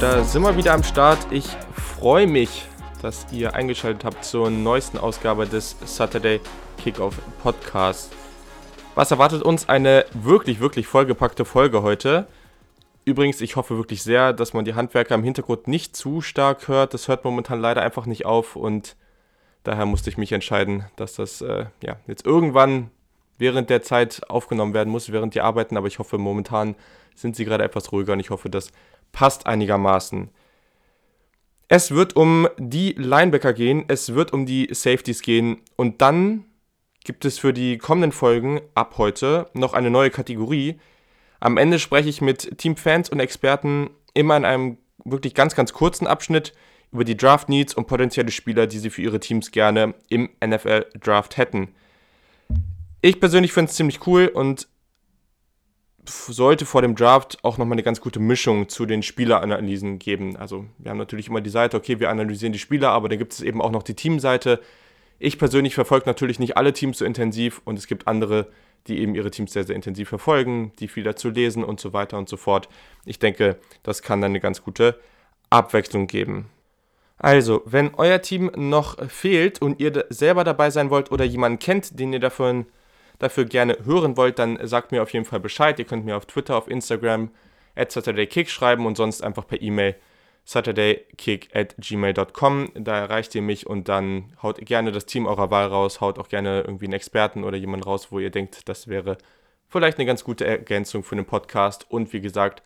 Da sind wir wieder am Start. Ich freue mich, dass ihr eingeschaltet habt zur neuesten Ausgabe des Saturday Kickoff Podcast. Was erwartet uns? Eine wirklich, wirklich vollgepackte Folge heute. Übrigens, ich hoffe wirklich sehr, dass man die Handwerker im Hintergrund nicht zu stark hört. Das hört momentan leider einfach nicht auf und daher musste ich mich entscheiden, dass das äh, ja, jetzt irgendwann während der Zeit aufgenommen werden muss, während die arbeiten. Aber ich hoffe, momentan sind sie gerade etwas ruhiger und ich hoffe, das passt einigermaßen. Es wird um die Linebacker gehen, es wird um die Safeties gehen und dann gibt es für die kommenden Folgen ab heute noch eine neue Kategorie. Am Ende spreche ich mit Teamfans und Experten immer in einem wirklich ganz, ganz kurzen Abschnitt über die Draft Needs und potenzielle Spieler, die sie für ihre Teams gerne im NFL Draft hätten. Ich persönlich finde es ziemlich cool und sollte vor dem Draft auch nochmal eine ganz gute Mischung zu den Spieleranalysen geben. Also wir haben natürlich immer die Seite, okay, wir analysieren die Spieler, aber dann gibt es eben auch noch die Teamseite. Ich persönlich verfolge natürlich nicht alle Teams so intensiv und es gibt andere, die eben ihre Teams sehr, sehr intensiv verfolgen, die viel dazu lesen und so weiter und so fort. Ich denke, das kann dann eine ganz gute Abwechslung geben. Also, wenn euer Team noch fehlt und ihr selber dabei sein wollt oder jemanden kennt, den ihr davon dafür gerne hören wollt, dann sagt mir auf jeden Fall Bescheid. Ihr könnt mir auf Twitter, auf Instagram at SaturdayKick schreiben und sonst einfach per E-Mail saturdaykick at gmail.com. Da erreicht ihr mich und dann haut gerne das Team eurer Wahl raus, haut auch gerne irgendwie einen Experten oder jemanden raus, wo ihr denkt, das wäre vielleicht eine ganz gute Ergänzung für den Podcast. Und wie gesagt,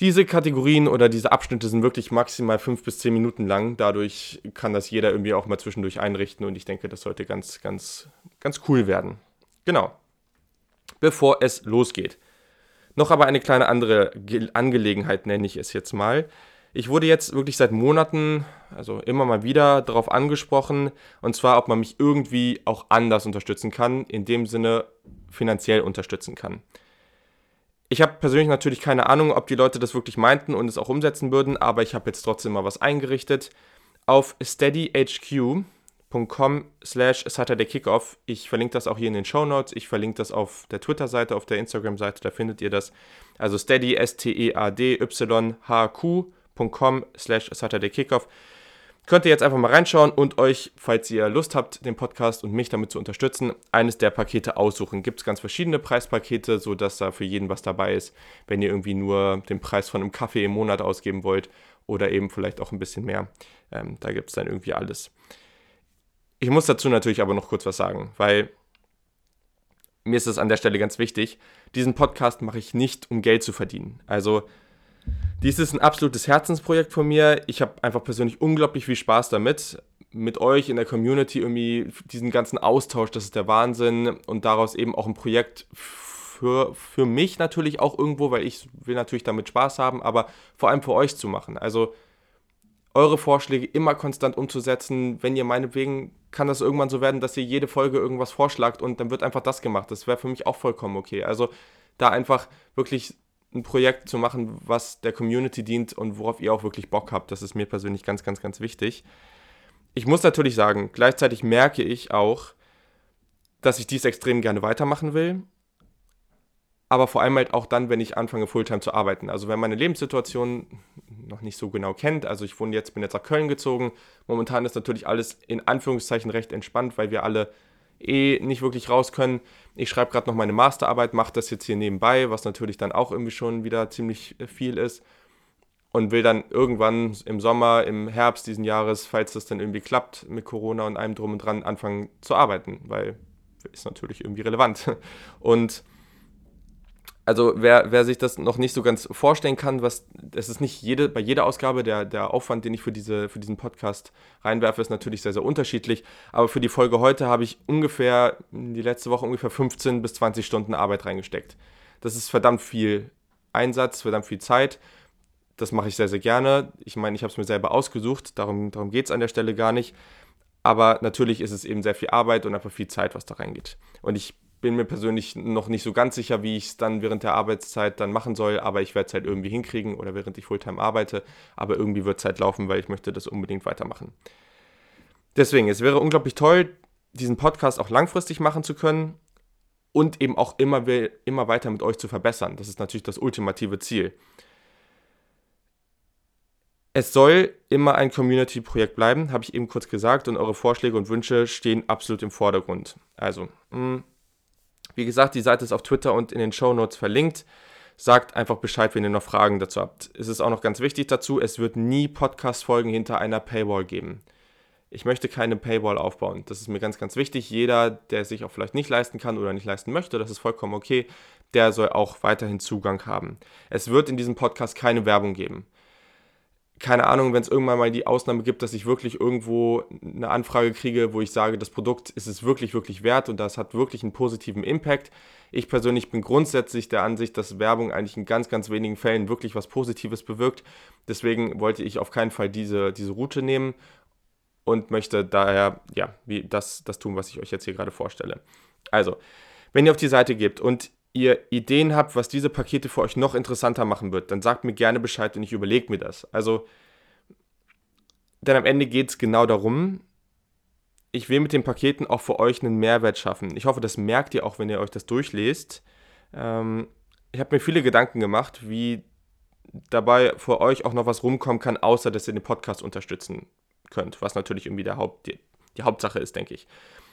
diese Kategorien oder diese Abschnitte sind wirklich maximal fünf bis zehn Minuten lang. Dadurch kann das jeder irgendwie auch mal zwischendurch einrichten und ich denke, das sollte ganz, ganz, ganz cool werden. Genau. Bevor es losgeht. Noch aber eine kleine andere Angelegenheit nenne ich es jetzt mal. Ich wurde jetzt wirklich seit Monaten, also immer mal wieder darauf angesprochen, und zwar, ob man mich irgendwie auch anders unterstützen kann, in dem Sinne finanziell unterstützen kann. Ich habe persönlich natürlich keine Ahnung, ob die Leute das wirklich meinten und es auch umsetzen würden, aber ich habe jetzt trotzdem mal was eingerichtet. Auf steadyhq.com slash Saturday Kickoff. Ich verlinke das auch hier in den Show Notes. Ich verlinke das auf der Twitter-Seite, auf der Instagram-Seite, da findet ihr das. Also steady, S-T-E-A-D-Y-H-Q.com slash Saturday Kickoff. Könnt ihr jetzt einfach mal reinschauen und euch, falls ihr Lust habt, den Podcast und mich damit zu unterstützen, eines der Pakete aussuchen. Gibt es ganz verschiedene Preispakete, sodass da für jeden was dabei ist, wenn ihr irgendwie nur den Preis von einem Kaffee im Monat ausgeben wollt oder eben vielleicht auch ein bisschen mehr. Ähm, da gibt es dann irgendwie alles. Ich muss dazu natürlich aber noch kurz was sagen, weil mir ist es an der Stelle ganz wichtig. Diesen Podcast mache ich nicht, um Geld zu verdienen. Also dies ist ein absolutes Herzensprojekt von mir. Ich habe einfach persönlich unglaublich viel Spaß damit. Mit euch in der Community irgendwie diesen ganzen Austausch, das ist der Wahnsinn. Und daraus eben auch ein Projekt für, für mich natürlich auch irgendwo, weil ich will natürlich damit Spaß haben, aber vor allem für euch zu machen. Also eure Vorschläge immer konstant umzusetzen. Wenn ihr meinetwegen, kann das irgendwann so werden, dass ihr jede Folge irgendwas vorschlagt und dann wird einfach das gemacht. Das wäre für mich auch vollkommen okay. Also da einfach wirklich ein Projekt zu machen, was der Community dient und worauf ihr auch wirklich Bock habt. Das ist mir persönlich ganz, ganz, ganz wichtig. Ich muss natürlich sagen, gleichzeitig merke ich auch, dass ich dies extrem gerne weitermachen will. Aber vor allem halt auch dann, wenn ich anfange, Fulltime zu arbeiten. Also wenn meine Lebenssituation noch nicht so genau kennt. Also ich wohne jetzt, bin jetzt nach Köln gezogen. Momentan ist natürlich alles in Anführungszeichen recht entspannt, weil wir alle eh nicht wirklich raus können. Ich schreibe gerade noch meine Masterarbeit, mache das jetzt hier nebenbei, was natürlich dann auch irgendwie schon wieder ziemlich äh, viel ist. Und will dann irgendwann im Sommer, im Herbst diesen Jahres, falls das dann irgendwie klappt mit Corona und allem drum und dran, anfangen zu arbeiten, weil ist natürlich irgendwie relevant. Und also wer, wer sich das noch nicht so ganz vorstellen kann, was es ist nicht jede, bei jeder Ausgabe der, der Aufwand, den ich für, diese, für diesen Podcast reinwerfe, ist natürlich sehr, sehr unterschiedlich. Aber für die Folge heute habe ich ungefähr, die letzte Woche ungefähr 15 bis 20 Stunden Arbeit reingesteckt. Das ist verdammt viel Einsatz, verdammt viel Zeit. Das mache ich sehr, sehr gerne. Ich meine, ich habe es mir selber ausgesucht, darum, darum geht es an der Stelle gar nicht. Aber natürlich ist es eben sehr viel Arbeit und einfach viel Zeit, was da reingeht. Und ich bin mir persönlich noch nicht so ganz sicher, wie ich es dann während der Arbeitszeit dann machen soll, aber ich werde es halt irgendwie hinkriegen oder während ich Fulltime arbeite, aber irgendwie wird es halt laufen, weil ich möchte das unbedingt weitermachen. Deswegen, es wäre unglaublich toll, diesen Podcast auch langfristig machen zu können und eben auch immer, immer weiter mit euch zu verbessern. Das ist natürlich das ultimative Ziel. Es soll immer ein Community-Projekt bleiben, habe ich eben kurz gesagt, und eure Vorschläge und Wünsche stehen absolut im Vordergrund. Also, mh, hm, wie gesagt, die Seite ist auf Twitter und in den Show Notes verlinkt. Sagt einfach Bescheid, wenn ihr noch Fragen dazu habt. Es ist auch noch ganz wichtig dazu, es wird nie Podcast-Folgen hinter einer Paywall geben. Ich möchte keine Paywall aufbauen. Das ist mir ganz, ganz wichtig. Jeder, der sich auch vielleicht nicht leisten kann oder nicht leisten möchte, das ist vollkommen okay, der soll auch weiterhin Zugang haben. Es wird in diesem Podcast keine Werbung geben keine Ahnung, wenn es irgendwann mal die Ausnahme gibt, dass ich wirklich irgendwo eine Anfrage kriege, wo ich sage, das Produkt ist es wirklich, wirklich wert und das hat wirklich einen positiven Impact. Ich persönlich bin grundsätzlich der Ansicht, dass Werbung eigentlich in ganz, ganz wenigen Fällen wirklich was Positives bewirkt. Deswegen wollte ich auf keinen Fall diese, diese Route nehmen und möchte daher ja, wie das, das tun, was ich euch jetzt hier gerade vorstelle. Also, wenn ihr auf die Seite geht und ihr Ideen habt, was diese Pakete für euch noch interessanter machen wird, dann sagt mir gerne Bescheid und ich überlege mir das. Also, denn am Ende geht es genau darum, ich will mit den Paketen auch für euch einen Mehrwert schaffen. Ich hoffe, das merkt ihr auch, wenn ihr euch das durchlest. Ähm, ich habe mir viele Gedanken gemacht, wie dabei für euch auch noch was rumkommen kann, außer dass ihr den Podcast unterstützen könnt, was natürlich irgendwie der Haupt, die, die Hauptsache ist, denke ich.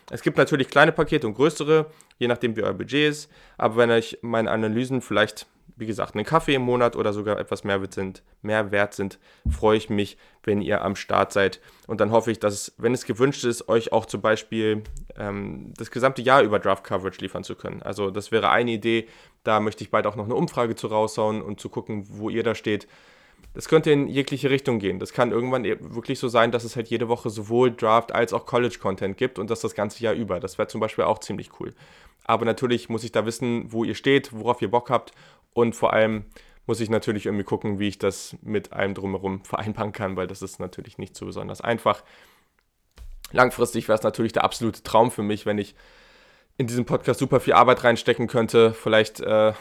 Es gibt natürlich kleine Pakete und größere, je nachdem wie euer Budget ist. Aber wenn euch meine Analysen vielleicht, wie gesagt, einen Kaffee im Monat oder sogar etwas mehr, sind, mehr wert sind, freue ich mich, wenn ihr am Start seid. Und dann hoffe ich, dass, wenn es gewünscht ist, euch auch zum Beispiel ähm, das gesamte Jahr über Draft Coverage liefern zu können. Also das wäre eine Idee. Da möchte ich bald auch noch eine Umfrage zu raushauen und zu gucken, wo ihr da steht. Das könnte in jegliche Richtung gehen. Das kann irgendwann e- wirklich so sein, dass es halt jede Woche sowohl Draft als auch College-Content gibt und das das ganze Jahr über. Das wäre zum Beispiel auch ziemlich cool. Aber natürlich muss ich da wissen, wo ihr steht, worauf ihr Bock habt und vor allem muss ich natürlich irgendwie gucken, wie ich das mit allem drumherum vereinbaren kann, weil das ist natürlich nicht so besonders einfach. Langfristig wäre es natürlich der absolute Traum für mich, wenn ich in diesen Podcast super viel Arbeit reinstecken könnte. Vielleicht äh,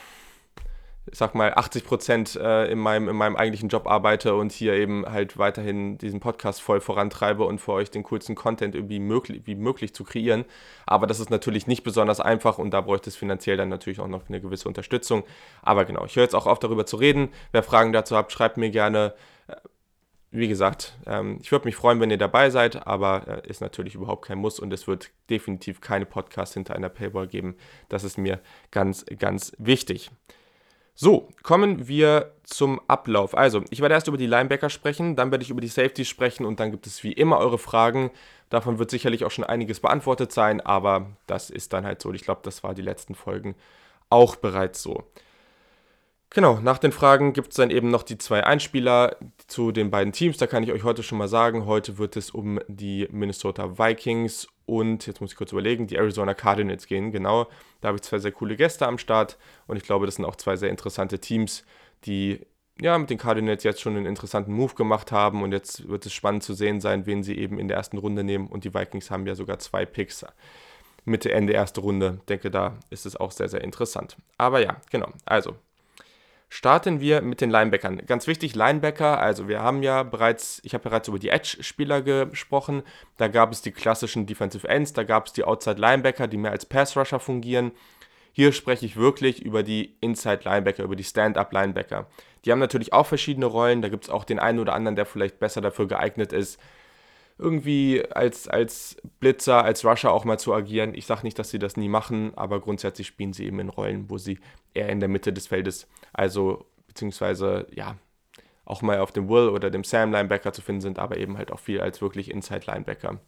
ich sag mal, 80 Prozent äh, in, meinem, in meinem eigentlichen Job arbeite und hier eben halt weiterhin diesen Podcast voll vorantreibe und für euch den coolsten Content irgendwie möglich, wie möglich zu kreieren. Aber das ist natürlich nicht besonders einfach und da bräuchte es finanziell dann natürlich auch noch eine gewisse Unterstützung. Aber genau, ich höre jetzt auch auf, darüber zu reden. Wer Fragen dazu habt, schreibt mir gerne. Äh, wie gesagt, ähm, ich würde mich freuen, wenn ihr dabei seid, aber äh, ist natürlich überhaupt kein Muss und es wird definitiv keine Podcasts hinter einer Paywall geben. Das ist mir ganz, ganz wichtig. So, kommen wir zum Ablauf. Also, ich werde erst über die Linebacker sprechen, dann werde ich über die Safeties sprechen und dann gibt es wie immer eure Fragen. Davon wird sicherlich auch schon einiges beantwortet sein, aber das ist dann halt so. Ich glaube, das war die letzten Folgen auch bereits so. Genau, nach den Fragen gibt es dann eben noch die zwei Einspieler zu den beiden Teams. Da kann ich euch heute schon mal sagen, heute wird es um die Minnesota Vikings und, jetzt muss ich kurz überlegen, die Arizona Cardinals gehen. Genau, da habe ich zwei sehr coole Gäste am Start und ich glaube, das sind auch zwei sehr interessante Teams, die ja mit den Cardinals jetzt schon einen interessanten Move gemacht haben und jetzt wird es spannend zu sehen sein, wen sie eben in der ersten Runde nehmen und die Vikings haben ja sogar zwei Picks Mitte, Ende erste Runde. Ich denke, da ist es auch sehr, sehr interessant. Aber ja, genau. Also, starten wir mit den Linebackern. Ganz wichtig, Linebacker, also wir haben ja bereits, ich habe bereits über die Edge-Spieler gesprochen. Da gab es die klassischen Defensive Ends, da gab es die Outside Linebacker, die mehr als Pass-Rusher fungieren. Hier spreche ich wirklich über die Inside Linebacker, über die Stand-Up Linebacker. Die haben natürlich auch verschiedene Rollen, da gibt es auch den einen oder anderen, der vielleicht besser dafür geeignet ist, irgendwie als, als Blitzer, als Rusher auch mal zu agieren. Ich sage nicht, dass sie das nie machen, aber grundsätzlich spielen sie eben in Rollen, wo sie eher in der Mitte des Feldes, also beziehungsweise ja, auch mal auf dem Will oder dem Sam Linebacker zu finden sind, aber eben halt auch viel als wirklich Inside Linebacker.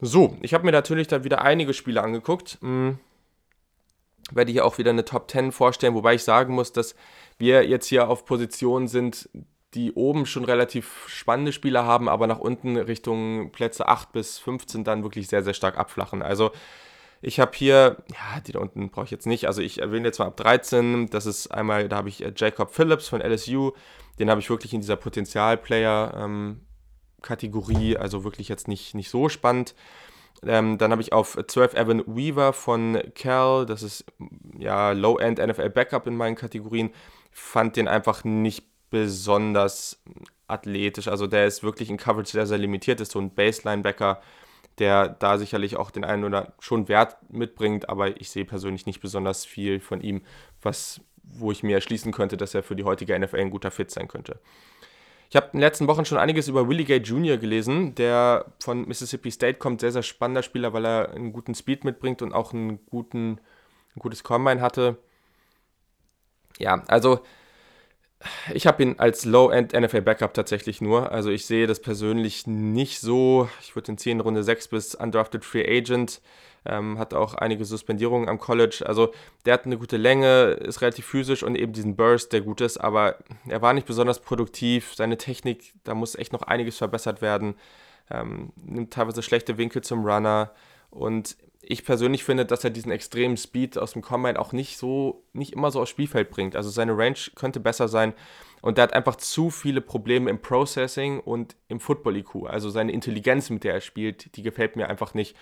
So, ich habe mir natürlich da wieder einige Spiele angeguckt. Hm, werde hier auch wieder eine Top 10 vorstellen, wobei ich sagen muss, dass wir jetzt hier auf Positionen sind, die oben schon relativ spannende Spieler haben, aber nach unten Richtung Plätze 8 bis 15 dann wirklich sehr, sehr stark abflachen. Also ich habe hier, ja, die da unten brauche ich jetzt nicht, also ich erwähne jetzt mal ab 13, das ist einmal, da habe ich äh, Jacob Phillips von LSU, den habe ich wirklich in dieser Potenzialplayer-Kategorie, ähm, also wirklich jetzt nicht, nicht so spannend. Ähm, dann habe ich auf 12 Evan Weaver von Cal, das ist ja Low-End NFL Backup in meinen Kategorien, fand den einfach nicht besonders athletisch. Also der ist wirklich in Coverage sehr, sehr limitiert, ist so ein Baseline-Backer, der da sicherlich auch den einen oder schon Wert mitbringt, aber ich sehe persönlich nicht besonders viel von ihm, was, wo ich mir erschließen könnte, dass er für die heutige NFL ein guter Fit sein könnte. Ich habe in den letzten Wochen schon einiges über Willie Gay Jr. gelesen, der von Mississippi State kommt, sehr, sehr spannender Spieler, weil er einen guten Speed mitbringt und auch einen guten, ein gutes Combine hatte. Ja, also ich habe ihn als Low-End NFL Backup tatsächlich nur. Also ich sehe das persönlich nicht so. Ich würde ihn ziehen Runde 6 bis Undrafted Free Agent. Ähm, hat auch einige Suspendierungen am College. Also der hat eine gute Länge, ist relativ physisch und eben diesen Burst, der gut ist, aber er war nicht besonders produktiv. Seine Technik, da muss echt noch einiges verbessert werden. Ähm, nimmt teilweise schlechte Winkel zum Runner. Und ich persönlich finde, dass er diesen extremen Speed aus dem Combine auch nicht so, nicht immer so aufs Spielfeld bringt. Also seine Range könnte besser sein. Und der hat einfach zu viele Probleme im Processing und im Football-IQ. Also seine Intelligenz, mit der er spielt, die gefällt mir einfach nicht.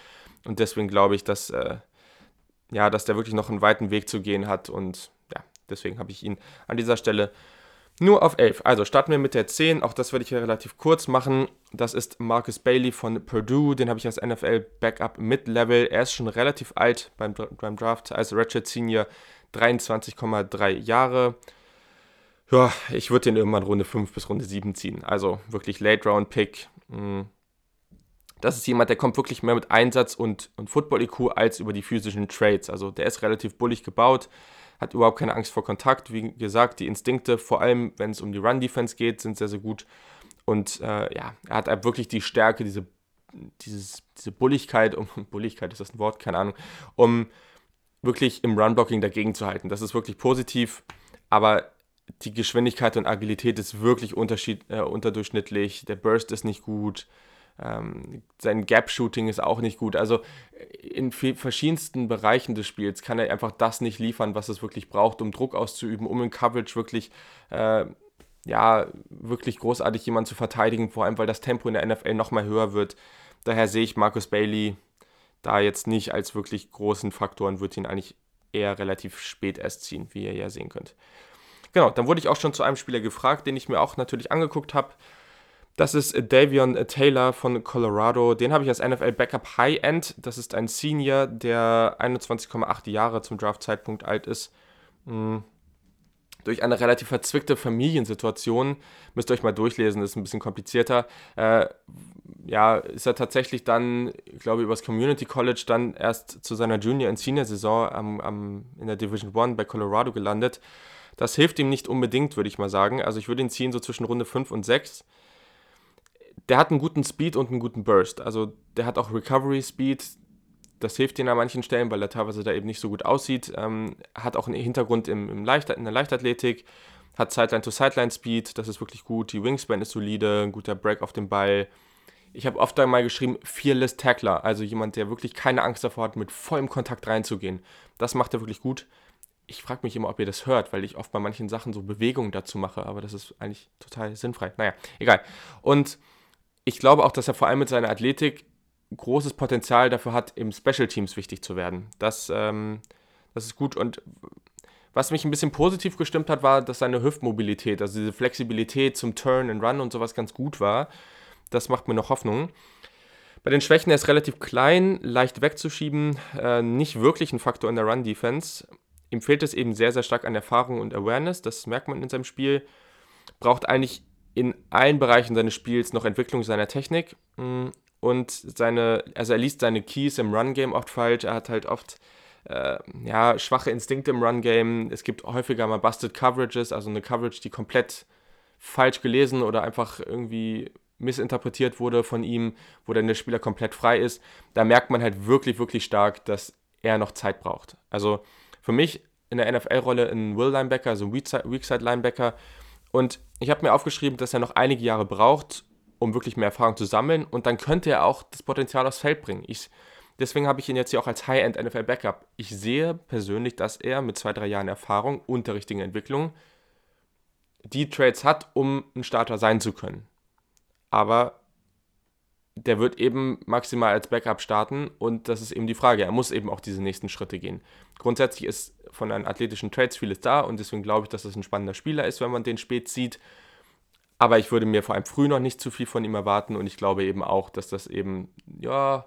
Und deswegen glaube ich, dass, äh, ja, dass der wirklich noch einen weiten Weg zu gehen hat. Und ja, deswegen habe ich ihn an dieser Stelle nur auf 11. Also starten wir mit der 10. Auch das werde ich hier relativ kurz machen. Das ist Marcus Bailey von Purdue. Den habe ich als NFL Backup Mid-Level. Er ist schon relativ alt beim, beim Draft als Ratchet Senior. 23,3 Jahre. Ja, ich würde den irgendwann Runde 5 bis Runde 7 ziehen. Also wirklich Late Round Pick. Hm. Das ist jemand, der kommt wirklich mehr mit Einsatz und, und Football-IQ als über die physischen Trades. Also der ist relativ bullig gebaut hat überhaupt keine Angst vor Kontakt. Wie gesagt, die Instinkte, vor allem wenn es um die Run-Defense geht, sind sehr, sehr gut. Und äh, ja, er hat halt wirklich die Stärke, diese, dieses, diese Bulligkeit, um Bulligkeit ist das ein Wort, keine Ahnung, um wirklich im Run-Blocking dagegen zu halten. Das ist wirklich positiv, aber die Geschwindigkeit und Agilität ist wirklich unterschied, äh, unterdurchschnittlich. Der Burst ist nicht gut. Ähm, sein Gap-Shooting ist auch nicht gut. Also in verschiedensten Bereichen des Spiels kann er einfach das nicht liefern, was es wirklich braucht, um Druck auszuüben, um in Coverage wirklich, äh, ja, wirklich großartig jemanden zu verteidigen, vor allem weil das Tempo in der NFL nochmal höher wird. Daher sehe ich Marcus Bailey da jetzt nicht als wirklich großen Faktor und würde ihn eigentlich eher relativ spät erst ziehen, wie ihr ja sehen könnt. Genau, dann wurde ich auch schon zu einem Spieler gefragt, den ich mir auch natürlich angeguckt habe. Das ist Davion Taylor von Colorado. Den habe ich als NFL Backup High End. Das ist ein Senior, der 21,8 Jahre zum Draft-Zeitpunkt alt ist. Hm. Durch eine relativ verzwickte Familiensituation, müsst ihr euch mal durchlesen, ist ein bisschen komplizierter. Äh, ja, ist er tatsächlich dann, ich glaube, übers Community College dann erst zu seiner Junior- und Senior-Saison am, am, in der Division One bei Colorado gelandet. Das hilft ihm nicht unbedingt, würde ich mal sagen. Also ich würde ihn ziehen so zwischen Runde 5 und 6 der hat einen guten Speed und einen guten Burst. Also der hat auch Recovery Speed. Das hilft ihm an manchen Stellen, weil er teilweise da eben nicht so gut aussieht. Ähm, hat auch einen Hintergrund im, im Leicht, in der Leichtathletik. Hat Sideline-to-Sideline-Speed. Das ist wirklich gut. Die Wingspan ist solide. Ein guter Break auf dem Ball. Ich habe oft einmal geschrieben, Fearless Tackler. Also jemand, der wirklich keine Angst davor hat, mit vollem Kontakt reinzugehen. Das macht er wirklich gut. Ich frage mich immer, ob ihr das hört, weil ich oft bei manchen Sachen so Bewegungen dazu mache. Aber das ist eigentlich total sinnfrei. Naja, egal. Und ich glaube auch, dass er vor allem mit seiner Athletik großes Potenzial dafür hat, im Special Teams wichtig zu werden. Das, ähm, das ist gut. Und was mich ein bisschen positiv gestimmt hat, war, dass seine Hüftmobilität, also diese Flexibilität zum Turn and Run und sowas ganz gut war. Das macht mir noch Hoffnung. Bei den Schwächen, er ist relativ klein, leicht wegzuschieben, äh, nicht wirklich ein Faktor in der Run-Defense. Ihm fehlt es eben sehr, sehr stark an Erfahrung und Awareness, das merkt man in seinem Spiel. Braucht eigentlich in allen Bereichen seines Spiels noch Entwicklung seiner Technik. Mm, und seine, also er liest seine Keys im Run-Game oft falsch, er hat halt oft äh, ja, schwache Instinkte im Run-Game, es gibt häufiger mal Busted Coverages, also eine Coverage, die komplett falsch gelesen oder einfach irgendwie missinterpretiert wurde von ihm, wo dann der Spieler komplett frei ist, da merkt man halt wirklich, wirklich stark, dass er noch Zeit braucht. Also für mich in der NFL-Rolle ein Will-Linebacker, also ein Weakside-Linebacker, und ich habe mir aufgeschrieben, dass er noch einige Jahre braucht, um wirklich mehr Erfahrung zu sammeln. Und dann könnte er auch das Potenzial aufs Feld bringen. Ich, deswegen habe ich ihn jetzt hier auch als High-End NFL Backup. Ich sehe persönlich, dass er mit zwei, drei Jahren Erfahrung und der richtigen Entwicklung die Trades hat, um ein Starter sein zu können. Aber der wird eben maximal als Backup starten und das ist eben die Frage. Er muss eben auch diese nächsten Schritte gehen. Grundsätzlich ist von den athletischen Trades vieles da und deswegen glaube ich, dass das ein spannender Spieler ist, wenn man den spät sieht. Aber ich würde mir vor allem früh noch nicht zu viel von ihm erwarten und ich glaube eben auch, dass das eben, ja,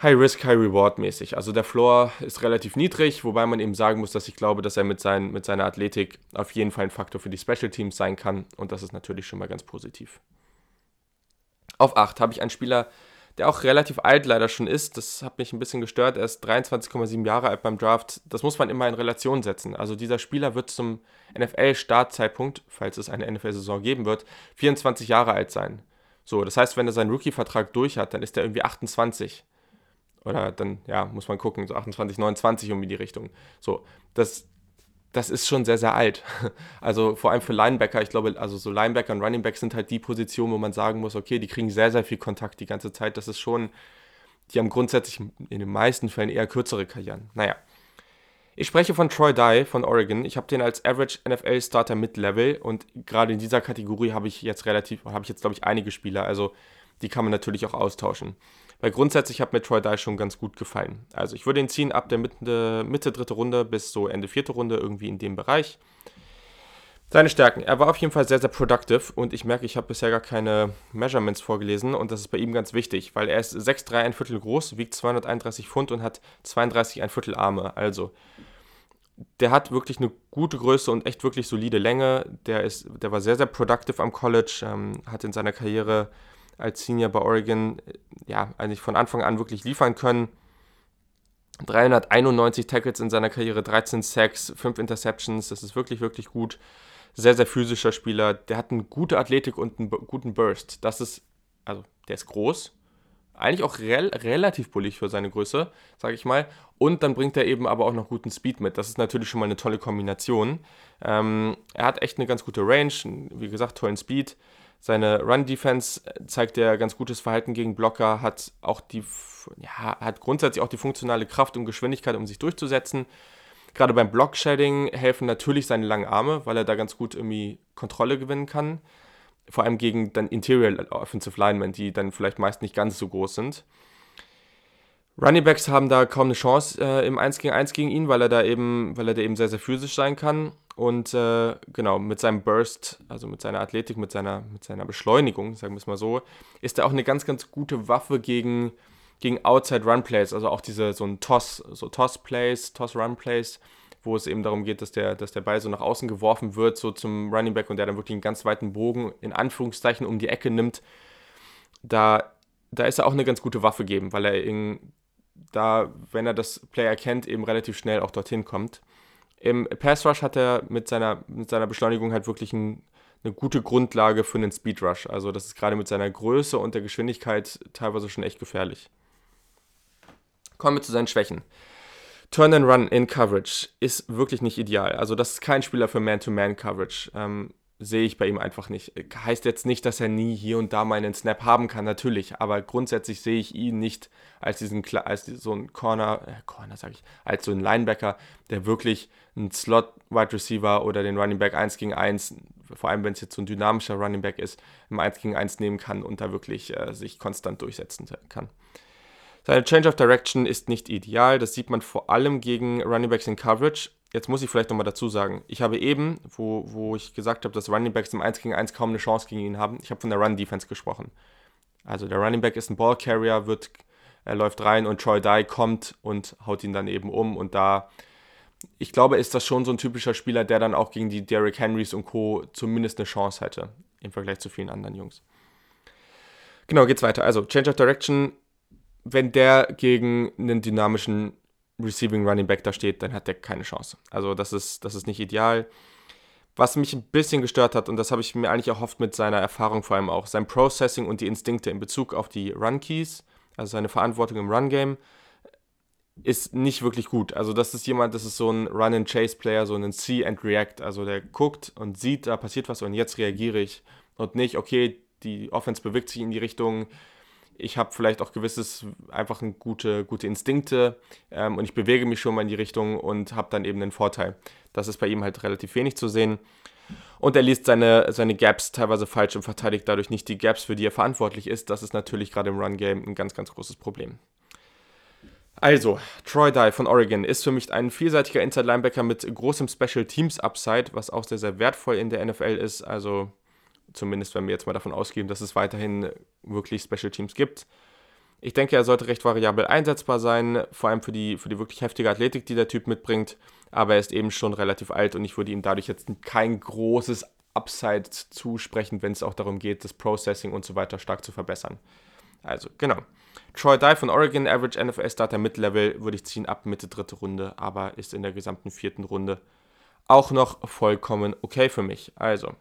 High Risk, High Reward mäßig. Also der Floor ist relativ niedrig, wobei man eben sagen muss, dass ich glaube, dass er mit, sein, mit seiner Athletik auf jeden Fall ein Faktor für die Special Teams sein kann und das ist natürlich schon mal ganz positiv. Auf 8 habe ich einen Spieler, der auch relativ alt leider schon ist. Das hat mich ein bisschen gestört. Er ist 23,7 Jahre alt beim Draft. Das muss man immer in Relation setzen. Also dieser Spieler wird zum NFL-Startzeitpunkt, falls es eine NFL-Saison geben wird, 24 Jahre alt sein. So, das heißt, wenn er seinen Rookie-Vertrag durch hat, dann ist er irgendwie 28. Oder dann, ja, muss man gucken, so 28, 29 um die Richtung. So, das, das ist schon sehr, sehr alt. Also vor allem für Linebacker, ich glaube, also so Linebacker und Running Back sind halt die Positionen, wo man sagen muss, okay, die kriegen sehr, sehr viel Kontakt die ganze Zeit. Das ist schon, die haben grundsätzlich in den meisten Fällen eher kürzere Karrieren. Naja. Ich spreche von Troy Dye von Oregon. Ich habe den als Average NFL Starter Mid-Level und gerade in dieser Kategorie habe ich jetzt relativ, habe ich jetzt glaube ich einige Spieler, also die kann man natürlich auch austauschen. Weil grundsätzlich hat mir Troy Dye schon ganz gut gefallen. Also ich würde ihn ziehen ab der Mitte, Mitte dritte Runde bis so Ende vierte Runde, irgendwie in dem Bereich. Seine Stärken. Er war auf jeden Fall sehr, sehr productive und ich merke, ich habe bisher gar keine Measurements vorgelesen und das ist bei ihm ganz wichtig, weil er ist 6'3 ein Viertel groß, wiegt 231 Pfund und hat 32 ein Viertel Arme. Also der hat wirklich eine gute Größe und echt wirklich solide Länge. Der, ist, der war sehr, sehr productive am College, ähm, hat in seiner Karriere als Senior bei Oregon ja eigentlich von Anfang an wirklich liefern können. 391 Tackles in seiner Karriere, 13 Sacks, 5 Interceptions, das ist wirklich, wirklich gut. Sehr, sehr physischer Spieler. Der hat eine gute Athletik und einen guten Burst. Das ist, also, der ist groß. Eigentlich auch rel relativ bullig für seine Größe, sage ich mal. Und dann bringt er eben aber auch noch guten Speed mit. Das ist natürlich schon mal eine tolle Kombination. Ähm, er hat echt eine ganz gute Range, wie gesagt, tollen Speed. Seine Run-Defense zeigt er ganz gutes Verhalten gegen Blocker, hat auch die, ja, hat grundsätzlich auch die funktionale Kraft und Geschwindigkeit, um sich durchzusetzen. Gerade beim Block-Shedding helfen natürlich seine langen Arme, weil er da ganz gut irgendwie Kontrolle gewinnen kann. Vor allem gegen dann Interior Offensive Linemen, die dann vielleicht meist nicht ganz so groß sind. Runningbacks haben da kaum eine Chance äh, im 1 gegen 1 gegen ihn, weil er da eben, weil er da eben sehr, sehr physisch sein kann. Und äh, genau, mit seinem Burst, also mit seiner Athletik, mit seiner, mit seiner Beschleunigung, sagen wir es mal so, ist er auch eine ganz, ganz gute Waffe gegen, gegen Outside Run Plays, also auch diese so ein Toss, so Toss Plays, Toss Run Plays, wo es eben darum geht, dass der, dass der Ball so nach außen geworfen wird, so zum Running Back und der dann wirklich einen ganz weiten Bogen in Anführungszeichen um die Ecke nimmt. Da, da ist er auch eine ganz gute Waffe geben, weil er in, da, wenn er das Play erkennt, eben relativ schnell auch dorthin kommt. Im Pass Rush hat er mit seiner, mit seiner Beschleunigung halt wirklich ein, eine gute Grundlage für einen Speed Rush. Also das ist gerade mit seiner Größe und der Geschwindigkeit teilweise schon echt gefährlich. Kommen wir zu seinen Schwächen. Turn and Run in Coverage ist wirklich nicht ideal. Also das ist kein Spieler für Man-to-Man-Coverage. Ähm, sehe ich bei ihm einfach nicht. Heißt jetzt nicht, dass er nie hier und da mal einen Snap haben kann, natürlich, aber grundsätzlich sehe ich ihn nicht als diesen als so ein Corner, äh, Corner sage ich, als so ein Linebacker, der wirklich einen Slot Wide Receiver oder den Running Back 1 gegen 1, vor allem wenn es jetzt so ein dynamischer Running Back ist, im 1 gegen 1 nehmen kann und da wirklich äh, sich konstant durchsetzen kann. Seine Change of Direction ist nicht ideal, das sieht man vor allem gegen Running Backs in Coverage jetzt muss ich vielleicht nochmal dazu sagen, ich habe eben, wo, wo ich gesagt habe, dass Running Backs im 1 gegen 1 kaum eine Chance gegen ihn haben, ich habe von der Run-Defense gesprochen. Also der Running Back ist ein Ball-Carrier, wird, er läuft rein und Troy Dye kommt und haut ihn dann eben um und da, ich glaube, ist das schon so ein typischer Spieler, der dann auch gegen die Derrick Henrys und Co. zumindest eine Chance hätte, im Vergleich zu vielen anderen Jungs. Genau, geht's weiter. Also, Change of Direction, wenn der gegen einen dynamischen Receiving Running Back da steht, dann hat der keine Chance. Also das ist, das ist nicht ideal. Was mich ein bisschen gestört hat, und das habe ich mir eigentlich erhofft mit seiner Erfahrung vor allem auch, sein Processing und die Instinkte in Bezug auf die Run Keys, also seine Verantwortung im Run Game, ist nicht wirklich gut. Also das ist jemand, das ist so ein Run-and-Chase-Player, so ein See and React. Also der guckt und sieht, da passiert was und jetzt reagiere ich. Und nicht, okay, die Offense bewegt sich in die Richtung, ich habe vielleicht auch gewisses, einfach gute, gute Instinkte ähm, und ich bewege mich schon mal in die Richtung und habe dann eben einen Vorteil. Das ist bei ihm halt relativ wenig zu sehen. Und er liest seine, seine Gaps teilweise falsch und verteidigt dadurch nicht die Gaps, für die er verantwortlich ist. Das ist natürlich gerade im Run-Game ein ganz, ganz großes Problem. Also, Troy Dye von Oregon ist für mich ein vielseitiger Inside-Linebacker mit großem Special Teams Upside, was auch sehr, sehr wertvoll in der NFL ist. Also, Zumindest wenn wir jetzt mal davon ausgehen, dass es weiterhin wirklich Special Teams gibt. Ich denke, er sollte recht variabel einsetzbar sein, vor allem für die, für die wirklich heftige Athletik, die der Typ mitbringt. Aber er ist eben schon relativ alt und ich würde ihm dadurch jetzt kein großes Upside zusprechen, wenn es auch darum geht, das Processing und so weiter stark zu verbessern. Also, genau. Troy Dye von Oregon, Average NFL Starter Mid-Level, würde ich ziehen ab Mitte dritte Runde, aber ist in der gesamten vierten Runde auch noch vollkommen okay für mich. Also,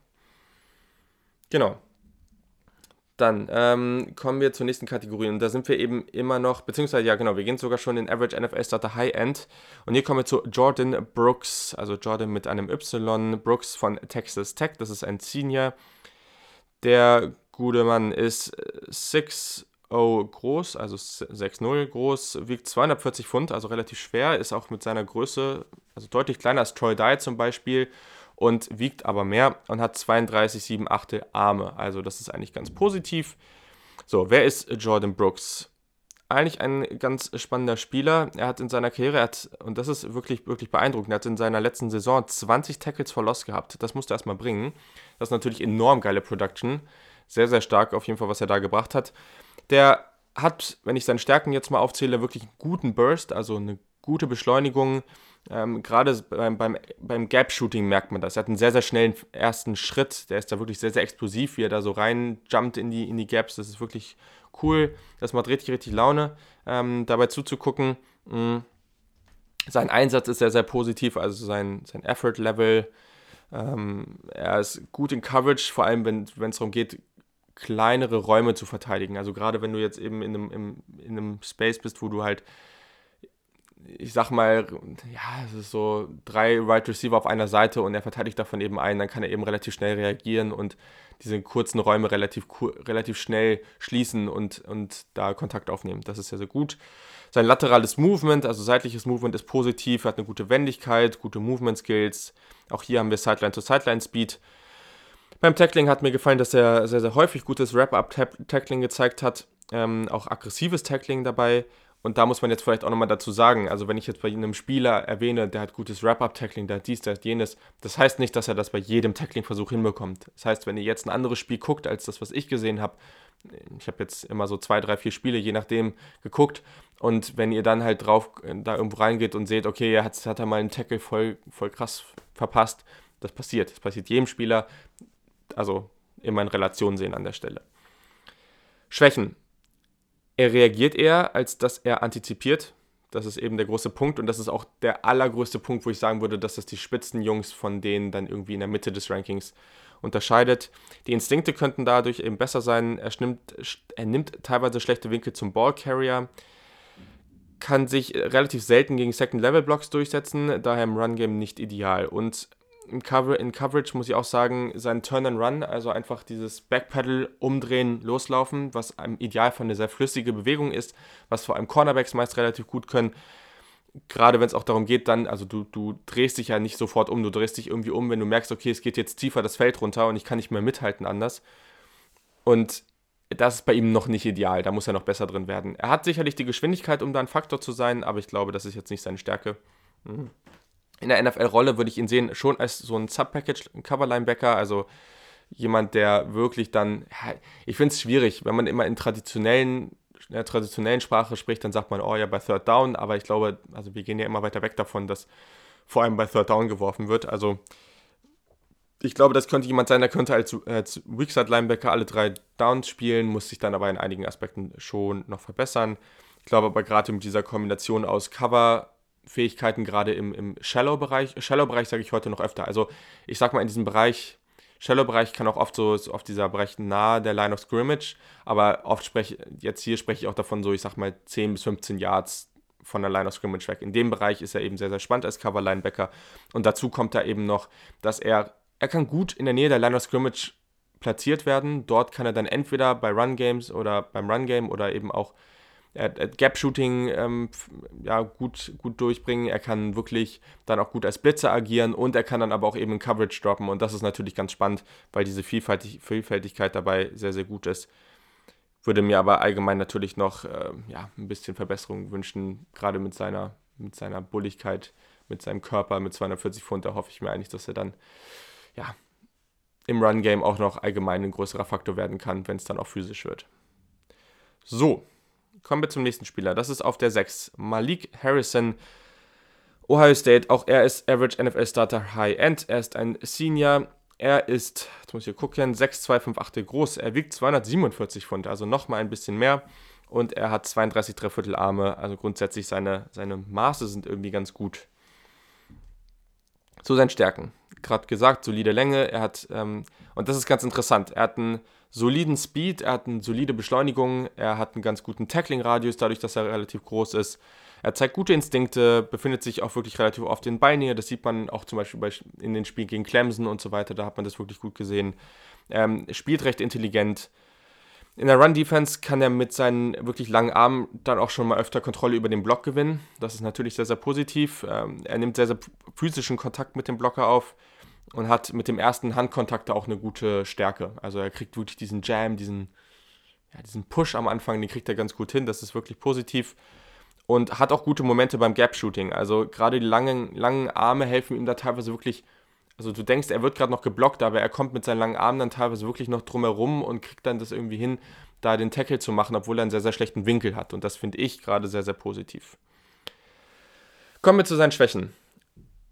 genau. Dann ähm, kommen wir zur nächsten Kategorie und da sind wir eben immer noch, beziehungsweise ja genau, wir gehen sogar schon in Average NFL Starter High End und hier kommen wir zu Jordan Brooks, also Jordan mit einem Y, Brooks von Texas Tech, das ist ein Senior. Der gute Mann ist 6 groß, also 6'0 groß, wiegt 240 Pfund, also relativ schwer, ist auch mit seiner Größe, also deutlich kleiner als Troy Dye zum Beispiel und wiegt aber mehr und hat 32,7 Achtel Arme. Also das ist eigentlich ganz positiv. So, wer ist Jordan Brooks? Eigentlich ein ganz spannender Spieler. Er hat in seiner Karriere, hat, und das ist wirklich, wirklich beeindruckend, er hat in seiner letzten Saison 20 Tackles for Loss gehabt. Das musste er erstmal bringen. Das ist natürlich enorm geile Production. Sehr, sehr stark auf jeden Fall, was er da gebracht hat. Der hat, wenn ich seine Stärken jetzt mal aufzähle, wirklich einen guten Burst, also eine gute Beschleunigung, ähm, Gerade beim, beim, beim Gap-Shooting merkt man das. Er hat einen sehr, sehr schnellen ersten Schritt. Der ist da wirklich sehr, sehr explosiv, wie er da so reinjumpt in die, in die Gaps. Das ist wirklich cool. Das macht richtig, richtig Laune, ähm, dabei zuzugucken. Mhm. Sein Einsatz ist sehr, sehr positiv, also sein, sein Effort-Level. Ähm, er ist gut in Coverage, vor allem wenn es darum geht, kleinere Räume zu verteidigen. Also gerade wenn du jetzt eben in einem, in einem Space bist, wo du halt ich sag mal, ja, es ist so drei Right Receiver auf einer Seite und er verteidigt davon eben einen, dann kann er eben relativ schnell reagieren und diese kurzen Räume relativ, relativ schnell schließen und, und da Kontakt aufnehmen. Das ist ja sehr gut. Sein laterales Movement, also seitliches Movement ist positiv, er hat eine gute Wendigkeit, gute Movement Skills. Auch hier haben wir Sideline-to-Sideline-Speed. Beim Tackling hat mir gefallen, dass er sehr, sehr häufig gutes Wrap-Up-Tackling gezeigt hat. Ähm, auch aggressives Tackling dabei. Und da muss man jetzt vielleicht auch nochmal dazu sagen, also wenn ich jetzt bei einem Spieler erwähne, der hat gutes Wrap-Up-Tackling, der hat dies, der hat jenes, das heißt nicht, dass er das bei jedem Tackling-Versuch hinbekommt. Das heißt, wenn ihr jetzt ein anderes Spiel guckt, als das, was ich gesehen habe, ich habe jetzt immer so zwei, drei, vier Spiele, je nachdem, geguckt. Und wenn ihr dann halt drauf da irgendwo reingeht und seht, okay, er hat, hat er mal einen Tackle voll, voll krass verpasst, das passiert. Das passiert jedem Spieler. Also immer in Relation sehen an der Stelle. Schwächen er reagiert eher, als dass er antizipiert. Das ist eben der große Punkt und das ist auch der allergrößte Punkt, wo ich sagen würde, dass das die Spitzenjungs von denen dann irgendwie in der Mitte des Rankings unterscheidet. Die Instinkte könnten dadurch eben besser sein. Er nimmt, er nimmt teilweise schlechte Winkel zum Ballcarrier, kann sich relativ selten gegen Second-Level-Blocks durchsetzen, daher im Run-Game nicht ideal. Und in, Cover in Coverage muss ich auch sagen, sein Turn and Run, also einfach dieses Backpedal, umdrehen, loslaufen, was im Idealfall eine sehr flüssige Bewegung ist, was vor allem Cornerbacks meist relativ gut können. Gerade wenn es auch darum geht, dann, also du, du drehst dich ja nicht sofort um, du drehst dich irgendwie um, wenn du merkst, okay, es geht jetzt tiefer das Feld runter und ich kann nicht mehr mithalten anders. Und das ist bei ihm noch nicht ideal, da muss er noch besser drin werden. Er hat sicherlich die Geschwindigkeit, um da ein Faktor zu sein, aber ich glaube, das ist jetzt nicht seine Stärke. Mhm in der NFL-Rolle würde ich ihn sehen, schon als so ein Sub-Package, ein Cover-Linebacker, also jemand, der wirklich dann, ich finde es schwierig, wenn man immer in traditionellen, in der traditionellen Sprache spricht, dann sagt man, oh ja, bei Third Down, aber ich glaube, also wir gehen ja immer weiter weg davon, dass vor allem bei Third Down geworfen wird, also ich glaube, das könnte jemand sein, der könnte als, als Weakside-Linebacker alle drei Downs spielen, muss sich dann aber in einigen Aspekten schon noch verbessern. Ich glaube aber gerade mit dieser Kombination aus Cover, Fähigkeiten gerade im, im Shallow-Bereich. Shallow-Bereich sage ich heute noch öfter. Also ich sage mal in diesem Bereich, Shallow-Bereich kann auch oft so, so auf dieser Bereich nahe der Line of Scrimmage, aber oft spreche, jetzt hier spreche ich auch davon so, ich sag mal 10 bis 15 Yards von der Line of Scrimmage weg. In dem Bereich ist er eben sehr, sehr spannend als Cover-Linebacker. Und dazu kommt da eben noch, dass er, er kann gut in der Nähe der Line of Scrimmage platziert werden. Dort kann er dann entweder bei Run-Games oder beim Run-Game oder eben auch er hat Gap-Shooting ähm, ja, gut, gut durchbringen. Er kann wirklich dann auch gut als Blitzer agieren und er kann dann aber auch eben in Coverage droppen. Und das ist natürlich ganz spannend, weil diese Vielfältig Vielfältigkeit dabei sehr, sehr gut ist. Würde mir aber allgemein natürlich noch äh, ja, ein bisschen Verbesserung wünschen, gerade mit seiner, mit seiner Bulligkeit, mit seinem Körper, mit 240 Pfund. Da hoffe ich mir eigentlich, dass er dann ja, im Run-Game auch noch allgemein ein größerer Faktor werden kann, wenn es dann auch physisch wird. So, Kommen wir zum nächsten Spieler. Das ist auf der 6. Malik Harrison, Ohio State. Auch er ist Average NFL Starter High End. Er ist ein Senior. Er ist, jetzt muss ich hier gucken, 6,258 groß. Er wiegt 247 Pfund, also nochmal ein bisschen mehr. Und er hat 32 Dreiviertel Arme. Also grundsätzlich seine, seine Maße sind irgendwie ganz gut. Zu seinen Stärken. Gerade gesagt, solide Länge. Er hat, ähm, und das ist ganz interessant, er hat einen soliden Speed, er hat eine solide Beschleunigung, er hat einen ganz guten Tackling-Radius, dadurch, dass er relativ groß ist. Er zeigt gute Instinkte, befindet sich auch wirklich relativ oft in Beinen. Das sieht man auch zum Beispiel bei, in den Spielen gegen Clemson und so weiter. Da hat man das wirklich gut gesehen. Ähm, spielt recht intelligent. In der Run-Defense kann er mit seinen wirklich langen Armen dann auch schon mal öfter Kontrolle über den Block gewinnen. Das ist natürlich sehr, sehr positiv. Ähm, er nimmt sehr, sehr physischen Kontakt mit dem Blocker auf und hat mit dem ersten Handkontakt auch eine gute Stärke. Also er kriegt wirklich diesen Jam, diesen, ja, diesen Push am Anfang, den kriegt er ganz gut hin. Das ist wirklich positiv. Und hat auch gute Momente beim Gap-Shooting. Also gerade die langen, langen Arme helfen ihm da teilweise wirklich. Also du denkst, er wird gerade noch geblockt, aber er kommt mit seinen langen Armen dann teilweise wirklich noch drumherum und kriegt dann das irgendwie hin, da den Tackle zu machen, obwohl er einen sehr, sehr schlechten Winkel hat. Und das finde ich gerade sehr, sehr positiv. Kommen wir zu seinen Schwächen.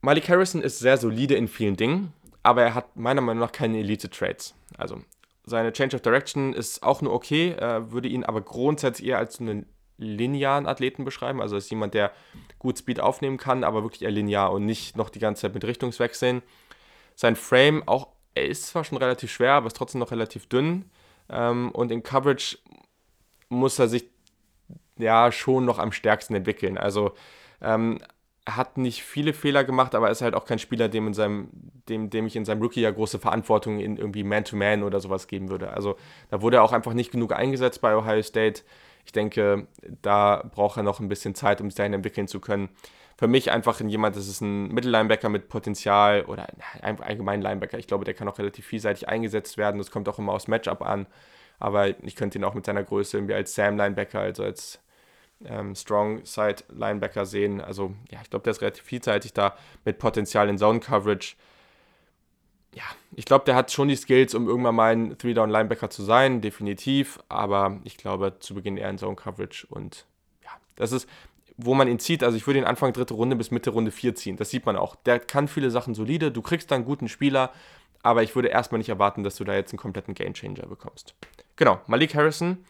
Malik Harrison ist sehr solide in vielen Dingen, aber er hat meiner Meinung nach keine Elite-Trades. Also seine Change of Direction ist auch nur okay, äh, würde ihn aber grundsätzlich eher als einen linearen Athleten beschreiben. Also ist jemand, der gut Speed aufnehmen kann, aber wirklich eher linear und nicht noch die ganze Zeit mit Richtungswechseln. Sein Frame auch, er ist zwar schon relativ schwer, aber ist trotzdem noch relativ dünn. Ähm, und in Coverage muss er sich ja schon noch am stärksten entwickeln. Also ähm, hat nicht viele Fehler gemacht, aber er ist halt auch kein Spieler, dem, in seinem, dem, dem ich in seinem Rookie ja große Verantwortung in irgendwie Man-to-Man -Man oder sowas geben würde. Also da wurde er auch einfach nicht genug eingesetzt bei Ohio State. Ich denke, da braucht er noch ein bisschen Zeit, um sich dahin entwickeln zu können. Für mich einfach jemand, das ist ein Mittellinebacker mit Potenzial oder ein allgemein Linebacker. Ich glaube, der kann auch relativ vielseitig eingesetzt werden. Das kommt auch immer aus Matchup an. Aber ich könnte ihn auch mit seiner Größe irgendwie als Sam-Linebacker, also als ähm, Strong Side Linebacker sehen. Also ja, ich glaube, der ist relativ vielseitig da mit Potenzial in Zone Coverage. Ja, ich glaube, der hat schon die Skills, um irgendwann mal ein Three-Down-Linebacker zu sein, definitiv. Aber ich glaube, zu Beginn eher in Zone Coverage. Und ja, das ist, wo man ihn zieht. Also ich würde ihn Anfang dritte Runde bis Mitte Runde 4 ziehen. Das sieht man auch. Der kann viele Sachen solide. Du kriegst da einen guten Spieler. Aber ich würde erstmal nicht erwarten, dass du da jetzt einen kompletten Gamechanger bekommst. Genau, Malik Harrison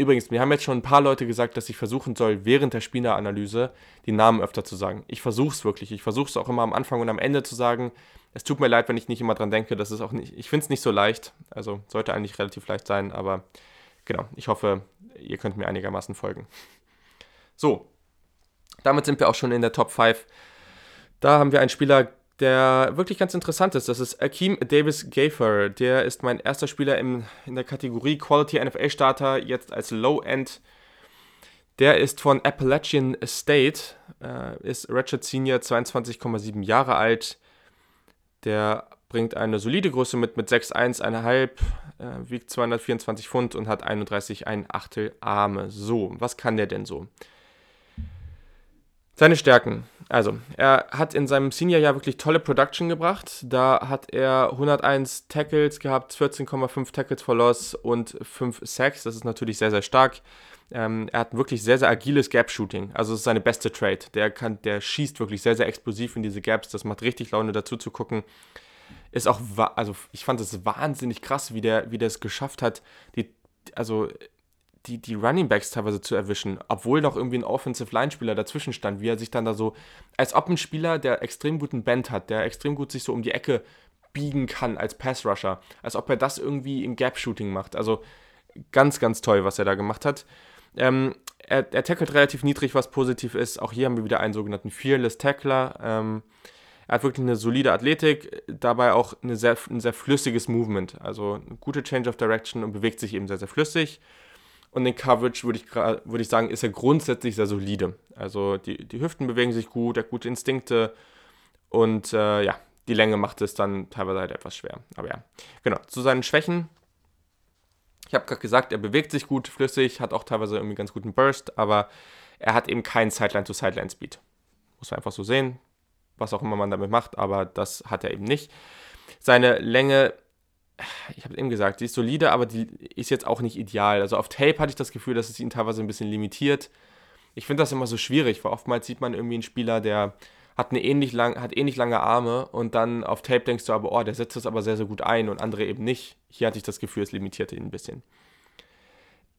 Übrigens, mir haben jetzt schon ein paar Leute gesagt, dass ich versuchen soll, während der Spieleranalyse die Namen öfter zu sagen. Ich versuche es wirklich. Ich versuche es auch immer am Anfang und am Ende zu sagen. Es tut mir leid, wenn ich nicht immer dran denke. Das ist auch nicht. Ich finde es nicht so leicht. Also sollte eigentlich relativ leicht sein, aber genau. Ich hoffe, ihr könnt mir einigermaßen folgen. So, damit sind wir auch schon in der Top 5. Da haben wir einen Spieler der wirklich ganz interessant ist. Das ist Akeem Davis Gafer. Der ist mein erster Spieler im, in der Kategorie Quality NFL Starter, jetzt als Low End. Der ist von Appalachian State, äh, ist Ratchet Senior, 22,7 Jahre alt. Der bringt eine solide Größe mit, mit 6,1,5, äh, wiegt 224 Pfund und hat 31,1 Achtel Arme. So, was kann der denn so? Seine Stärken. Also, er hat in seinem Senior-Jahr wirklich tolle Production gebracht. Da hat er 101 Tackles gehabt, 14,5 Tackles for Loss und 5 Sacks. Das ist natürlich sehr, sehr stark. Ähm, er hat wirklich sehr, sehr agiles Gap-Shooting. Also, es ist seine beste Trade. Der, kann, der schießt wirklich sehr, sehr explosiv in diese Gaps. Das macht richtig Laune, dazu zu gucken. Ist auch, also, ich fand es wahnsinnig krass, wie der, wie der es geschafft hat, die, also die, die Running Backs teilweise zu erwischen, obwohl noch irgendwie ein Offensive Line-Spieler dazwischen stand, wie er sich dann da so, als ob ein Spieler, der extrem guten Band hat, der extrem gut sich so um die Ecke biegen kann als Pass-Rusher, als ob er das irgendwie im Gap-Shooting macht. Also ganz, ganz toll, was er da gemacht hat. Ähm, er, er tackelt relativ niedrig, was positiv ist. Auch hier haben wir wieder einen sogenannten Fearless Tackler. Ähm, er hat wirklich eine solide Athletik, dabei auch sehr, ein sehr flüssiges Movement. Also eine gute Change of Direction und bewegt sich eben sehr, sehr flüssig. Und den Coverage würde ich, würd ich sagen, ist er grundsätzlich sehr solide. Also die, die Hüften bewegen sich gut, er hat gute Instinkte und äh, ja, die Länge macht es dann teilweise halt etwas schwer. Aber ja, genau. Zu seinen Schwächen. Ich habe gerade gesagt, er bewegt sich gut, flüssig, hat auch teilweise irgendwie ganz guten Burst, aber er hat eben keinen Sideline-to-Sideline-Speed. Muss man einfach so sehen, was auch immer man damit macht, aber das hat er eben nicht. Seine Länge ich habe eben gesagt, die ist solide, aber die ist jetzt auch nicht ideal. Also auf Tape hatte ich das Gefühl, dass es ihn teilweise ein bisschen limitiert. Ich finde das immer so schwierig, weil oftmals sieht man irgendwie einen Spieler, der hat, eine ähnlich lang, hat ähnlich lange Arme und dann auf Tape denkst du aber, oh, der setzt das aber sehr, sehr gut ein und andere eben nicht. Hier hatte ich das Gefühl, es limitierte ihn ein bisschen.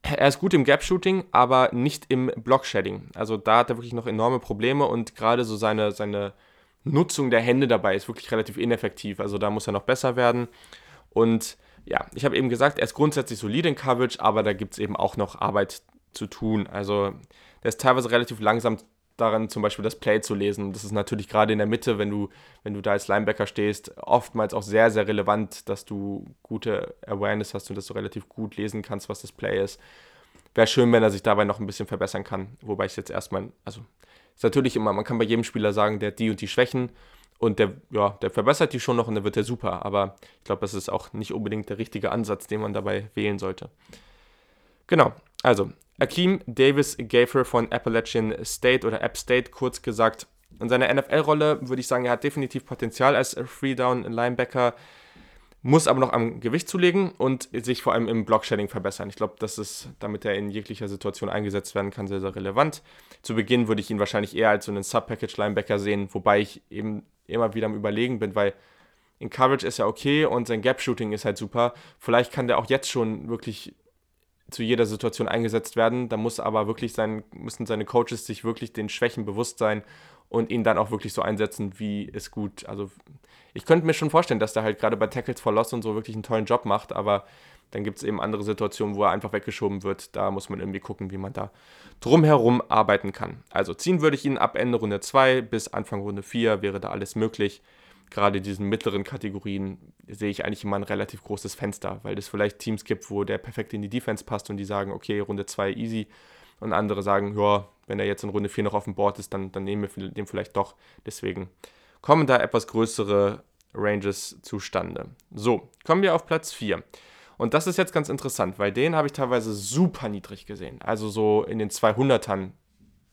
Er ist gut im Gap-Shooting, aber nicht im Block-Shedding. Also da hat er wirklich noch enorme Probleme und gerade so seine, seine Nutzung der Hände dabei ist wirklich relativ ineffektiv. Also da muss er noch besser werden. Und ja, ich habe eben gesagt, er ist grundsätzlich solide in Coverage, aber da gibt es eben auch noch Arbeit zu tun. Also der ist teilweise relativ langsam daran, zum Beispiel das Play zu lesen. Das ist natürlich gerade in der Mitte, wenn du, wenn du da als Linebacker stehst, oftmals auch sehr, sehr relevant, dass du gute Awareness hast und dass du relativ gut lesen kannst, was das Play ist. Wäre schön, wenn er sich dabei noch ein bisschen verbessern kann. Wobei ich jetzt erstmal, also ist natürlich immer, man kann bei jedem Spieler sagen, der hat die und die Schwächen und der, ja, der verbessert die schon noch und dann wird er super. Aber ich glaube, das ist auch nicht unbedingt der richtige Ansatz, den man dabei wählen sollte. Genau, also Akeem Davis Gafer von Appalachian State oder App State, kurz gesagt. In seiner NFL-Rolle würde ich sagen, er hat definitiv Potenzial als Free-Down-Linebacker, muss aber noch am Gewicht zulegen und sich vor allem im Block-Shedding verbessern. Ich glaube, das ist, damit er in jeglicher Situation eingesetzt werden kann, sehr, sehr relevant. Zu Beginn würde ich ihn wahrscheinlich eher als so einen Sub-Package-Linebacker sehen, wobei ich eben immer wieder am Überlegen bin, weil in Coverage ist er okay und sein Gap-Shooting ist halt super. Vielleicht kann der auch jetzt schon wirklich zu jeder Situation eingesetzt werden. Da muss aber wirklich sein, müssen seine Coaches sich wirklich den Schwächen bewusst sein und ihn dann auch wirklich so einsetzen, wie es gut. Also ich könnte mir schon vorstellen, dass der halt gerade bei Tackles for Loss und so wirklich einen tollen Job macht, aber dann gibt es eben andere Situationen, wo er einfach weggeschoben wird. Da muss man irgendwie gucken, wie man da drumherum arbeiten kann. Also ziehen würde ich ihn ab Ende Runde 2 bis Anfang Runde 4 wäre da alles möglich gerade diesen mittleren Kategorien sehe ich eigentlich immer ein relativ großes Fenster, weil es vielleicht Teams gibt, wo der perfekt in die Defense passt und die sagen, okay, Runde 2 easy. Und andere sagen, ja, wenn er jetzt in Runde 4 noch auf dem Board ist, dann, dann nehmen wir den vielleicht doch. Deswegen kommen da etwas größere Ranges zustande. So, kommen wir auf Platz 4. Und das ist jetzt ganz interessant, weil den habe ich teilweise super niedrig gesehen. Also so in den 200ern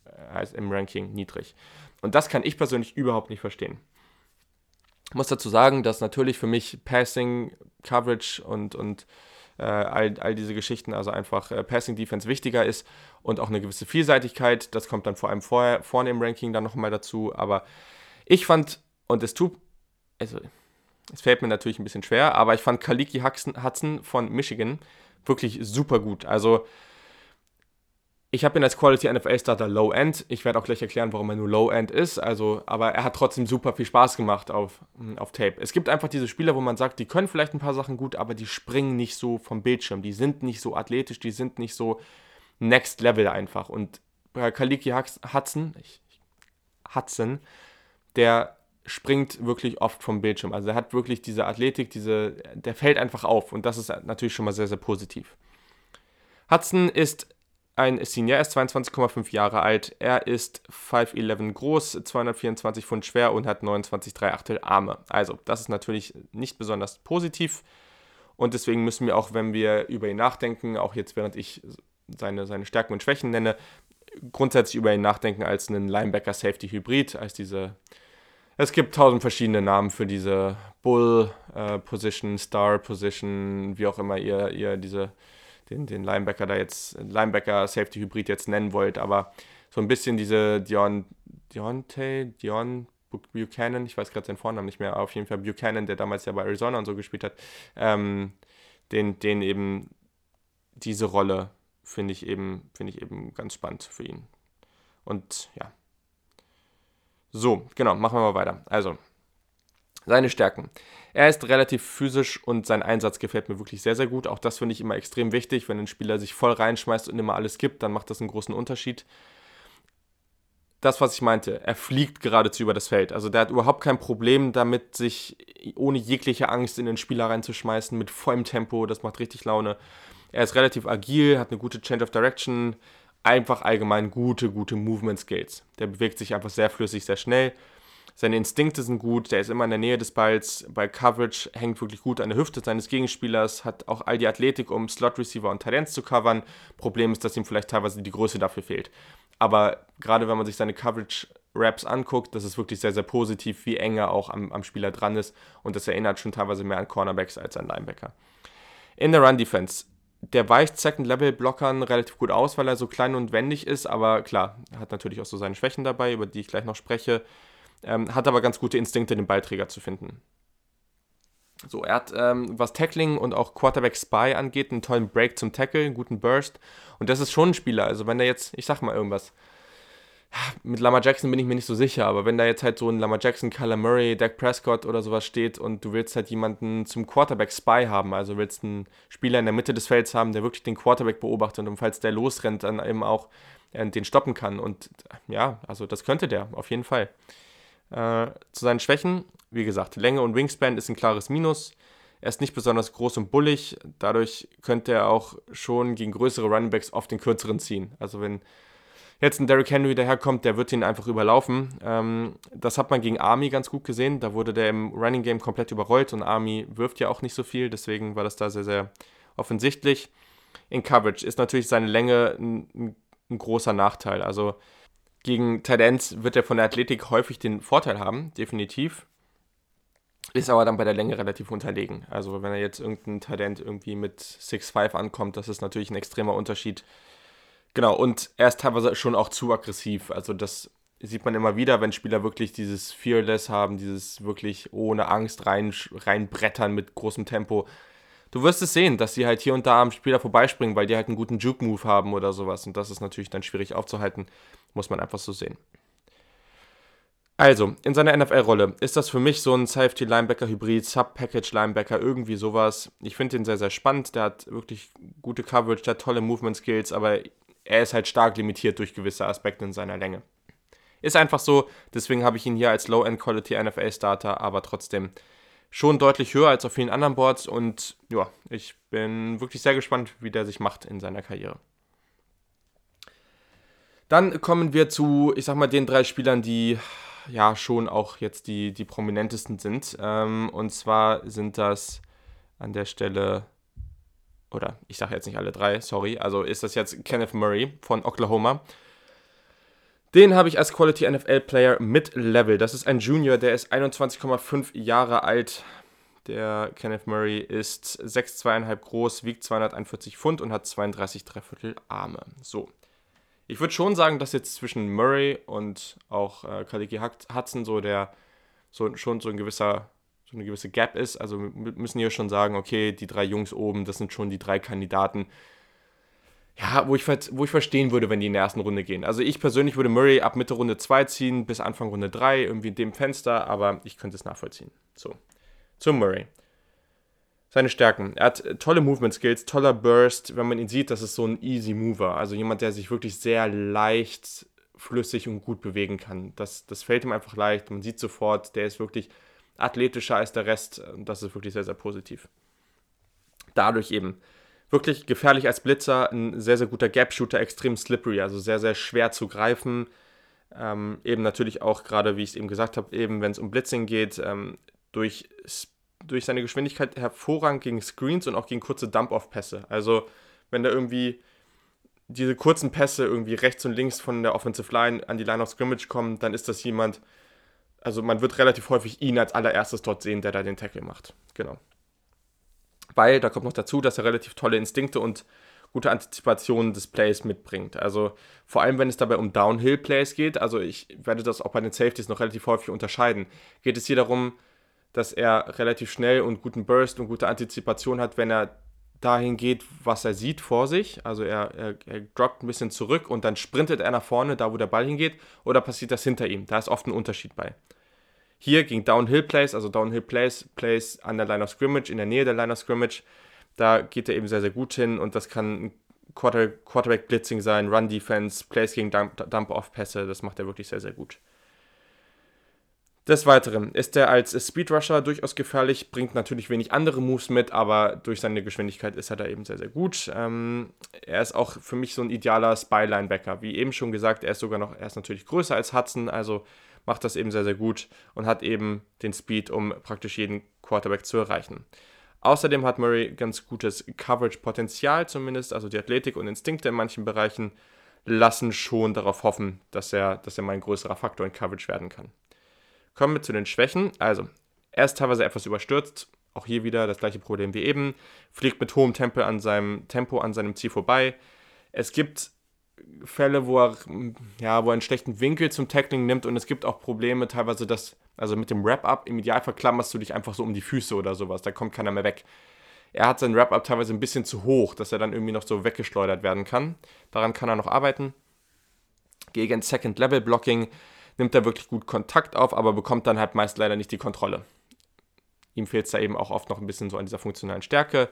äh, im Ranking niedrig. Und das kann ich persönlich überhaupt nicht verstehen. Ich muss dazu sagen, dass natürlich für mich Passing, Coverage und, und äh, all, all diese Geschichten, also einfach äh, Passing Defense wichtiger ist und auch eine gewisse Vielseitigkeit. Das kommt dann vor allem vorher, vorne im Ranking dann nochmal dazu. Aber ich fand, und es tut, also es fällt mir natürlich ein bisschen schwer, aber ich fand Kaliki Hudson von Michigan wirklich super gut. Also ich habe ihn als Quality NFL Starter Low End. Ich werde auch gleich erklären, warum er nur Low End ist. Also, aber er hat trotzdem super viel Spaß gemacht auf, hm, auf Tape. Es gibt einfach diese Spieler, wo man sagt, die können vielleicht ein paar Sachen gut, aber die springen nicht so vom Bildschirm. Die sind nicht so athletisch, die sind nicht so Next Level einfach. Und bei Kaliki Hudson, Hudson, der springt wirklich oft vom Bildschirm. Also er hat wirklich diese Athletik, diese, der fällt einfach auf. Und das ist natürlich schon mal sehr, sehr positiv. Hudson ist ein Senior, er ist 22,5 Jahre alt. Er ist 5'11 groß, 224 Pfund schwer und hat 29,3 Achtel Arme. Also, das ist natürlich nicht besonders positiv. Und deswegen müssen wir auch, wenn wir über ihn nachdenken, auch jetzt während ich seine, seine Stärken und Schwächen nenne, grundsätzlich über ihn nachdenken als einen Linebacker-Safety-Hybrid, als diese. Es gibt tausend verschiedene Namen für diese Bull-Position, äh, Star-Position, wie auch immer ihr, ihr diese den, den Linebacker da jetzt, Linebacker-Safety-Hybrid jetzt nennen wollt, aber so ein bisschen diese Dion, Deontay, Dion Buchanan, ich weiß gerade seinen Vornamen nicht mehr, auf jeden Fall Buchanan, der damals ja bei Arizona und so gespielt hat, ähm, den, den eben diese Rolle finde ich eben, finde ich eben ganz spannend für ihn. Und ja. So, genau, machen wir mal weiter. Also, seine Stärken. Er ist relativ physisch und sein Einsatz gefällt mir wirklich sehr, sehr gut. Auch das finde ich immer extrem wichtig. Wenn ein Spieler sich voll reinschmeißt und immer alles gibt, dann macht das einen großen Unterschied. Das, was ich meinte, er fliegt geradezu über das Feld. Also der hat überhaupt kein Problem damit, sich ohne jegliche Angst in den Spieler reinzuschmeißen, mit vollem Tempo. Das macht richtig Laune. Er ist relativ agil, hat eine gute Change of Direction, einfach allgemein gute, gute Movement Skills. Der bewegt sich einfach sehr flüssig, sehr schnell seine Instinkte sind gut, der ist immer in der Nähe des Balls, bei Coverage hängt wirklich gut an der Hüfte seines Gegenspielers, hat auch all die Athletik, um Slot Receiver und Talents zu covern. Problem ist, dass ihm vielleicht teilweise die Größe dafür fehlt. Aber gerade wenn man sich seine Coverage Raps anguckt, das ist wirklich sehr, sehr positiv, wie eng er auch am, am Spieler dran ist. Und das erinnert schon teilweise mehr an Cornerbacks als an Linebacker. In der Run-Defense. Der weicht Second-Level-Blockern relativ gut aus, weil er so klein und wendig ist, aber klar, hat natürlich auch so seine Schwächen dabei, über die ich gleich noch spreche. Ähm, hat aber ganz gute Instinkte, den Ballträger zu finden. So, er hat, ähm, was Tackling und auch Quarterback Spy angeht, einen tollen Break zum Tackle, einen guten Burst. Und das ist schon ein Spieler. Also, wenn er jetzt, ich sag mal irgendwas, mit Lama Jackson bin ich mir nicht so sicher, aber wenn da jetzt halt so ein Lama Jackson, Kyler Murray, Dak Prescott oder sowas steht und du willst halt jemanden zum Quarterback Spy haben, also willst einen Spieler in der Mitte des Felds haben, der wirklich den Quarterback beobachtet und falls der losrennt, dann eben auch äh, den stoppen kann. Und ja, also das könnte der auf jeden Fall. Äh, zu seinen Schwächen, wie gesagt, Länge und Wingspan ist ein klares Minus. Er ist nicht besonders groß und bullig, dadurch könnte er auch schon gegen größere Runningbacks oft den kürzeren ziehen. Also wenn jetzt ein Derrick Henry daherkommt, der wird ihn einfach überlaufen. Ähm, das hat man gegen Army ganz gut gesehen. Da wurde der im Running Game komplett überrollt und Army wirft ja auch nicht so viel, deswegen war das da sehr, sehr offensichtlich. In Coverage ist natürlich seine Länge ein, ein großer Nachteil. Also gegen Tight Ends wird er von der Athletik häufig den Vorteil haben, definitiv. Ist aber dann bei der Länge relativ unterlegen. Also wenn er jetzt irgendein Talent irgendwie mit 6'5 ankommt, das ist natürlich ein extremer Unterschied. Genau, und er ist teilweise schon auch zu aggressiv. Also das sieht man immer wieder, wenn Spieler wirklich dieses Fearless haben, dieses wirklich ohne Angst rein, reinbrettern mit großem Tempo. Du wirst es sehen, dass sie halt hier und da am Spieler vorbeispringen, weil die halt einen guten Juke-Move haben oder sowas. Und das ist natürlich dann schwierig aufzuhalten. Muss man einfach so sehen. Also, in seiner NFL-Rolle ist das für mich so ein Safety-Linebacker-Hybrid, Sub-Package-Linebacker, irgendwie sowas. Ich finde ihn sehr, sehr spannend. Der hat wirklich gute Coverage, der hat tolle Movement-Skills, aber er ist halt stark limitiert durch gewisse Aspekte in seiner Länge. Ist einfach so, deswegen habe ich ihn hier als Low-End-Quality NFL-Starter, aber trotzdem schon deutlich höher als auf vielen anderen Boards und ja, ich bin wirklich sehr gespannt, wie der sich macht in seiner Karriere. Dann kommen wir zu, ich sag mal, den drei Spielern, die ja schon auch jetzt die, die prominentesten sind. Ähm, und zwar sind das an der Stelle, oder ich sage jetzt nicht alle drei, sorry, also ist das jetzt Kenneth Murray von Oklahoma. Den habe ich als Quality NFL Player mit Level. Das ist ein Junior, der ist 21,5 Jahre alt. Der Kenneth Murray ist 6,2,5 groß, wiegt 241 Pfund und hat 32 Dreiviertel Arme. So. Ich würde schon sagen, dass jetzt zwischen Murray und auch äh, Kaliki Hudson so der so schon so ein gewisser so eine gewisse Gap ist. Also wir müssen hier schon sagen, okay, die drei Jungs oben, das sind schon die drei Kandidaten. Ja, wo ich, wo ich verstehen würde, wenn die in der ersten Runde gehen. Also ich persönlich würde Murray ab Mitte Runde 2 ziehen, bis Anfang Runde 3, irgendwie in dem Fenster, aber ich könnte es nachvollziehen. So, zum Murray. Seine Stärken. Er hat tolle Movement Skills, toller Burst. Wenn man ihn sieht, das ist so ein Easy Mover. Also jemand, der sich wirklich sehr leicht, flüssig und gut bewegen kann. Das, das fällt ihm einfach leicht. Man sieht sofort, der ist wirklich athletischer als der Rest. Und das ist wirklich sehr, sehr positiv. Dadurch eben wirklich gefährlich als Blitzer, ein sehr, sehr guter Gap-Shooter, extrem slippery, also sehr, sehr schwer zu greifen. Ähm, eben natürlich auch gerade, wie ich es eben gesagt habe, eben wenn es um Blitzing geht, ähm, durch durch seine Geschwindigkeit hervorragend gegen Screens und auch gegen kurze Dump-Off-Pässe. Also wenn da irgendwie diese kurzen Pässe irgendwie rechts und links von der Offensive Line an die Line of Scrimmage kommen, dann ist das jemand, also man wird relativ häufig ihn als allererstes dort sehen, der da den Tackle macht. Genau. Weil, da kommt noch dazu, dass er relativ tolle Instinkte und gute Antizipation des Plays mitbringt. Also vor allem, wenn es dabei um Downhill-Plays geht, also ich werde das auch bei den Safeties noch relativ häufig unterscheiden, geht es hier darum, dass er relativ schnell und guten Burst und gute Antizipation hat, wenn er dahin geht, was er sieht vor sich. Also er, er, er droppt ein bisschen zurück und dann sprintet er nach vorne, da wo der Ball hingeht, oder passiert das hinter ihm. Da ist oft ein Unterschied bei. Hier ging Downhill Plays, also Downhill Plays, Plays an der Line of Scrimmage, in der Nähe der Line of Scrimmage. Da geht er eben sehr, sehr gut hin und das kann Quarter, Quarterback Blitzing sein, Run Defense, Plays gegen Dump-Off-Pässe. Das macht er wirklich sehr, sehr gut. Des Weiteren ist er als Speedrusher durchaus gefährlich, bringt natürlich wenig andere Moves mit, aber durch seine Geschwindigkeit ist er da eben sehr, sehr gut. Ähm, er ist auch für mich so ein idealer Spy-Linebacker. Wie eben schon gesagt, er ist sogar noch, er ist natürlich größer als Hudson, also macht das eben sehr, sehr gut und hat eben den Speed, um praktisch jeden Quarterback zu erreichen. Außerdem hat Murray ganz gutes Coverage-Potenzial zumindest, also die Athletik und Instinkte in manchen Bereichen. lassen schon darauf hoffen, dass er, dass er mal ein größerer Faktor in Coverage werden kann. Kommen wir zu den Schwächen. Also, er ist teilweise etwas überstürzt. Auch hier wieder das gleiche Problem wie eben. Fliegt mit hohem Tempo an seinem, Tempo an seinem Ziel vorbei. Es gibt Fälle, wo er, ja, wo er einen schlechten Winkel zum Tackling nimmt und es gibt auch Probleme teilweise, dass, also mit dem Wrap-Up, im Idealfall klammerst du dich einfach so um die Füße oder sowas, da kommt keiner mehr weg. Er hat seinen Wrap-Up teilweise ein bisschen zu hoch, dass er dann irgendwie noch so weggeschleudert werden kann. Daran kann er noch arbeiten. Gegen Second-Level-Blocking nimmt er wirklich gut Kontakt auf, aber bekommt dann halt meist leider nicht die Kontrolle. Ihm fehlt es da eben auch oft noch ein bisschen so an dieser funktionalen Stärke.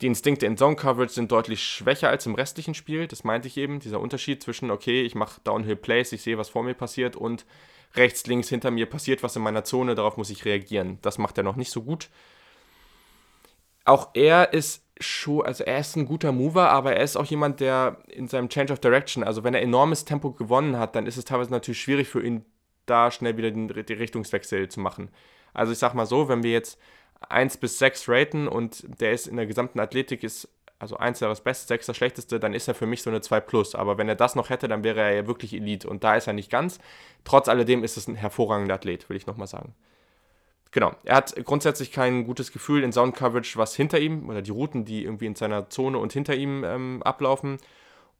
Die Instinkte in Zone Coverage sind deutlich schwächer als im restlichen Spiel. Das meinte ich eben. Dieser Unterschied zwischen, okay, ich mache Downhill Plays, ich sehe, was vor mir passiert und rechts, links, hinter mir passiert was in meiner Zone, darauf muss ich reagieren. Das macht er noch nicht so gut auch er ist schon, also er ist ein guter Mover, aber er ist auch jemand, der in seinem Change of Direction, also wenn er enormes Tempo gewonnen hat, dann ist es teilweise natürlich schwierig für ihn, da schnell wieder den, den Richtungswechsel zu machen. Also ich sag mal so, wenn wir jetzt 1 bis 6 raten und der ist in der gesamten Athletik ist, also 1 das Beste, 6 das Schlechteste, dann ist er für mich so eine 2 Plus. Aber wenn er das noch hätte, dann wäre er ja wirklich Elite. Und da ist er nicht ganz. Trotz alledem ist es ein hervorragender Athlet, will ich nochmal sagen. Genau, er hat grundsätzlich kein gutes Gefühl in Sound Coverage, was hinter ihm oder die Routen, die irgendwie in seiner Zone und hinter ihm ähm, ablaufen.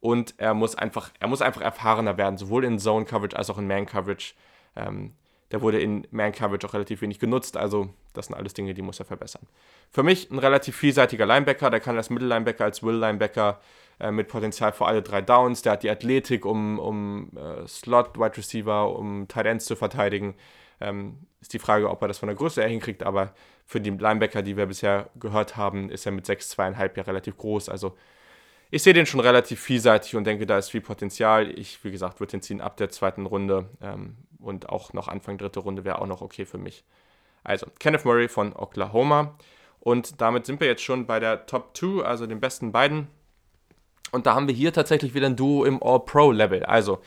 Und er muss einfach, er muss einfach erfahrener werden, sowohl in Zone Coverage als auch in Man Coverage. Ähm, der wurde in Man Coverage auch relativ wenig genutzt, also das sind alles Dinge, die muss er verbessern. Für mich ein relativ vielseitiger Linebacker, der kann als Mittellinebacker, als Will-Linebacker äh, mit Potenzial für alle drei Downs, der hat die Athletik, um, um äh, Slot, Wide Receiver, um Tight Ends zu verteidigen. Ähm, ist die Frage, ob er das von der Größe her hinkriegt, aber für die Linebacker, die wir bisher gehört haben, ist er mit 6,2,5 ja relativ groß. Also ich sehe den schon relativ vielseitig und denke, da ist viel Potenzial. Ich, wie gesagt, würde den ziehen ab der zweiten Runde ähm, und auch noch Anfang dritte Runde wäre auch noch okay für mich. Also, Kenneth Murray von Oklahoma. Und damit sind wir jetzt schon bei der Top 2, also den besten beiden. Und da haben wir hier tatsächlich wieder ein Duo im All-Pro-Level. Also,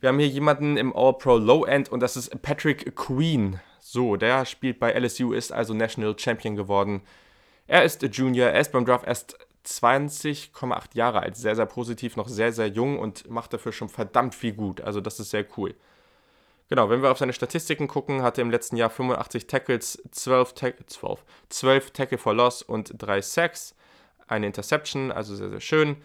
wir haben hier jemanden im All-Pro Low-End und das ist Patrick Queen. So, der spielt bei LSU, ist also National Champion geworden. Er ist Junior, er ist beim Draft erst 20,8 Jahre alt. Sehr, sehr positiv, noch sehr, sehr jung und macht dafür schon verdammt viel gut. Also, das ist sehr cool. Genau, wenn wir auf seine Statistiken gucken, hatte er im letzten Jahr 85 Tackles, 12, Ta 12, 12 Tackle for Loss und 3 Sacks, eine Interception, also sehr, sehr schön.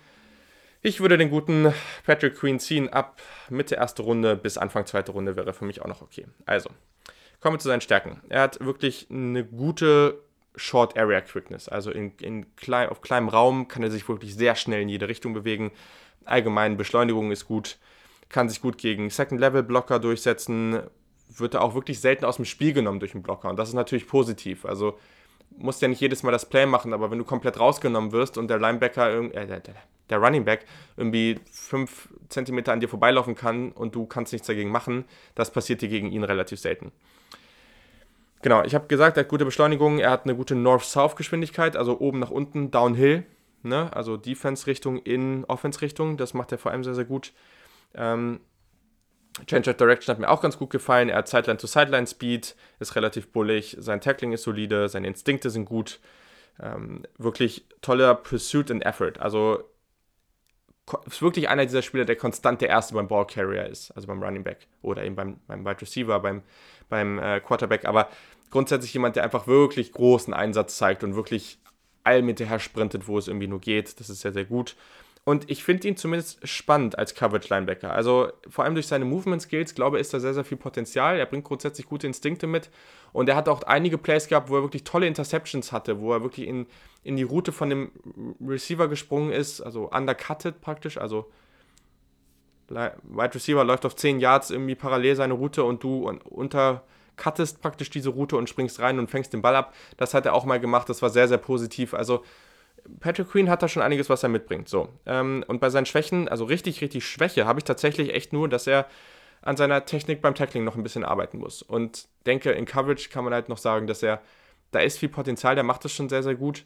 Ich würde den guten Patrick Queen ziehen. Ab Mitte erste Runde bis Anfang zweite Runde wäre für mich auch noch okay. Also, kommen wir zu seinen Stärken. Er hat wirklich eine gute Short Area Quickness. Also in, in klein, auf kleinem Raum kann er sich wirklich sehr schnell in jede Richtung bewegen. Allgemein Beschleunigung ist gut. Kann sich gut gegen Second Level Blocker durchsetzen. Wird er auch wirklich selten aus dem Spiel genommen durch einen Blocker. Und das ist natürlich positiv. Also musst ja nicht jedes Mal das Play machen, aber wenn du komplett rausgenommen wirst und der Linebacker, äh, der, der, Running Back irgendwie 5 cm an dir vorbeilaufen kann und du kannst nichts dagegen machen, das passiert dir gegen ihn relativ selten. Genau, ich habe gesagt, er hat gute Beschleunigung, er hat eine gute North-South-Geschwindigkeit, also oben nach unten, Downhill, ne? also Defense-Richtung in Offense-Richtung, das macht er vor allem sehr, sehr gut. Ähm, Change of Direction hat mir auch ganz gut gefallen. Er hat Sideline-to-Sideline-Speed, ist relativ bullig, sein Tackling ist solide, seine Instinkte sind gut. Ähm, wirklich toller Pursuit and Effort. Also ist wirklich einer dieser Spieler, der konstant der Erste beim Ballcarrier ist, also beim Running Back oder eben beim, beim Wide Receiver, beim, beim äh, Quarterback. Aber grundsätzlich jemand, der einfach wirklich großen Einsatz zeigt und wirklich all mit her sprintet, wo es irgendwie nur geht. Das ist sehr, sehr gut. Und ich finde ihn zumindest spannend als Coverage-Linebacker. Also vor allem durch seine Movement-Skills, glaube ich, ist da sehr, sehr viel Potenzial. Er bringt grundsätzlich gute Instinkte mit. Und er hat auch einige Plays gehabt, wo er wirklich tolle Interceptions hatte, wo er wirklich in, in die Route von dem Receiver gesprungen ist, also undercutted praktisch. Also Wide Receiver läuft auf 10 Yards irgendwie parallel seine Route und du untercuttest praktisch diese Route und springst rein und fängst den Ball ab. Das hat er auch mal gemacht. Das war sehr, sehr positiv. Also Patrick Queen hat da schon einiges, was er mitbringt. So. Ähm, und bei seinen Schwächen, also richtig, richtig Schwäche, habe ich tatsächlich echt nur, dass er an seiner Technik beim Tackling noch ein bisschen arbeiten muss. Und denke, in Coverage kann man halt noch sagen, dass er, da ist viel Potenzial, der macht das schon sehr, sehr gut.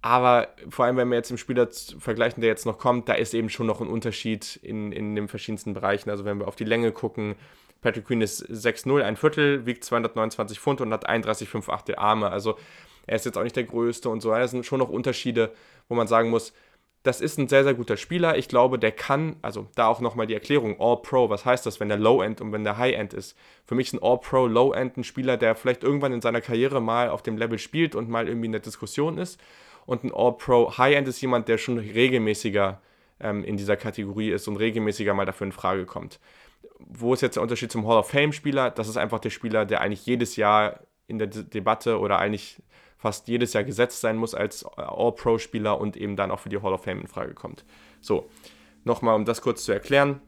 Aber vor allem, wenn wir jetzt im Spieler vergleichen, der jetzt noch kommt, da ist eben schon noch ein Unterschied in, in den verschiedensten Bereichen. Also wenn wir auf die Länge gucken, Patrick Queen ist 6'0, ein Viertel, wiegt 229 Pfund und hat 31,58 Arme. Also er ist jetzt auch nicht der Größte und so. Das sind schon noch Unterschiede, wo man sagen muss, das ist ein sehr, sehr guter Spieler. Ich glaube, der kann, also da auch nochmal die Erklärung, All-Pro, was heißt das, wenn der Low-End und wenn der High-End ist? Für mich ist ein All-Pro, Low-End ein Spieler, der vielleicht irgendwann in seiner Karriere mal auf dem Level spielt und mal irgendwie in der Diskussion ist. Und ein All-Pro, High-End ist jemand, der schon regelmäßiger ähm, in dieser Kategorie ist und regelmäßiger mal dafür in Frage kommt. Wo ist jetzt der Unterschied zum Hall of Fame-Spieler? Das ist einfach der Spieler, der eigentlich jedes Jahr in der De Debatte oder eigentlich fast jedes Jahr gesetzt sein muss als All-Pro-Spieler und eben dann auch für die Hall of Fame in Frage kommt. So, nochmal, um das kurz zu erklären.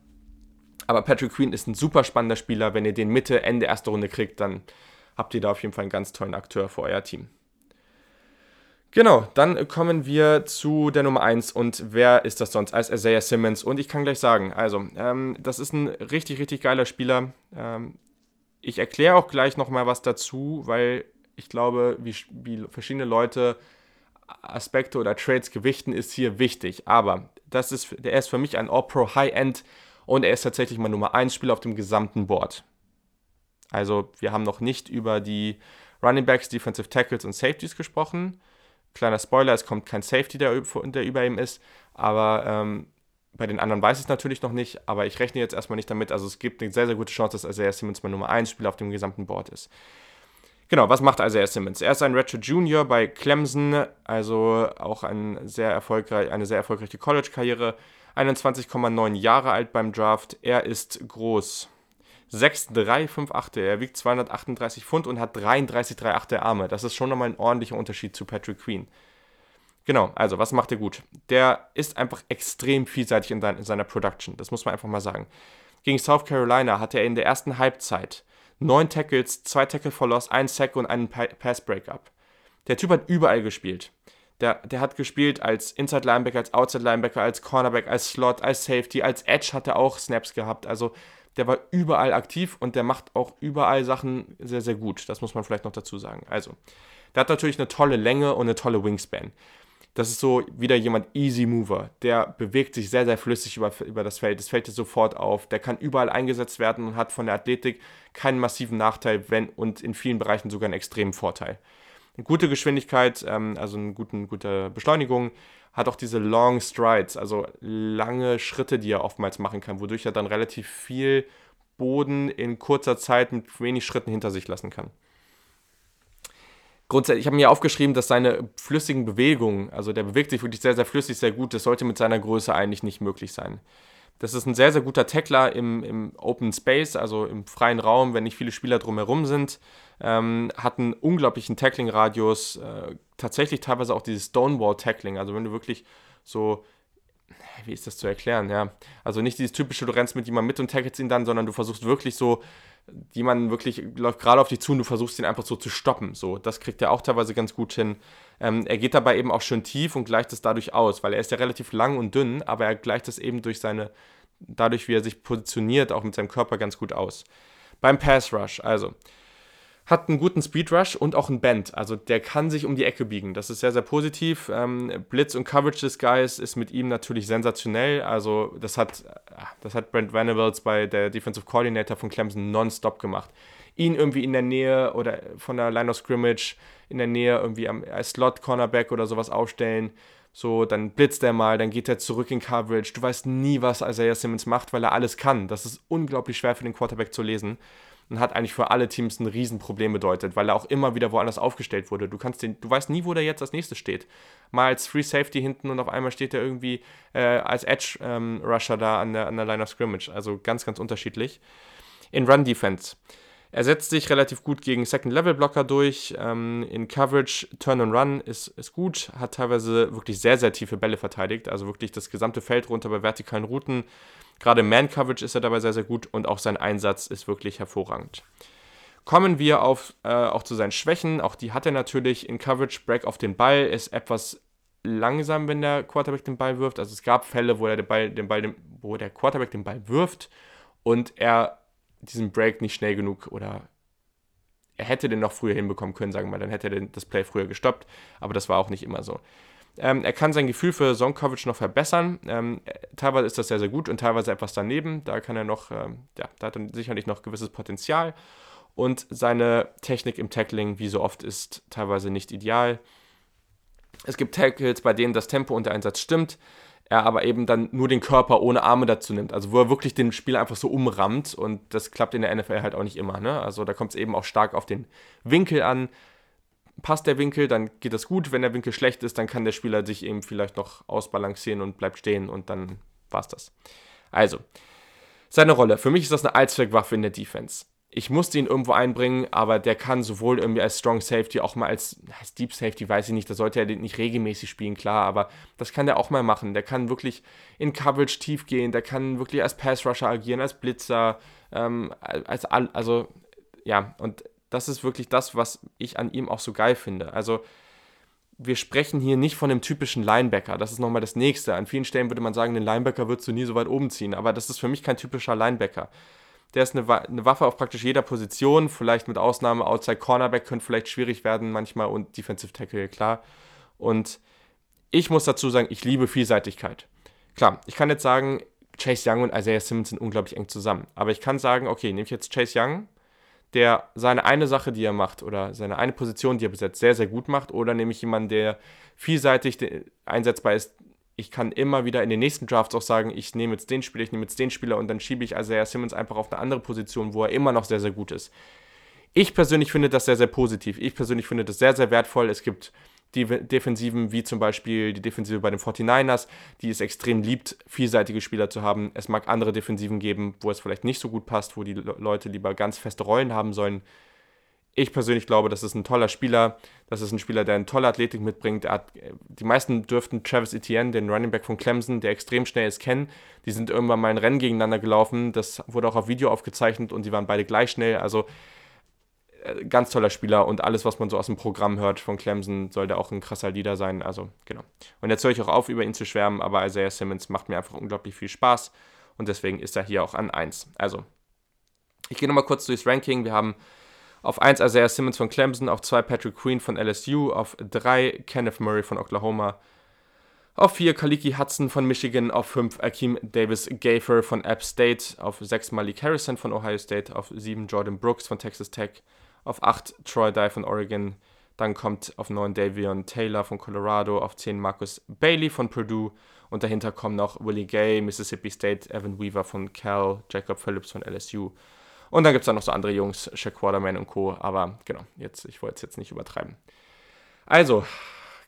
Aber Patrick Queen ist ein super spannender Spieler. Wenn ihr den Mitte, Ende erste Runde kriegt, dann habt ihr da auf jeden Fall einen ganz tollen Akteur für euer Team. Genau, dann kommen wir zu der Nummer 1 und wer ist das sonst als Isaiah Simmons? Und ich kann gleich sagen, also, ähm, das ist ein richtig, richtig geiler Spieler. Ähm, ich erkläre auch gleich nochmal was dazu, weil ich glaube, wie, wie verschiedene Leute Aspekte oder Trades gewichten, ist hier wichtig. Aber das ist, der ist für mich ein All-Pro High-End und er ist tatsächlich mein Nummer 1 Spieler auf dem gesamten Board. Also wir haben noch nicht über die Running Backs, Defensive Tackles und Safeties gesprochen. Kleiner Spoiler, es kommt kein Safety, der, der über ihm ist, aber ähm, bei den anderen weiß ich es natürlich noch nicht, aber ich rechne jetzt erstmal nicht damit. Also es gibt eine sehr, sehr gute Chance, dass Isaiah Simmons mein Nummer 1 Spieler auf dem gesamten Board ist. Genau, was macht Isaiah Simmons? Er ist ein Redshirt Junior bei Clemson, also auch ein sehr erfolgreich, eine sehr erfolgreiche College-Karriere. 21,9 Jahre alt beim Draft. Er ist groß. 6,358. Er wiegt 238 Pfund und hat 33,38 Arme. Das ist schon nochmal ein ordentlicher Unterschied zu Patrick Queen. Genau, also was macht er gut? Der ist einfach extrem vielseitig in, seiner Production. Das muss man einfach mal sagen. Gegen South Carolina hatte er in der ersten Halbzeit neun Tackles, zwei Tackle for Loss, ein Sack und einen Pass Breakup. Der Typ hat überall gespielt. Der, der hat gespielt als Inside Linebacker, als Outside Linebacker, als Cornerback, als Slot, als Safety, als Edge hat er auch Snaps gehabt. Also der war überall aktiv und der macht auch überall Sachen sehr, sehr gut. Das muss man vielleicht noch dazu sagen. Also, der hat natürlich eine tolle Länge und eine tolle Wingspan. Das ist so wieder jemand Easy Mover. Der bewegt sich sehr, sehr flüssig über, über das Feld. Das fällt dir sofort auf. Der kann überall eingesetzt werden und hat von der Athletik keinen massiven Nachteil wenn, und in vielen Bereichen sogar einen extremen Vorteil. Eine gute Geschwindigkeit, ähm, also eine guten, gute Beschleunigung, hat auch diese Long Strides, also lange Schritte, die er oftmals machen kann, wodurch er dann relativ viel Boden in kurzer Zeit mit wenig Schritten hinter sich lassen kann grundsätzlich, ich habe mir aufgeschrieben, dass seine flüssigen Bewegungen, also der bewegt sich wirklich sehr, sehr flüssig, sehr gut, das sollte mit seiner Größe eigentlich nicht möglich sein. Das ist ein sehr, sehr guter Tackler im, im Open Space, also im freien Raum, wenn nicht viele Spieler drumherum sind. Ähm, hat einen unglaublichen Tackling-Radius, äh, tatsächlich teilweise auch dieses Stonewall-Tackling, also wenn du wirklich so wie ist das zu erklären, ja. Also nicht dieses typische, du rennst mit jemandem mit und tackelst ihn dann, sondern du versuchst wirklich so jemanden wirklich läuft gerade auf dich zu und du versuchst ihn einfach so zu stoppen. So, das kriegt er auch teilweise ganz gut hin. Ähm, er geht dabei eben auch schön tief und gleicht es dadurch aus, weil er ist ja relativ lang und dünn, aber er gleicht es eben durch seine, dadurch, wie er sich positioniert, auch mit seinem Körper ganz gut aus. Beim Pass Rush, also hat einen guten Speed Rush und auch einen Bend. Also der kann sich um die Ecke biegen. Das ist sehr, sehr positiv. Ähm, Blitz und Coverage des Guys ist mit ihm natürlich sensationell. Also das hat, das hat Brent Venables bei der Defensive Coordinator von Clemson nonstop gemacht. Ihn irgendwie in der Nähe oder von der Line of Scrimmage in der Nähe irgendwie am, Slot-Cornerback oder sowas aufstellen. So, dann blitzt er mal, dann geht er zurück in Coverage. Du weißt nie, was Isaiah Simmons macht, weil er alles kann. Das ist unglaublich schwer für den Quarterback zu lesen und hat eigentlich für alle Teams ein Riesenproblem bedeutet, weil er auch immer wieder woanders aufgestellt wurde. Du kannst den, du weißt nie, wo der jetzt als nächstes steht. Mal als Free Safety hinten und auf einmal steht er irgendwie äh, als Edge ähm, Rusher da an der, an der Line of Scrimmage. Also ganz, ganz unterschiedlich. In Run Defense. Er setzt sich relativ gut gegen Second-Level-Blocker durch. Ähm, in Coverage, Turn and Run ist, ist gut. Hat teilweise wirklich sehr, sehr tiefe Bälle verteidigt. Also wirklich das gesamte Feld runter bei vertikalen Routen. Gerade Man-Coverage ist er dabei sehr, sehr gut und auch sein Einsatz ist wirklich hervorragend. Kommen wir auf, äh, auch zu seinen Schwächen. Auch die hat er natürlich in Coverage. Break auf den Ball ist etwas langsam, wenn der Quarterback den Ball wirft. Also es gab Fälle, wo, er den Ball, den Ball, wo der Quarterback den Ball wirft und er diesen Break nicht schnell genug oder er hätte den noch früher hinbekommen können, sagen wir mal, dann hätte er das Play früher gestoppt, aber das war auch nicht immer so. Ähm, er kann sein Gefühl für Zone Coverage noch verbessern. Ähm, teilweise ist das sehr, sehr gut und teilweise etwas daneben. Da kann er noch, ähm, ja, da hat er sicherlich noch gewisses Potenzial. Und seine Technik im Tackling, wie so oft, ist teilweise nicht ideal. Es gibt Tackles, bei denen das Tempo und der Einsatz stimmt. Er aber eben dann nur den Körper ohne Arme dazu nimmt. Also wo er wirklich den Spieler einfach so umrammt und das klappt in der NFL halt auch nicht immer. Ne? Also da kommt es eben auch stark auf den Winkel an. Passt der Winkel, dann geht das gut. Wenn der Winkel schlecht ist, dann kann der Spieler sich eben vielleicht noch ausbalancieren und bleibt stehen und dann war's das. Also, seine Rolle. Für mich ist das eine Allzweckwaffe in der Defense ich musste ihn irgendwo einbringen, aber der kann sowohl irgendwie als Strong Safety, auch mal als, als Deep Safety, weiß ich nicht, da sollte er nicht regelmäßig spielen, klar, aber das kann der auch mal machen. Der kann wirklich in Coverage tief gehen, der kann wirklich als Pass Rusher agieren, als Blitzer, ähm, als, also, ja, und das ist wirklich das, was ich an ihm auch so geil finde. Also, wir sprechen hier nicht von einem typischen Linebacker. Das ist nochmal das nächste. An vielen Stellen würde man sagen, den Linebacker würdest du nie so weit oben ziehen, aber das ist für mich kein typischer Linebacker. Der ist eine, eine, Waffe auf praktisch jeder Position, vielleicht mit Ausnahme Outside Cornerback könnte vielleicht schwierig werden manchmal und Defensive Tackle, klar. Und ich muss dazu sagen, ich liebe Vielseitigkeit. Klar, ich kann jetzt sagen, Chase Young und Isaiah Simmons sind unglaublich eng zusammen. Aber ich kann sagen, okay, nehme ich jetzt Chase Young, der seine eine Sache, die er macht, oder seine eine Position, die er besetzt, sehr, sehr gut macht, oder nehme ich jemanden, der vielseitig einsetzbar ist, ich kann immer wieder in den nächsten Drafts auch sagen, ich nehme jetzt den Spieler, ich nehme jetzt den Spieler und dann schiebe ich Isaiah Simmons einfach auf eine andere Position, wo er immer noch sehr, sehr gut ist. Ich persönlich finde das sehr, sehr positiv. Ich persönlich finde das sehr, sehr wertvoll. Es gibt die Defensiven, wie zum Beispiel die Defensive bei den 49ers, die es extrem liebt, vielseitige Spieler zu haben. Es mag andere Defensiven geben, wo es vielleicht nicht so gut passt, wo die Leute lieber ganz feste Rollen haben sollen. Ich persönlich glaube, das ist ein toller Spieler. Das ist ein Spieler, der eine tolle Athletik mitbringt. Hat, die meisten dürften Travis Etienne, den Running Back von Clemson, der extrem schnell ist, kennen. Die sind irgendwann mal ein Rennen gegeneinander gelaufen. Das wurde auch auf Video aufgezeichnet und sie waren beide gleich schnell. Also äh, ganz toller Spieler und alles, was man so aus dem Programm hört von Clemson, soll da auch ein krasser Leader sein. Also genau. Und jetzt höre ich auch auf, über ihn zu schwärmen, aber Isaiah Simmons macht mir einfach unglaublich viel Spaß und deswegen ist er hier auch an 1. Also, ich gehe nochmal kurz durchs Ranking. Wir haben auf 1 Isaiah Simmons von Clemson, auf 2 Patrick Queen von LSU, auf 3 Kenneth Murray von Oklahoma, auf 4 Kaliki Hudson von Michigan, auf 5 Akeem Davis Gafer von App State, auf 6 Malik Harrison von Ohio State, auf 7 Jordan Brooks von Texas Tech, auf 8 Troy Dye von Oregon, dann kommt auf 9 Davion Taylor von Colorado, auf 10 Marcus Bailey von Purdue und dahinter kommen noch Willie Gay, Mississippi State, Evan Weaver von Cal, Jacob Phillips von LSU und dann gibt es da noch so andere Jungs, Shaq Quarterman und Co. Aber genau, jetzt, ich wollte es jetzt nicht übertreiben. Also,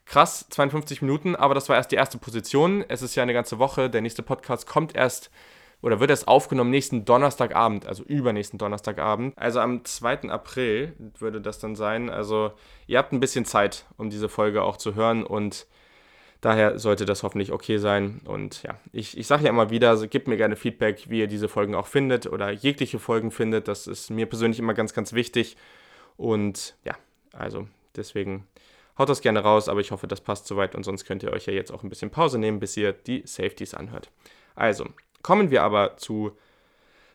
krass, 52 Minuten, aber das war erst die erste Position. Es ist ja eine ganze Woche. Der nächste Podcast kommt erst oder wird erst aufgenommen nächsten Donnerstagabend, also übernächsten Donnerstagabend. Also am 2. April würde das dann sein. Also ihr habt ein bisschen Zeit, um diese Folge auch zu hören und Daher sollte das hoffentlich okay sein. Und ja, ich, ich sage ja immer wieder, also gebt mir gerne Feedback, wie ihr diese Folgen auch findet oder jegliche Folgen findet. Das ist mir persönlich immer ganz, ganz wichtig. Und ja, also deswegen haut das gerne raus, aber ich hoffe, das passt soweit und sonst könnt ihr euch ja jetzt auch ein bisschen Pause nehmen, bis ihr die Safeties anhört. Also, kommen wir aber zu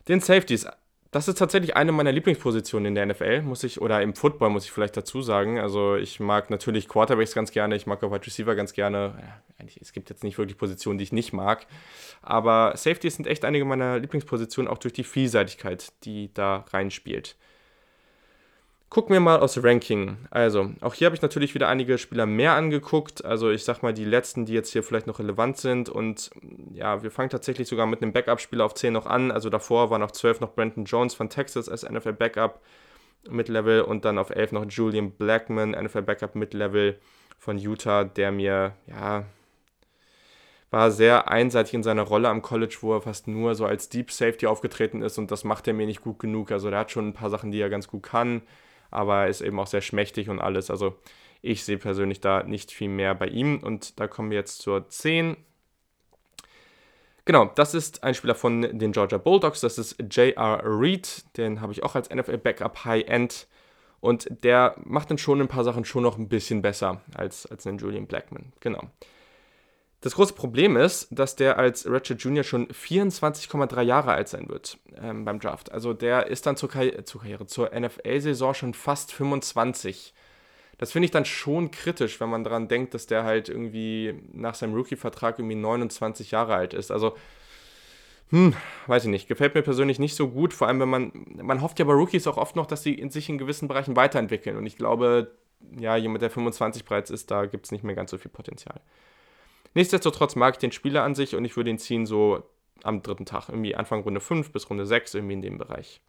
den Safeties das ist tatsächlich eine meiner Lieblingspositionen in der NFL, muss ich, oder im Football muss ich vielleicht dazu sagen. Also ich mag natürlich Quarterbacks ganz gerne, ich mag auch Wide Receiver ganz gerne. Ja, eigentlich, es gibt jetzt nicht wirklich Positionen, die ich nicht mag. Aber Safeties sind echt einige meiner Lieblingspositionen, auch durch die Vielseitigkeit, die da reinspielt. Gucken wir mal aus Ranking. Also, auch hier habe ich natürlich wieder einige Spieler mehr angeguckt. Also, ich sag mal, die letzten, die jetzt hier vielleicht noch relevant sind. Und ja, wir fangen tatsächlich sogar mit einem Backup-Spieler auf 10 noch an. Also, davor waren auf 12 noch Brandon Jones von Texas als NFL-Backup Mid-Level und dann auf 11 noch Julian Blackman, NFL-Backup Mid-Level von Utah, der mir, ja, war sehr einseitig in seiner Rolle am College, wo er fast nur so als Deep Safety aufgetreten ist und das macht er mir nicht gut genug. Also, der hat schon ein paar Sachen, die er ganz gut kann aber er ist eben auch sehr schmächtig und alles. Also ich sehe persönlich da nicht viel mehr bei ihm. Und da kommen wir jetzt zur 10. Genau, das ist ein Spieler von den Georgia Bulldogs. Das ist J.R. Reed. Den habe ich auch als NFL-Backup High-End. Und der macht dann schon ein paar Sachen schon noch ein bisschen besser als, als ein Julian Blackman. Genau. Das große Problem ist, dass der als Ratchet Jr. schon 24,3 Jahre alt sein wird ähm, beim Draft. Also der ist dann zur, Karri zur Karriere, zur NFL-Saison schon fast 25. Das finde ich dann schon kritisch, wenn man daran denkt, dass der halt irgendwie nach seinem Rookie-Vertrag irgendwie 29 Jahre alt ist. Also, hm, weiß ich nicht. Gefällt mir persönlich nicht so gut. Vor allem, wenn man, man hofft ja bei Rookies auch oft noch, dass sie in sich in gewissen Bereichen weiterentwickeln. Und ich glaube, ja, jemand, der 25 bereits ist, da gibt es nicht mehr ganz so viel Potenzial. Nichtsdestotrotz mag ich den Spieler an sich und ich würde ihn ziehen so am dritten Tag, irgendwie Anfang Runde 5 bis Runde 6, irgendwie in dem Bereich.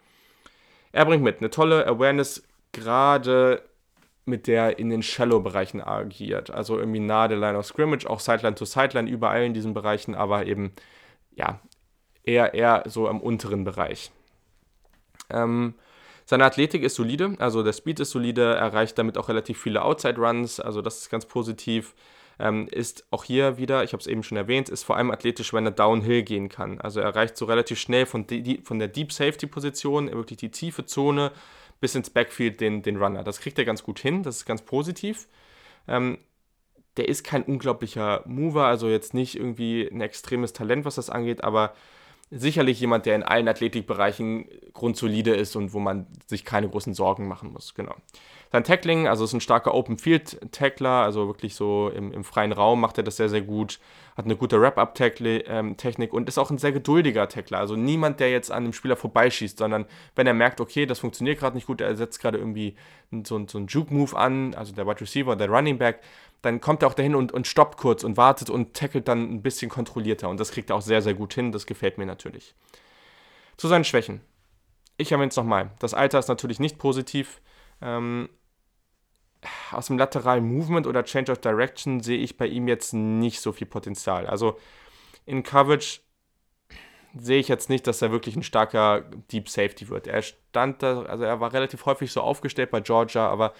Er bringt mit eine tolle Awareness, gerade mit der in den Shallow-Bereichen agiert. Also irgendwie nahe der Line of Scrimmage, auch Sideline to Sideline, überall in diesen Bereichen, aber eben, ja, eher, eher so am unteren Bereich. Ähm, seine Athletik ist solide, also der Speed ist solide, erreicht damit auch relativ viele Outside-Runs, also das ist ganz positiv. Ähm, ist auch hier wieder, ich habe es eben schon erwähnt, ist vor allem athletisch, wenn er downhill gehen kann. Also er erreicht so relativ schnell von, die, von der Deep Safety Position, wirklich die tiefe Zone, bis ins Backfield den, den Runner. Das kriegt er ganz gut hin, das ist ganz positiv. Ähm, der ist kein unglaublicher Mover, also jetzt nicht irgendwie ein extremes Talent, was das angeht, aber sicherlich jemand, der in allen Athletikbereichen grundsolide ist und wo man sich keine großen Sorgen machen muss. Genau. Sein Tackling, also ist ein starker Open-Field-Tackler, also wirklich so im, im, freien Raum macht er das sehr, sehr gut. Hat eine gute Wrap-Up-Technik ähm, und ist auch ein sehr geduldiger Tackler. Also niemand, der jetzt an dem Spieler vorbeischießt, sondern wenn er merkt, okay, das funktioniert gerade nicht gut, er setzt gerade irgendwie so, so einen Juke-Move an, also der Wide Receiver, der Running Back, dann kommt er auch dahin und, und stoppt kurz und wartet und tackelt dann ein bisschen kontrollierter. Und das kriegt er auch sehr, sehr gut hin. Das gefällt mir natürlich. Zu seinen Schwächen. Ich erwähne es nochmal. Das Alter ist natürlich nicht positiv. Ähm, aus dem lateralen Movement oder Change of Direction sehe ich bei ihm jetzt nicht so viel Potenzial. Also in Coverage sehe ich jetzt nicht, dass er wirklich ein starker Deep Safety wird. Er stand da, also er war relativ häufig so aufgestellt bei Georgia, aber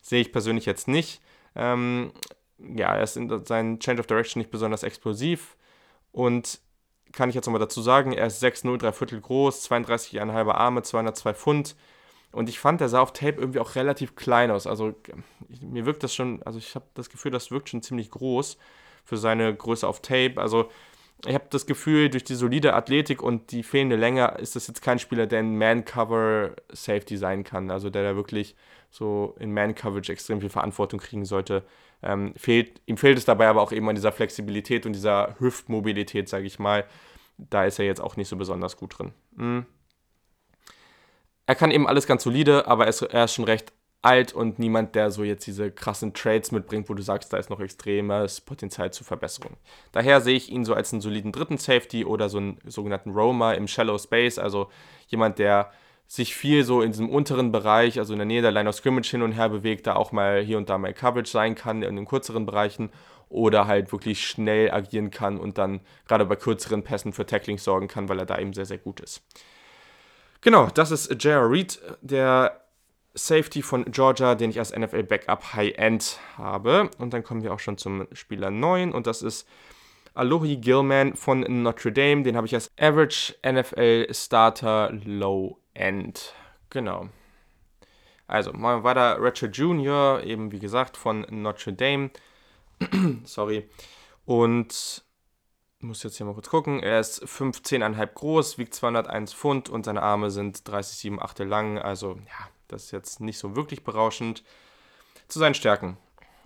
sehe ich persönlich jetzt nicht. Ähm, ja, er ist in seinem Change of Direction nicht besonders explosiv und kann ich jetzt nochmal dazu sagen, er ist 6'0, 3 Viertel groß, 32,5 Arme, 202 Pfund und ich fand, der sah auf Tape irgendwie auch relativ klein aus. Also ich, mir wirkt das schon, also ich habe das Gefühl, das wirkt schon ziemlich groß für seine Größe auf Tape. Also ich habe das Gefühl, durch die solide Athletik und die fehlende Länge ist das jetzt kein Spieler, der ein Man-Cover-Safety sein kann. Also der da wirklich so in Man-Coverage extrem viel Verantwortung kriegen sollte. Ähm, fehlt, ihm fehlt es dabei aber auch eben an dieser Flexibilität und dieser Hüftmobilität, sage ich mal. Da ist er jetzt auch nicht so besonders gut drin. Mhm er kann eben alles ganz solide, aber er ist, er ist schon recht alt und niemand, der so jetzt diese krassen Trades mitbringt, wo du sagst, da ist noch extremes Potenzial zur Verbesserung. Daher sehe ich ihn so als einen soliden dritten Safety oder so einen sogenannten Roamer im Shallow Space, also jemand, der sich viel so in diesem unteren Bereich, also in der Nähe der Line of Scrimmage hin und her bewegt, da auch mal hier und da mal Coverage sein kann in den kürzeren Bereichen oder halt wirklich schnell agieren kann und dann gerade bei kürzeren Pässen für Tackling sorgen kann, weil er da eben sehr, sehr gut ist. Genau, das ist J.R. Reed, der Safety von Georgia, den ich als NFL Backup High-End habe. Und dann kommen wir auch schon zum Spieler 9 und das ist Alohi Gilman von Notre Dame. Den habe ich als Average NFL Starter Low End. Genau. Also, mal weiter. Ratchet Jr., eben wie gesagt, von Notre Dame. Sorry. Und muss jetzt hier mal kurz gucken. Er ist 15,5 groß, wiegt 201 Pfund und seine Arme sind 30,7 Achtel lang. Also, ja, das ist jetzt nicht so wirklich berauschend. Zu seinen Stärken.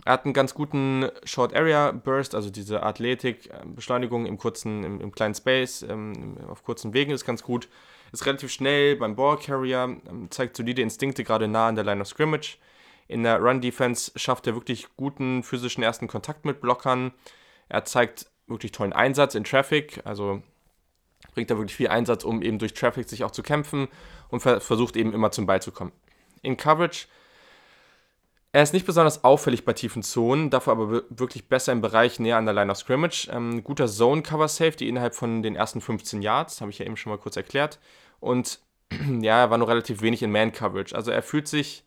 Er hat einen ganz guten Short Area Burst, also diese Athletik, äh, Beschleunigung im kurzen, im, im kleinen Space, ähm, auf kurzen Wegen ist ganz gut. Ist relativ schnell beim Ball Carrier, ähm, zeigt solide Instinkte gerade nah an der Line of Scrimmage. In der Run Defense schafft er wirklich guten physischen ersten Kontakt mit Blockern. Er zeigt wirklich tollen Einsatz in Traffic, also bringt da wirklich viel Einsatz, um eben durch Traffic sich auch zu kämpfen und ver versucht eben immer zum Ball zu kommen. In Coverage, er ist nicht besonders auffällig bei tiefen Zonen, dafür aber wirklich besser im Bereich näher an der Line of Scrimmage. Ähm, guter Zone-Cover-Safety innerhalb von den ersten 15 Yards, habe ich ja eben schon mal kurz erklärt. Und ja, er war nur relativ wenig in Man-Coverage. Also er fühlt sich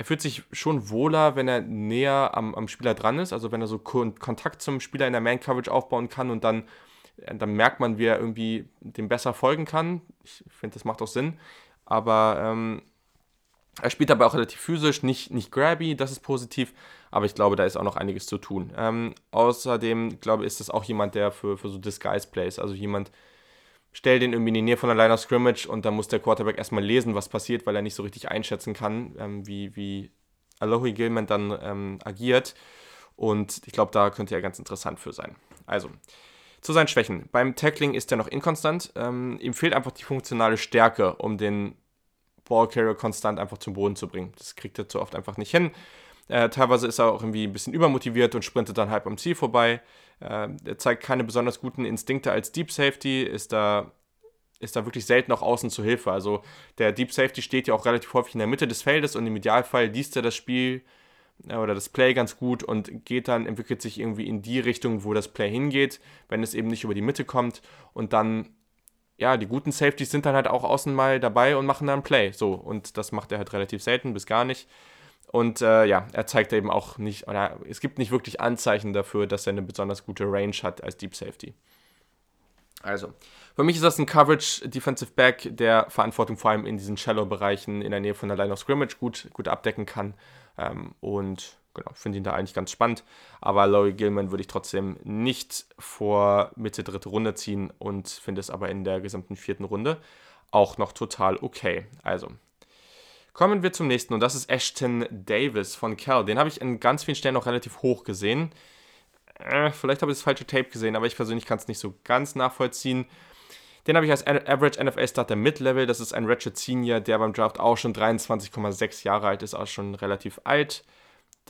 er fühlt sich schon wohler, wenn er näher am, am Spieler dran ist, also wenn er so Kontakt zum Spieler in der Man-Coverage aufbauen kann und dann, äh, dann merkt man, wie er irgendwie dem besser folgen kann. Ich finde, das macht auch Sinn. Aber ähm, er spielt dabei auch relativ physisch, nicht, nicht grabby, das ist positiv, aber ich glaube, da ist auch noch einiges zu tun. Ähm, außerdem, glaube ich, ist das auch jemand, der für, für so Disguise-Plays, also jemand, stell den irgendwie in die Nähe von der Line of Scrimmage und dann muss der Quarterback erstmal lesen, was passiert, weil er nicht so richtig einschätzen kann, ähm, wie, wie Alohi Gilman dann ähm, agiert. Und ich glaube, da könnte er ganz interessant für sein. Also, zu seinen Schwächen. Beim Tackling ist er noch inkonstant. Ähm, ihm fehlt einfach die funktionale Stärke, um den Ballcarrier konstant einfach zum Boden zu bringen. Das kriegt er zu oft einfach nicht hin. Äh, teilweise ist er auch irgendwie ein bisschen übermotiviert und sprintet dann halb am Ziel vorbei. Äh, er zeigt keine besonders guten Instinkte als Deep Safety, ist da, ist da wirklich selten auch außen zu Hilfe. Also der Deep Safety steht ja auch relativ häufig in der Mitte des Feldes und im Idealfall liest er das Spiel äh, oder das Play ganz gut und geht dann, entwickelt sich irgendwie in die Richtung, wo das Play hingeht, wenn es eben nicht über die Mitte kommt und dann ja, die guten Safeties sind dann halt auch außen mal dabei und machen dann Play. So, und das macht er halt relativ selten bis gar nicht. Und äh, ja, er zeigt eben auch nicht, oder es gibt nicht wirklich Anzeichen dafür, dass er eine besonders gute Range hat als Deep Safety. Also, für mich ist das ein Coverage Defensive Back, der Verantwortung vor allem in diesen Shallow-Bereichen in der Nähe von der Line of Scrimmage gut, gut abdecken kann. Ähm, und genau, finde ihn da eigentlich ganz spannend. Aber Laurie Gilman würde ich trotzdem nicht vor Mitte dritte Runde ziehen und finde es aber in der gesamten vierten Runde auch noch total okay. Also, kommen wir zum nächsten und das ist Ashton Davis von Cal. Den habe ich in ganz vielen Stellen noch relativ hoch gesehen. Äh, vielleicht habe ich das falsche Tape gesehen, aber ich persönlich kann es nicht so ganz nachvollziehen. Den habe ich als Average NFL Starter Mid-Level. Das ist ein Ratchet Senior, der beim Draft auch schon 23,6 Jahre alt ist, auch schon relativ alt.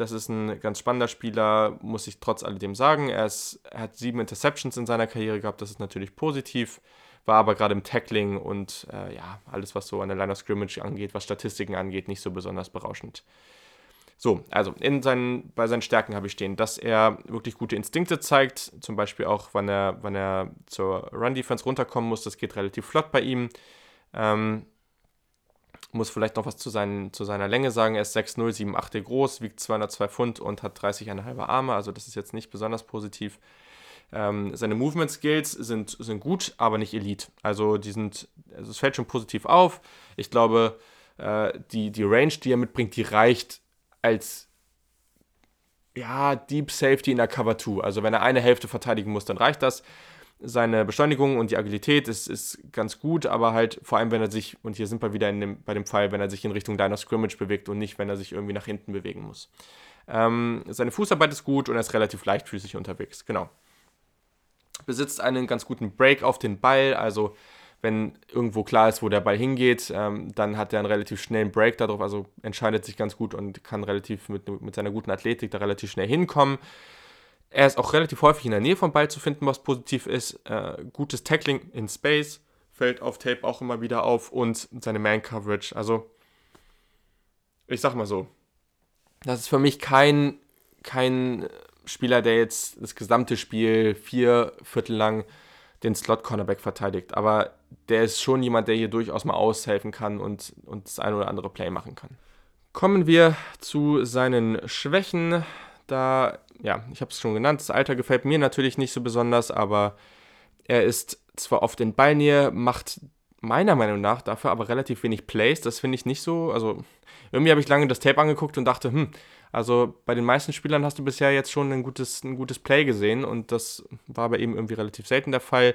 Das ist ein ganz spannender Spieler, muss ich trotz alledem sagen. Er, ist, er hat sieben Interceptions in seiner Karriere gehabt, das ist natürlich positiv. War aber gerade im Tackling und äh, ja, alles, was so an der Line of Scrimmage angeht, was Statistiken angeht, nicht so besonders berauschend. So, also in seinen, bei seinen Stärken habe ich stehen, dass er wirklich gute Instinkte zeigt, zum Beispiel auch, wann er, wann er zur Run-Defense runterkommen muss, das geht relativ flott bei ihm. Ähm, muss vielleicht noch was zu, seinen, zu seiner Länge sagen. Er ist 6'0, 7'8 groß, wiegt 202 Pfund und hat 30,5 Arme. Also das ist jetzt nicht besonders positiv. Ähm, seine Movement Skills sind, sind gut, aber nicht Elite. Also die sind, also es fällt schon positiv auf. Ich glaube, äh, die, die Range, die er mitbringt, die reicht als ja, Deep Safety in der Cover 2. Also wenn er eine Hälfte verteidigen muss, dann reicht das seine Beschleunigung und die Agilität ist, ist ganz gut, aber halt vor allem, wenn er sich, und hier sind wir wieder dem, bei dem Fall, wenn er sich in Richtung Diner Scrimmage bewegt und nicht, wenn er sich irgendwie nach hinten bewegen muss. Ähm, seine Fußarbeit ist gut und er ist relativ leichtfüßig unterwegs, genau. Besitzt einen ganz guten Break auf den Ball, also wenn irgendwo klar ist, wo der Ball hingeht, ähm, dann hat er einen relativ schnellen Break darauf, also entscheidet sich ganz gut und kann relativ mit, mit seiner guten Athletik da relativ schnell hinkommen. Er ist auch relativ häufig in der Nähe vom Ball zu finden, was positiv ist. Äh, gutes Tackling in Space fällt auf Tape auch immer wieder auf und seine Man-Coverage. Also, ich sag mal so, das ist für mich kein, kein Spieler, der jetzt das gesamte Spiel vier Viertel lang den Slot-Cornerback verteidigt. Aber der ist schon jemand, der hier durchaus mal aushelfen kann und, und das ein oder andere Play machen kann. Kommen wir zu seinen Schwächen. Da ja, ich habe es schon genannt, das Alter gefällt mir natürlich nicht so besonders, aber er ist zwar oft in Ballnähe, macht meiner Meinung nach dafür aber relativ wenig Plays. Das finde ich nicht so. Also irgendwie habe ich lange das Tape angeguckt und dachte, hm, also bei den meisten Spielern hast du bisher jetzt schon ein gutes, ein gutes Play gesehen und das war aber eben irgendwie relativ selten der Fall.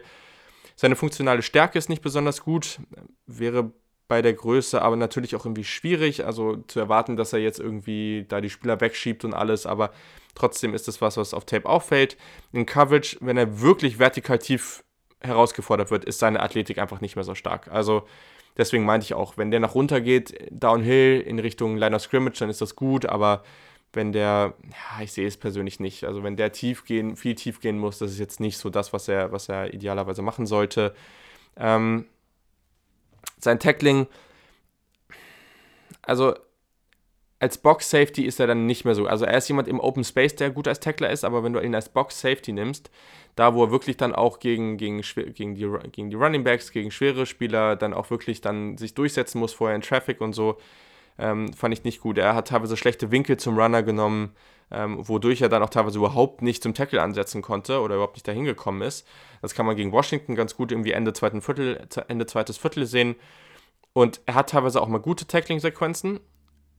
Seine funktionale Stärke ist nicht besonders gut, wäre bei der Größe aber natürlich auch irgendwie schwierig. Also zu erwarten, dass er jetzt irgendwie da die Spieler wegschiebt und alles, aber Trotzdem ist es was, was auf Tape auffällt. In Coverage, wenn er wirklich vertikal tief herausgefordert wird, ist seine Athletik einfach nicht mehr so stark. Also deswegen meinte ich auch, wenn der nach runter geht, Downhill in Richtung Line of Scrimmage, dann ist das gut, aber wenn der, ja, ich sehe es persönlich nicht. Also wenn der tief gehen, viel tief gehen muss, das ist jetzt nicht so das, was er, was er idealerweise machen sollte. Ähm, sein Tackling, also als Box Safety ist er dann nicht mehr so. Also er ist jemand im Open Space, der gut als Tackler ist, aber wenn du ihn als Box Safety nimmst, da wo er wirklich dann auch gegen, gegen, gegen, die, gegen die Running Backs, gegen schwere Spieler dann auch wirklich dann sich durchsetzen muss vorher in Traffic und so, ähm, fand ich nicht gut. Er hat teilweise schlechte Winkel zum Runner genommen, ähm, wodurch er dann auch teilweise überhaupt nicht zum Tackle ansetzen konnte oder überhaupt nicht dahin gekommen ist. Das kann man gegen Washington ganz gut irgendwie Ende, zweiten Viertel, Ende zweites Viertel sehen. Und er hat teilweise auch mal gute Tackling-Sequenzen,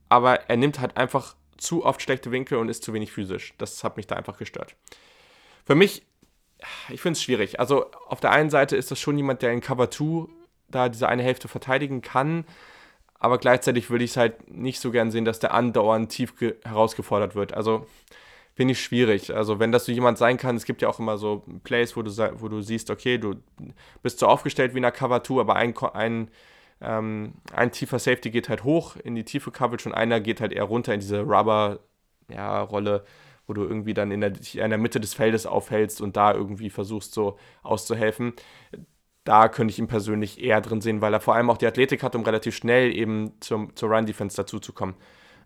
aber er nimmt halt einfach zu oft schlechte Winkel und ist zu wenig physisch. Das hat mich da einfach gestört. Für mich, ich finde es schwierig. Also auf der einen Seite ist das schon jemand, der in Cover 2 da diese eine Hälfte verteidigen kann, aber gleichzeitig würde ich es halt nicht so gern sehen, dass der andauernd tief herausgefordert wird. Also finde ich schwierig. Also wenn das so jemand sein kann, es gibt ja auch immer so Plays, wo du, wo du siehst, okay, du bist so aufgestellt wie in der Cover 2, aber ein, ein ähm, ein tiefer Safety geht halt hoch in die tiefe Coverage und einer geht halt eher runter in diese Rubber ja, wo du irgendwie dann in der, in der Mitte des Feldes aufhältst und da irgendwie versuchst so auszuhelfen. Da könnte ich ihn persönlich eher drin sehen, weil er vor allem auch die Athletik hat, um relativ schnell eben zum, zur Run-Defense dazuzukommen.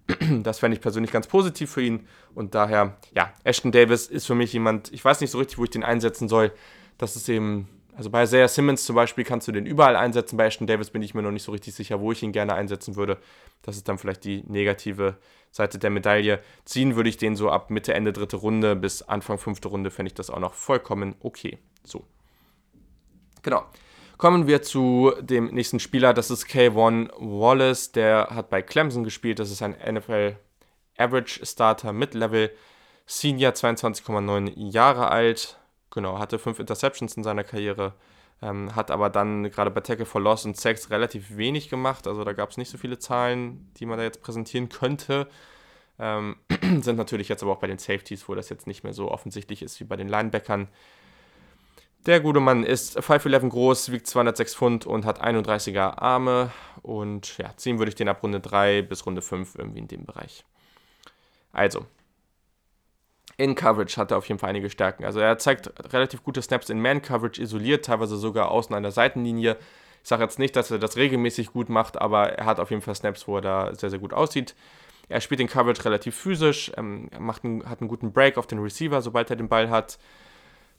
Das fände ich persönlich ganz positiv für ihn. Und daher, ja, Ashton Davis ist für mich jemand, ich weiß nicht so richtig, wo ich den einsetzen soll. Das ist eben, also bei Isaiah Simmons zum Beispiel kannst du den überall einsetzen. Bei Ashton Davis bin ich mir noch nicht so richtig sicher, wo ich ihn gerne einsetzen würde. Das ist dann vielleicht die negative Seite der Medaille. Ziehen würde ich den so ab Mitte, Ende dritte Runde bis Anfang fünfte Runde, fände ich das auch noch vollkommen okay. So. Genau. Kommen wir zu dem nächsten Spieler, das ist K1 Wallace, der hat bei Clemson gespielt, das ist ein NFL Average Starter Mid-Level, Senior, 22,9 Jahre alt, genau, hatte fünf Interceptions in seiner Karriere, ähm, hat aber dann gerade bei Tackle for Loss und Sacks relativ wenig gemacht, also da gab es nicht so viele Zahlen, die man da jetzt präsentieren könnte. Ähm, sind natürlich jetzt aber auch bei den Safeties, wo das jetzt nicht mehr so offensichtlich ist wie bei den Linebackern. Der gute Mann ist 5'11 groß, wiegt 206 Pfund und hat 31er Arme. Und ja, ziehen würde ich den ab Runde 3 bis Runde 5 irgendwie in dem Bereich. Also, in Coverage hat er auf jeden Fall einige Stärken. Also er zeigt relativ gute Snaps in Man-Coverage, isoliert, teilweise sogar außen an der Seitenlinie. Ich sage jetzt nicht, dass er das regelmäßig gut macht, aber er hat auf jeden Fall Snaps, wo er da sehr, sehr gut aussieht. Er spielt in Coverage relativ physisch, ähm, macht einen, hat einen guten Break auf den Receiver, sobald er den Ball hat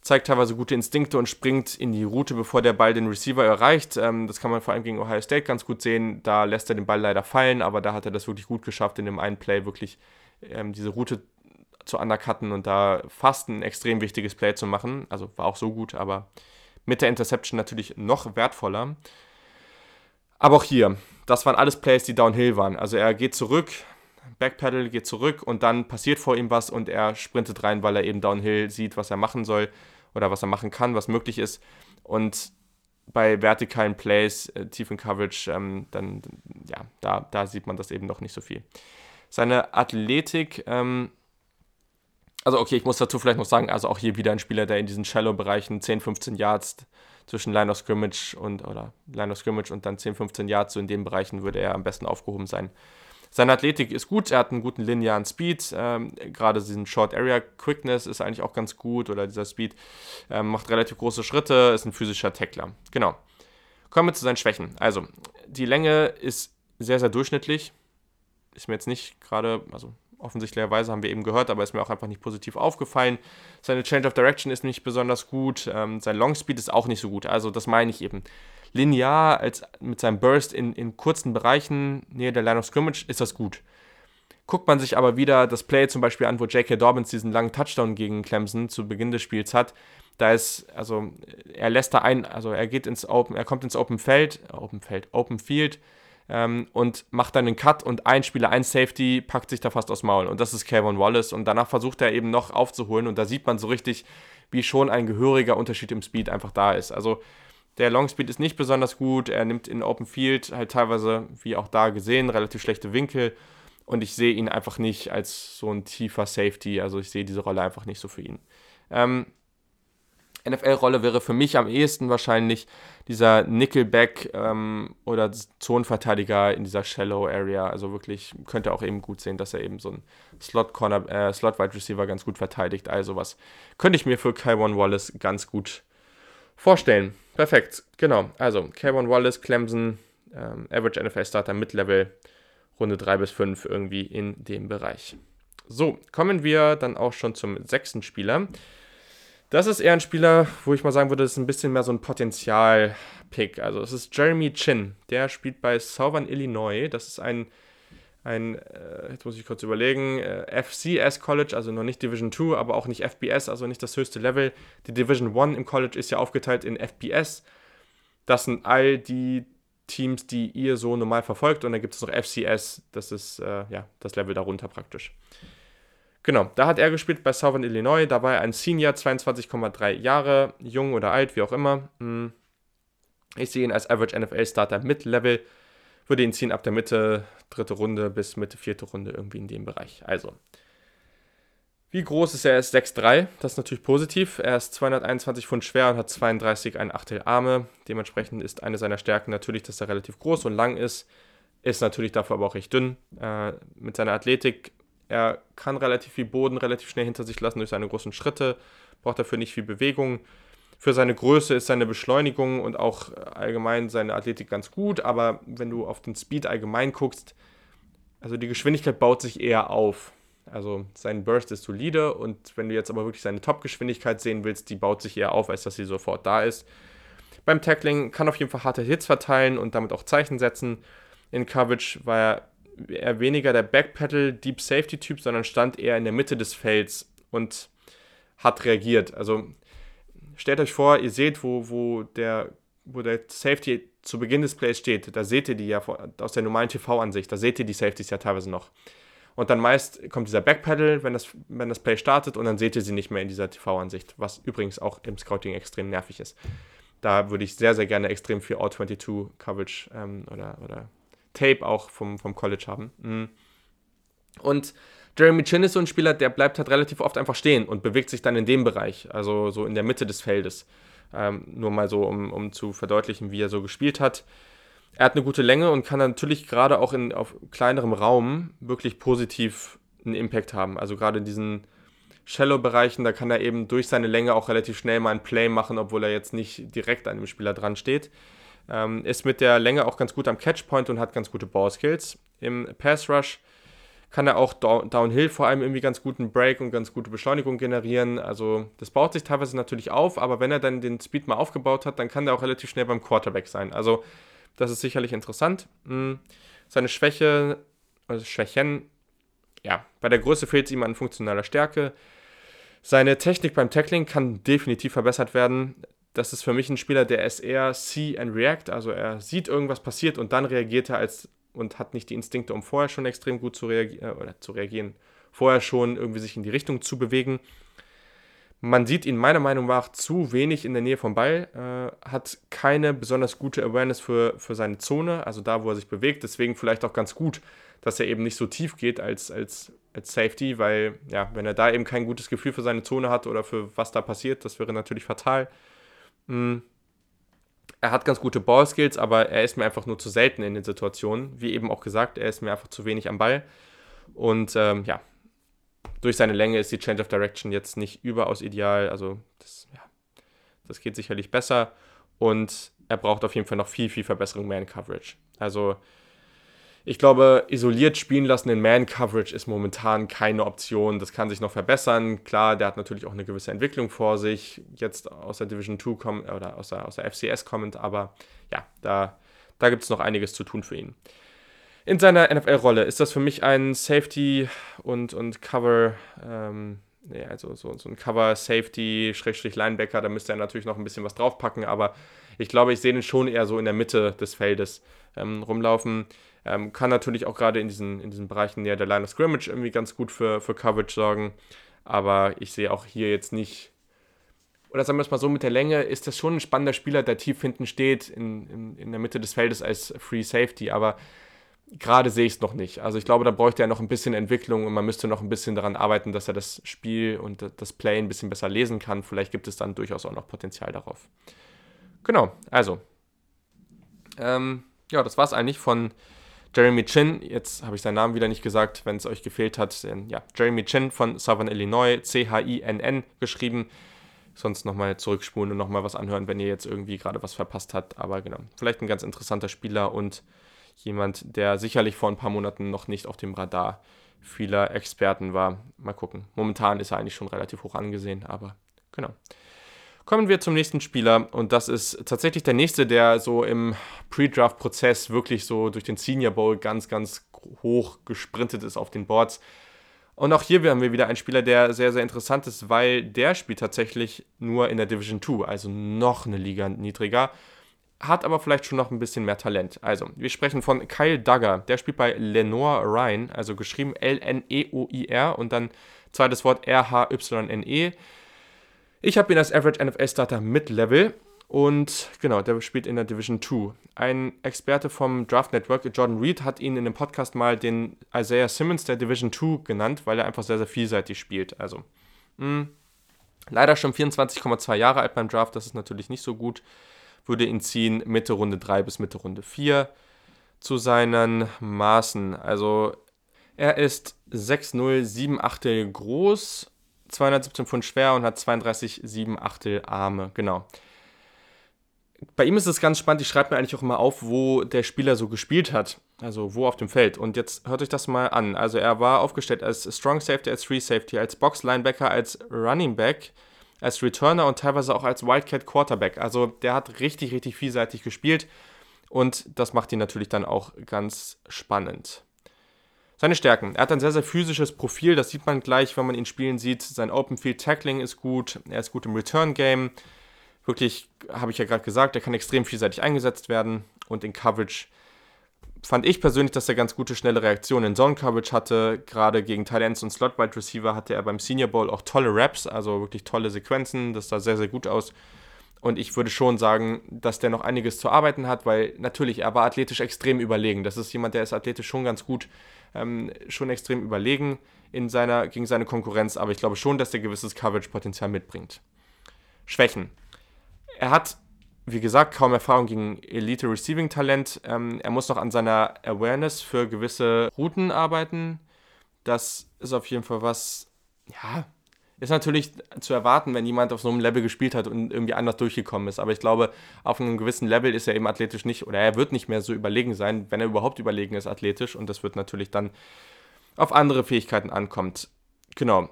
zeigt teilweise gute Instinkte und springt in die Route, bevor der Ball den Receiver erreicht. Ähm, das kann man vor allem gegen Ohio State ganz gut sehen. Da lässt er den Ball leider fallen, aber da hat er das wirklich gut geschafft, in dem einen Play wirklich ähm, diese Route zu undercutten und da fast ein extrem wichtiges Play zu machen. Also war auch so gut, aber mit der Interception natürlich noch wertvoller. Aber auch hier, das waren alles Plays, die downhill waren. Also er geht zurück, Backpedal, geht zurück und dann passiert vor ihm was und er sprintet rein, weil er eben downhill sieht, was er machen soll oder was er machen kann, was möglich ist. Und bei vertikalen Plays, äh, tiefen Coverage, ähm, dann, ja, da, da sieht man das eben noch nicht so viel. Seine Athletik, ähm, also okay, ich muss dazu vielleicht noch sagen, also auch hier wieder ein Spieler, der in diesen Shallow-Bereichen 10, 15 Yards zwischen Line of Scrimmage und, oder Line of Scrimmage und dann 10, 15 Yards, so in den Bereichen würde er am besten aufgehoben sein. Seine Athletik ist gut, er hat einen guten linearen Speed, ähm, gerade diesen Short Area Quickness ist eigentlich auch ganz gut oder dieser Speed ähm, macht relativ große Schritte, ist ein physischer Tackler. Genau. Kommen wir zu seinen Schwächen. Also, die Länge ist sehr, sehr durchschnittlich. Ist mir jetzt nicht gerade, also offensichtlicherweise haben wir eben gehört, aber ist mir auch einfach nicht positiv aufgefallen. Seine Change of Direction ist nicht besonders gut, ähm, sein Long Speed ist auch nicht so gut. Also, das meine ich eben linear als mit seinem Burst in, in kurzen Bereichen nähe der Line of Scrimmage ist das gut. Guckt man sich aber wieder das Play zum Beispiel an, wo J.K. Dobbins diesen langen Touchdown gegen Clemson zu Beginn des Spiels hat, da ist, also er lässt da ein, also er geht ins Open, er kommt ins Open Feld, Open Feld, Open Field ähm, und macht dann einen Cut und ein Spieler, ein Safety, packt sich da fast aufs Maul. Und das ist Kevin Wallace. Und danach versucht er eben noch aufzuholen und da sieht man so richtig, wie schon ein gehöriger Unterschied im Speed einfach da ist. Also der Longspeed ist nicht besonders gut. Er nimmt in Open Field halt teilweise, wie auch da gesehen, relativ schlechte Winkel. Und ich sehe ihn einfach nicht als so ein tiefer Safety. Also ich sehe diese Rolle einfach nicht so für ihn. Ähm, NFL-Rolle wäre für mich am ehesten wahrscheinlich dieser Nickelback ähm, oder Zonenverteidiger in dieser Shallow Area. Also wirklich könnte auch eben gut sehen, dass er eben so ein Slot-Corner, äh, Slot-Wide Receiver ganz gut verteidigt. Also was könnte ich mir für Kaiwan Wallace ganz gut vorstellen. Perfekt, genau. Also, Kevin Wallace, Clemson, ähm, Average NFL Starter, Mid-Level, Runde 3 bis 5 irgendwie in dem Bereich. So, kommen wir dann auch schon zum sechsten Spieler. Das ist eher ein Spieler, wo ich mal sagen würde, das ist ein bisschen mehr so ein Potenzial-Pick. Also, es ist Jeremy Chin. Der spielt bei Southern Illinois. Das ist ein ein, äh, jetzt muss ich kurz überlegen, äh, FCS College, also noch nicht Division 2, aber auch nicht FBS, also nicht das höchste Level. Die Division 1 im College ist ja aufgeteilt in FBS. Das sind all die Teams, die ihr so normal verfolgt. Und dann gibt es noch FCS, das ist äh, ja das Level darunter praktisch. Genau, da hat er gespielt bei Southern Illinois. Da war er ein Senior, 22,3 Jahre, jung oder alt, wie auch immer. Hm. Ich sehe ihn als Average NFL Starter mit Level würde ihn ziehen ab der Mitte, dritte Runde bis Mitte, vierte Runde irgendwie in dem Bereich. Also, wie groß ist er? Er ist 6'3, das ist natürlich positiv. Er ist 221 Pfund schwer und hat 32 ein Achtel Arme. Dementsprechend ist eine seiner Stärken natürlich, dass er relativ groß und lang ist. Ist natürlich dafür aber auch recht dünn. Äh, mit seiner Athletik Er kann relativ viel Boden relativ schnell hinter sich lassen durch seine großen Schritte, braucht dafür nicht viel Bewegung. Für seine Größe ist seine Beschleunigung und auch allgemein seine Athletik ganz gut, aber wenn du auf den Speed allgemein guckst, also die Geschwindigkeit baut sich eher auf. Also sein Burst ist solide und wenn du jetzt aber wirklich seine Top-Geschwindigkeit sehen willst, die baut sich eher auf, als dass sie sofort da ist. Beim Tackling kann auf jeden Fall harte Hits verteilen und damit auch Zeichen setzen. In Coverage war er eher weniger der Backpedal Deep Safety Typ, sondern stand eher in der Mitte des Felds und hat reagiert. Also stellt euch vor, ihr seht, wo, wo, der, wo der Safety zu Beginn des Plays steht. Da seht ihr die ja aus der normalen TV-Ansicht. Da seht ihr die Safeties ja teilweise noch. Und dann meist kommt dieser Backpedal, wenn das, wenn das Play startet, und dann seht ihr sie nicht mehr in dieser TV-Ansicht, was übrigens auch im Scouting extrem nervig ist. Da würde ich sehr, sehr gerne extrem viel All-22-Coverage ähm, oder, oder Tape auch vom, vom College haben. Mhm. Und Jeremy Chin ist so ein Spieler, der bleibt halt relativ oft einfach stehen und bewegt sich dann in dem Bereich, also so in der Mitte des Feldes. Ähm, nur mal so, um, um zu verdeutlichen, wie er so gespielt hat. Er hat eine gute Länge und kann natürlich gerade auch in, auf kleinerem Raum wirklich positiv einen Impact haben. Also gerade in diesen Shallow-Bereichen, da kann er eben durch seine Länge auch relativ schnell mal ein Play machen, obwohl er jetzt nicht direkt an dem Spieler dran steht. Ähm, ist mit der Länge auch ganz gut am Catchpoint und hat ganz gute Ball-Skills. Im Pass-Rush kann er auch Downhill vor allem irgendwie ganz guten Break und ganz gute Beschleunigung generieren. Also das baut sich teilweise natürlich auf, aber wenn er dann den Speed mal aufgebaut hat, dann kann er auch relativ schnell beim Quarterback sein. Also das ist sicherlich interessant. Hm, seine Schwäche, also Schwächen, ja, bei der Größe fehlt es ihm an funktionaler Stärke. Seine Technik beim Tackling kann definitiv verbessert werden. Das ist für mich ein Spieler, der ist eher see and react, also er sieht irgendwas passiert und dann reagiert er als und hat nicht die Instinkte, um vorher schon extrem gut zu, reagi äh, oder zu reagieren, vorher schon irgendwie sich in die Richtung zu bewegen. Man sieht ihn meiner Meinung nach zu wenig in der Nähe vom Ball, äh, hat keine besonders gute Awareness für, für seine Zone, also da, wo er sich bewegt. Deswegen vielleicht auch ganz gut, dass er eben nicht so tief geht als, als, als Safety, weil ja, wenn er da eben kein gutes Gefühl für seine Zone hat oder für was da passiert, das wäre natürlich fatal. Mhm. Er hat ganz gute Ballskills, aber er ist mir einfach nur zu selten in den Situationen. Wie eben auch gesagt, er ist mir einfach zu wenig am Ball. Und ähm, ja, durch seine Länge ist die Change of Direction jetzt nicht überaus ideal. Also das, ja, das geht sicherlich besser. Und er braucht auf jeden Fall noch viel, viel Verbesserung Man Coverage. Also ich glaube, isoliert spielen lassen in Man-Coverage ist momentan keine Option. Das kann sich noch verbessern. Klar, der hat natürlich auch eine gewisse Entwicklung vor sich, jetzt aus der Division 2 kommt oder aus der, aus der FCS kommend, aber ja, da, da gibt es noch einiges zu tun für ihn. In seiner NFL-Rolle ist das für mich ein Safety und, und Cover, ähm, ja, also so, so ein Cover-Safety, Schrägstrich Linebacker, da müsste er natürlich noch ein bisschen was draufpacken, aber ich glaube, ich sehe den schon eher so in der Mitte des Feldes ähm, rumlaufen. Ähm, kann natürlich auch gerade in diesen, in diesen Bereichen näher der Line of Scrimmage irgendwie ganz gut für, für Coverage sorgen. Aber ich sehe auch hier jetzt nicht, oder sagen wir es mal so, mit der Länge ist das schon ein spannender Spieler, der tief hinten steht, in, in, in der Mitte des Feldes als Free Safety. Aber gerade sehe ich es noch nicht. Also ich glaube, da bräuchte er noch ein bisschen Entwicklung und man müsste noch ein bisschen daran arbeiten, dass er das Spiel und das Play ein bisschen besser lesen kann. Vielleicht gibt es dann durchaus auch noch Potenzial darauf. Genau, also. Ähm, ja, das war es eigentlich von Jeremy Chin. Jetzt habe ich seinen Namen wieder nicht gesagt, wenn es euch gefehlt hat. Ja, Jeremy Chin von Southern Illinois, C-H-I-N-N geschrieben. Sonst nochmal zurückspulen und nochmal was anhören, wenn ihr jetzt irgendwie gerade was verpasst habt. Aber genau, vielleicht ein ganz interessanter Spieler und jemand, der sicherlich vor ein paar Monaten noch nicht auf dem Radar vieler Experten war. Mal gucken. Momentan ist er eigentlich schon relativ hoch angesehen, aber genau. Kommen wir zum nächsten Spieler und das ist tatsächlich der nächste, der so im Pre-Draft-Prozess wirklich so durch den Senior Bowl ganz, ganz hoch gesprintet ist auf den Boards. Und auch hier haben wir wieder einen Spieler, der sehr, sehr interessant ist, weil der spielt tatsächlich nur in der Division 2, also noch eine Liga niedriger, hat aber vielleicht schon noch ein bisschen mehr Talent. Also, wir sprechen von Kyle Duggar, der spielt bei Lenore Ryan, also geschrieben L-N-E-O-I-R und dann zweites Wort R-H-Y-N-E. -E. Ich habe ihn als Average NFL Starter Mid-Level und genau, der spielt in der Division 2. Ein Experte vom Draft Network, Jordan Reed, hat ihn in dem Podcast mal den Isaiah Simmons der Division 2 genannt, weil er einfach sehr, sehr vielseitig spielt. Also, mh, hm, leider schon 24,2 Jahre alt beim Draft, das ist natürlich nicht so gut. Würde ihn ziehen Mitte Runde 3 bis Mitte Runde 4 zu seinen Maßen. Also Er ist 6'0, 7 Achtel groß, 217 Pfund schwer und hat 32, 7 Achtel Arme. Genau. Bei ihm ist es ganz spannend, ich schreibe mir eigentlich auch immer auf, wo der Spieler so gespielt hat. Also wo auf dem Feld. Und jetzt hört euch das mal an. Also er war aufgestellt als Strong Safety, als Free Safety, als Box Linebacker, als Running Back, als Returner und teilweise auch als Wildcat Quarterback. Also der hat richtig, richtig vielseitig gespielt. Und das macht ihn natürlich dann auch ganz spannend. Seine Stärken. Er hat ein sehr, sehr physisches Profil. Das sieht man gleich, wenn man ihn spielen sieht. Sein Open Field Tackling ist gut. Er ist gut im Return Game. Wirklich, habe ich ja gerade gesagt, er kann extrem vielseitig eingesetzt werden. Und in Coverage fand ich persönlich, dass er ganz gute, schnelle Reaktionen in Zone Coverage hatte. Gerade gegen Ends und Slot Wide Receiver hatte er beim Senior Bowl auch tolle Raps, also wirklich tolle Sequenzen. Das sah sehr, sehr gut aus. Und ich würde schon sagen, dass der noch einiges zu arbeiten hat, weil natürlich, er war athletisch extrem überlegen. Das ist jemand, der ist athletisch schon ganz gut ähm, schon extrem überlegen in seiner, gegen seine Konkurrenz, aber ich glaube schon, dass er gewisses Coverage-Potenzial mitbringt. Schwächen. Er hat, wie gesagt, kaum Erfahrung gegen Elite-Receiving-Talent. Ähm, er muss noch an seiner Awareness für gewisse Routen arbeiten. Das ist auf jeden Fall was, ja, ist natürlich zu erwarten, wenn jemand auf so einem Level gespielt hat und irgendwie anders durchgekommen ist. Aber ich glaube, auf einem gewissen Level ist er eben athletisch nicht, oder er wird nicht mehr so überlegen sein, wenn er überhaupt überlegen ist athletisch. Und das wird natürlich dann auf andere Fähigkeiten ankommt. Genau.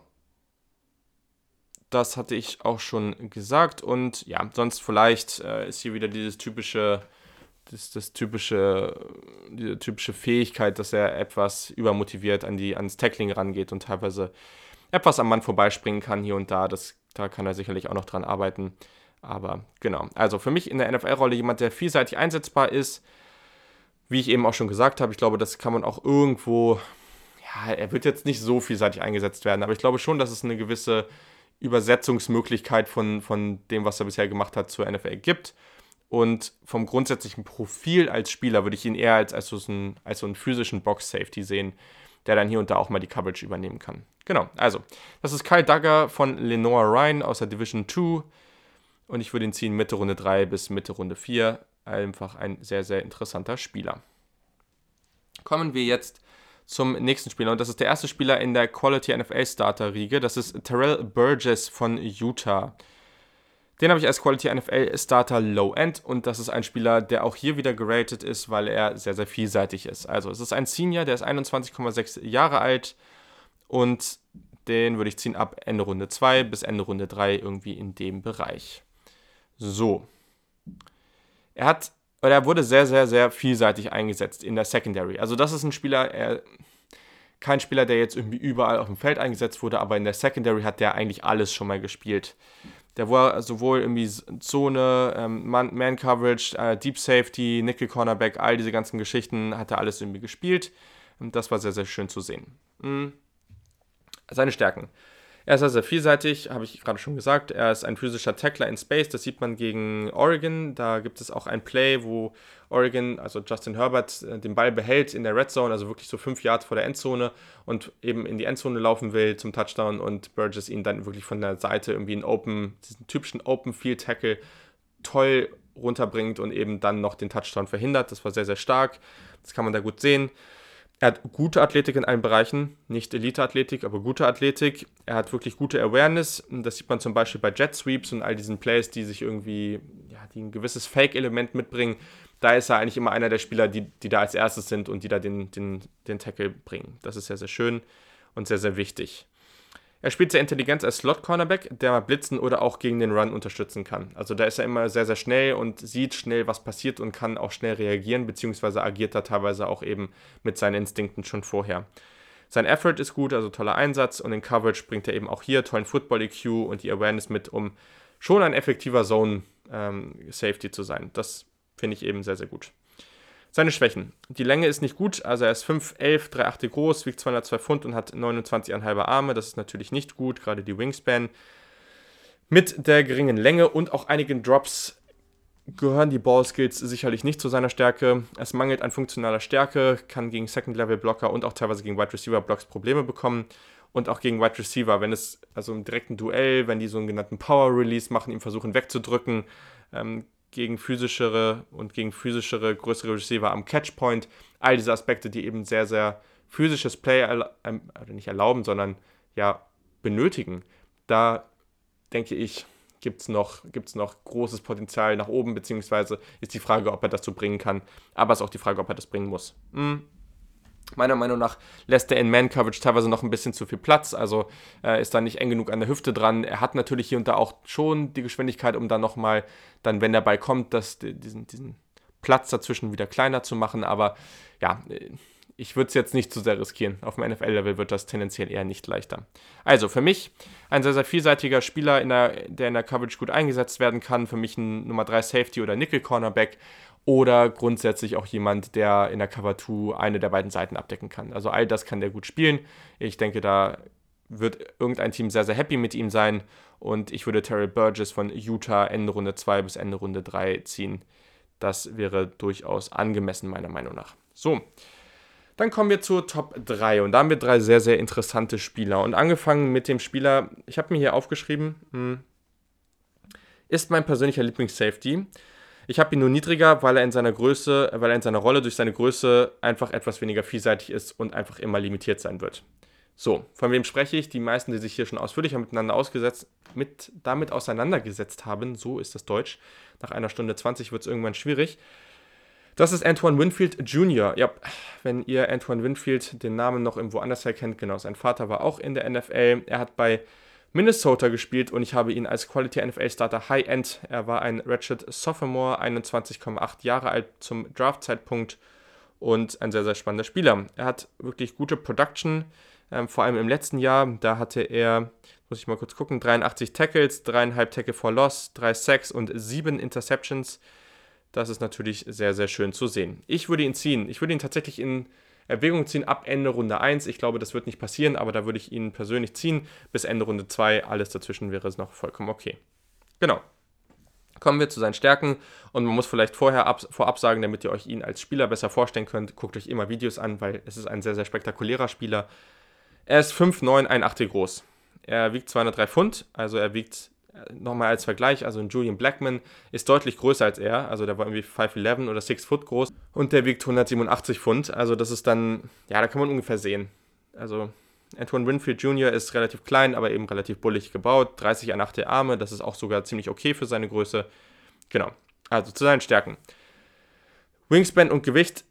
Das hatte ich auch schon gesagt. Und ja, sonst vielleicht äh, ist hier wieder dieses typische, das, das typische, diese typische Fähigkeit, dass er etwas übermotiviert an die, ans Tackling rangeht und teilweise etwas am Mann vorbeispringen kann hier und da. Das, da kann er sicherlich auch noch dran arbeiten. Aber genau, also für mich in der NFL-Rolle jemand, der vielseitig einsetzbar ist. Wie ich eben auch schon gesagt habe, ich glaube, das kann man auch irgendwo, ja, er wird jetzt nicht so vielseitig eingesetzt werden, aber ich glaube schon, dass es eine gewisse Übersetzungsmöglichkeit von, von dem, was er bisher gemacht hat, zur NFL gibt. Und vom grundsätzlichen Profil als Spieler würde ich ihn eher als, als, so, einen, als so einen physischen Box-Safety sehen, der dann hier und da auch mal die Coverage übernehmen kann. Genau, also, das ist Kyle Duggar von Lenore Ryan aus der Division 2. Und ich würde ihn ziehen Mitte Runde 3 bis Mitte Runde 4. Einfach ein sehr, sehr interessanter Spieler. Kommen wir jetzt zum nächsten Spieler. Und das ist der erste Spieler in der Quality NFL Starter Riege. Das ist Terrell Burgess von Utah. Den habe ich als Quality NFL Starter Low End und das ist ein Spieler, der auch hier wieder geratet ist, weil er sehr, sehr vielseitig ist. Also es ist ein Senior, der ist 21,6 Jahre alt, und den würde ich ziehen ab Ende Runde 2 bis Ende Runde 3 irgendwie in dem Bereich. So. Er hat, oder er wurde sehr, sehr, sehr vielseitig eingesetzt in der Secondary. Also das ist ein Spieler, er, kein Spieler, der jetzt irgendwie überall auf dem Feld eingesetzt wurde, aber in der Secondary hat der eigentlich alles schon mal gespielt. Der war sowohl irgendwie Zone, ähm, Man-Coverage, äh, Deep Safety, Nickel Cornerback, all diese ganzen Geschichten hat er alles irgendwie gespielt. Das war sehr, sehr schön zu sehen. Mhm. Seine Stärken. Er ist sehr vielseitig, habe ich gerade schon gesagt. Er ist ein physischer Tackler in Space, das sieht man gegen Oregon. Da gibt es auch ein Play, wo Oregon, also Justin Herbert, äh, den Ball behält in der Red Zone, also wirklich so fünf Yards vor der Endzone und eben in die Endzone laufen will zum Touchdown und Burgess ihn dann wirklich von der Seite irgendwie in Open, diesen typischen Open Field Tackle toll runterbringt und eben dann noch den Touchdown verhindert. Das war sehr, sehr stark. Das kann man da gut sehen. Er hat gute Athletik in allen Bereichen, nicht Elite-Athletik, aber gute Athletik. Er hat wirklich gute Awareness. Das sieht man zum Beispiel bei Jet Sweeps und all diesen Plays, die sich irgendwie, ja, die ein gewisses Fake-Element mitbringen. Da ist er eigentlich immer einer der Spieler, die, die da als erstes sind und die da den, den, den Tackle bringen. Das ist sehr, sehr schön und sehr, sehr wichtig. Er spielt sehr intelligent als Slot-Cornerback, der mal blitzen oder auch gegen den Run unterstützen kann. Also da ist er immer sehr, sehr schnell und sieht schnell, was passiert und kann auch schnell reagieren, beziehungsweise agiert da teilweise auch eben mit seinen Instinkten schon vorher. Sein Effort ist gut, also toller Einsatz und in Coverage bringt er eben auch hier tollen Football-EQ und die Awareness mit, um schon ein effektiver Zone-Safety ähm, zu sein. Das finde ich eben sehr, sehr gut. Seine Schwächen. Die Länge ist nicht gut, also er ist 5'11, 3'8 groß, wiegt 202 Pfund und hat 29,5 Arme. Das ist natürlich nicht gut, gerade die Wingspan. Mit der geringen Länge und auch einigen Drops gehören die Ballskills sicherlich nicht zu seiner Stärke. Es mangelt an funktionaler Stärke, kann gegen Second-Level-Blocker und auch teilweise gegen Wide Receiver-Blocks Probleme bekommen. Und auch gegen Wide Receiver, wenn es, also im direkten Duell, wenn die so einen genannten Power-Release machen, ihm versuchen wegzudrücken, ähm, gegen physischere und gegen physischere, größere Receiver am Catchpoint. All diese Aspekte, die eben sehr, sehr physisches Play, ähm, also nicht erlauben, sondern ja benötigen. Da denke ich, gibt es noch, gibt's noch großes Potenzial nach oben, beziehungsweise ist die Frage, ob er das so bringen kann. Aber es ist auch die Frage, ob er das bringen muss. Hm. Meiner Meinung nach lässt er in Man-Coverage teilweise noch ein bisschen zu viel Platz, also äh, ist da nicht eng genug an der Hüfte dran. Er hat natürlich hier und da auch schon die Geschwindigkeit, um dann nochmal, dann wenn der Ball kommt, das, diesen, diesen Platz dazwischen wieder kleiner zu machen. Aber ja, äh, ich würde es jetzt nicht zu sehr riskieren. Auf dem NFL-Level wird das tendenziell eher nicht leichter. Also für mich ein sehr, sehr vielseitiger Spieler, in der, der in der Coverage gut eingesetzt werden kann. Für mich ein Nummer 3 Safety oder Nickel-Cornerback. Oder grundsätzlich auch jemand, der in der Cover 2 eine der beiden Seiten abdecken kann. Also all das kann der gut spielen. Ich denke, da wird irgendein Team sehr, sehr happy mit ihm sein. Und ich würde Terrell Burgess von Utah Ende Runde 2 bis Ende Runde 3 ziehen. Das wäre durchaus angemessen, meiner Meinung nach. So, dann kommen wir zur Top 3 und da haben wir drei sehr, sehr interessante Spieler. Und angefangen mit dem Spieler, ich habe mir hier aufgeschrieben, hm, ist mein persönlicher Lieblings-Safety. Ich habe ihn nur niedriger, weil er in seiner Größe, weil er in seiner Rolle durch seine Größe einfach etwas weniger vielseitig ist und einfach immer limitiert sein wird. So, von wem spreche ich? Die meisten, die sich hier schon ausführlicher miteinander ausgesetzt, mit, damit auseinandergesetzt haben, so ist das Deutsch. Nach einer Stunde 20 wird es irgendwann schwierig. Das ist Antoine Winfield Jr. Ja, wenn ihr Antoine Winfield den Namen noch irgendwo anders erkennt, genau, sein Vater war auch in der NFL. Er hat bei Minnesota gespielt und ich habe ihn als Quality NFL Starter High End. Er war ein Ratchet Sophomore, 21,8 Jahre alt zum Draftzeitpunkt und ein sehr, sehr spannender Spieler. Er hat wirklich gute Production, ähm, vor allem im letzten Jahr. Da hatte er, muss ich mal kurz gucken, 83 Tackles, 3,5 Tackle for Loss, 3 Sacks und 7 Interceptions. Das ist natürlich sehr, sehr schön zu sehen. Ich würde ihn ziehen. Ich würde ihn tatsächlich in Erwägung ziehen ab Ende Runde 1. Ich glaube, das wird nicht passieren, aber da würde ich ihn persönlich ziehen. Bis Ende Runde 2. Alles dazwischen wäre es noch vollkommen okay. Genau. Kommen wir zu seinen Stärken und man muss vielleicht vorher ab, vorab sagen, damit ihr euch ihn als Spieler besser vorstellen könnt, guckt euch immer Videos an, weil es ist ein sehr, sehr spektakulärer Spieler. Er ist 5'9, 1,80 groß. Er wiegt 203 Pfund, also er wiegt nochmal als Vergleich, also ein Julian Blackman ist deutlich größer als er, also der war irgendwie 5'11 oder 6 Foot groß und der wiegt 187 Pfund, also das ist dann, ja, da kann man ungefähr sehen. Also Antoine Winfield Jr. ist relativ klein, aber eben relativ bullig gebaut, 30 an 8 Arme, das ist auch sogar ziemlich okay für seine Größe. Genau, also zu seinen Stärken. Wingspan und Gewicht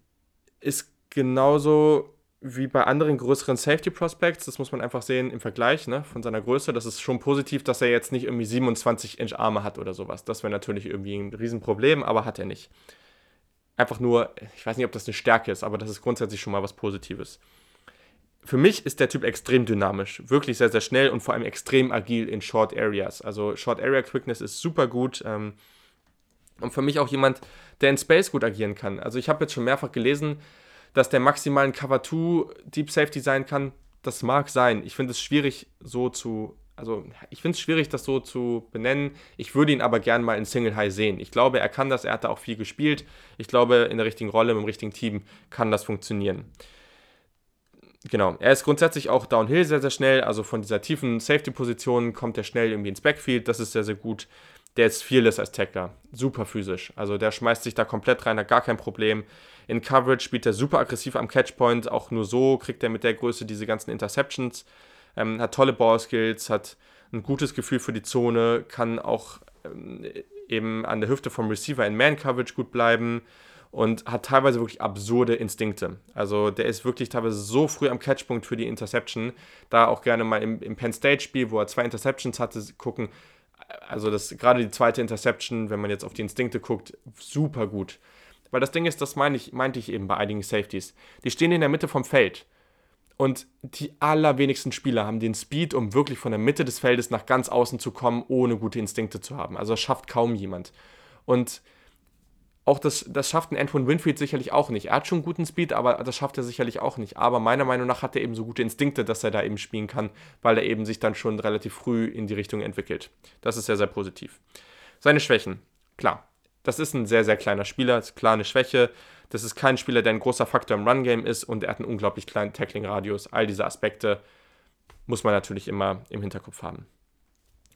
ist genauso wie bei anderen größeren Safety Prospects, das muss man einfach sehen im Vergleich ne, von seiner Größe. Das ist schon positiv, dass er jetzt nicht irgendwie 27 Inch Arme hat oder sowas. Das wäre natürlich irgendwie ein Riesenproblem, aber hat er nicht. Einfach nur, ich weiß nicht, ob das eine Stärke ist, aber das ist grundsätzlich schon mal was Positives. Für mich ist der Typ extrem dynamisch, wirklich sehr, sehr schnell und vor allem extrem agil in Short Areas. Also Short Area Quickness ist super gut. Ähm, und für mich auch jemand, der in Space gut agieren kann. Also ich habe jetzt schon mehrfach gelesen, dass der maximal ein Cover 2 Deep Safety sein kann, das mag sein. Ich finde es schwierig, so zu. Also, ich finde es schwierig, das so zu benennen. Ich würde ihn aber gern mal in Single High sehen. Ich glaube, er kann das. Er hat da auch viel gespielt. Ich glaube, in der richtigen Rolle, dem richtigen Team kann das funktionieren. Genau. Er ist grundsätzlich auch Downhill sehr, sehr schnell. Also von dieser tiefen Safety-Position kommt er schnell irgendwie ins Backfield. Das ist sehr, sehr gut. Der ist fearless als Tackler. Super physisch. Also der schmeißt sich da komplett rein, hat gar kein Problem. In Coverage spielt er super aggressiv am Catchpoint. Auch nur so kriegt er mit der Größe diese ganzen Interceptions. Ähm, hat tolle Ballskills, hat ein gutes Gefühl für die Zone, kann auch ähm, eben an der Hüfte vom Receiver in Man-Coverage gut bleiben und hat teilweise wirklich absurde Instinkte. Also der ist wirklich teilweise so früh am Catchpunkt für die Interception. Da auch gerne mal im, im Penn State-Spiel, wo er zwei Interceptions hatte, gucken. Also das gerade die zweite Interception, wenn man jetzt auf die Instinkte guckt, super gut. Weil das Ding ist, das meine ich, meinte ich eben bei einigen Safeties. Die stehen in der Mitte vom Feld. Und die allerwenigsten Spieler haben den Speed, um wirklich von der Mitte des Feldes nach ganz außen zu kommen, ohne gute Instinkte zu haben. Also das schafft kaum jemand. Und auch das, das schafft ein Antoine Winfield sicherlich auch nicht. Er hat schon guten Speed, aber das schafft er sicherlich auch nicht. Aber meiner Meinung nach hat er eben so gute Instinkte, dass er da eben spielen kann, weil er eben sich dann schon relativ früh in die Richtung entwickelt. Das ist sehr, sehr positiv. Seine Schwächen. Klar, das ist ein sehr, sehr kleiner Spieler, ist klar eine Schwäche. Das ist kein Spieler, der ein großer Faktor im Run-Game ist und er hat einen unglaublich kleinen Tackling-Radius. All diese Aspekte muss man natürlich immer im Hinterkopf haben.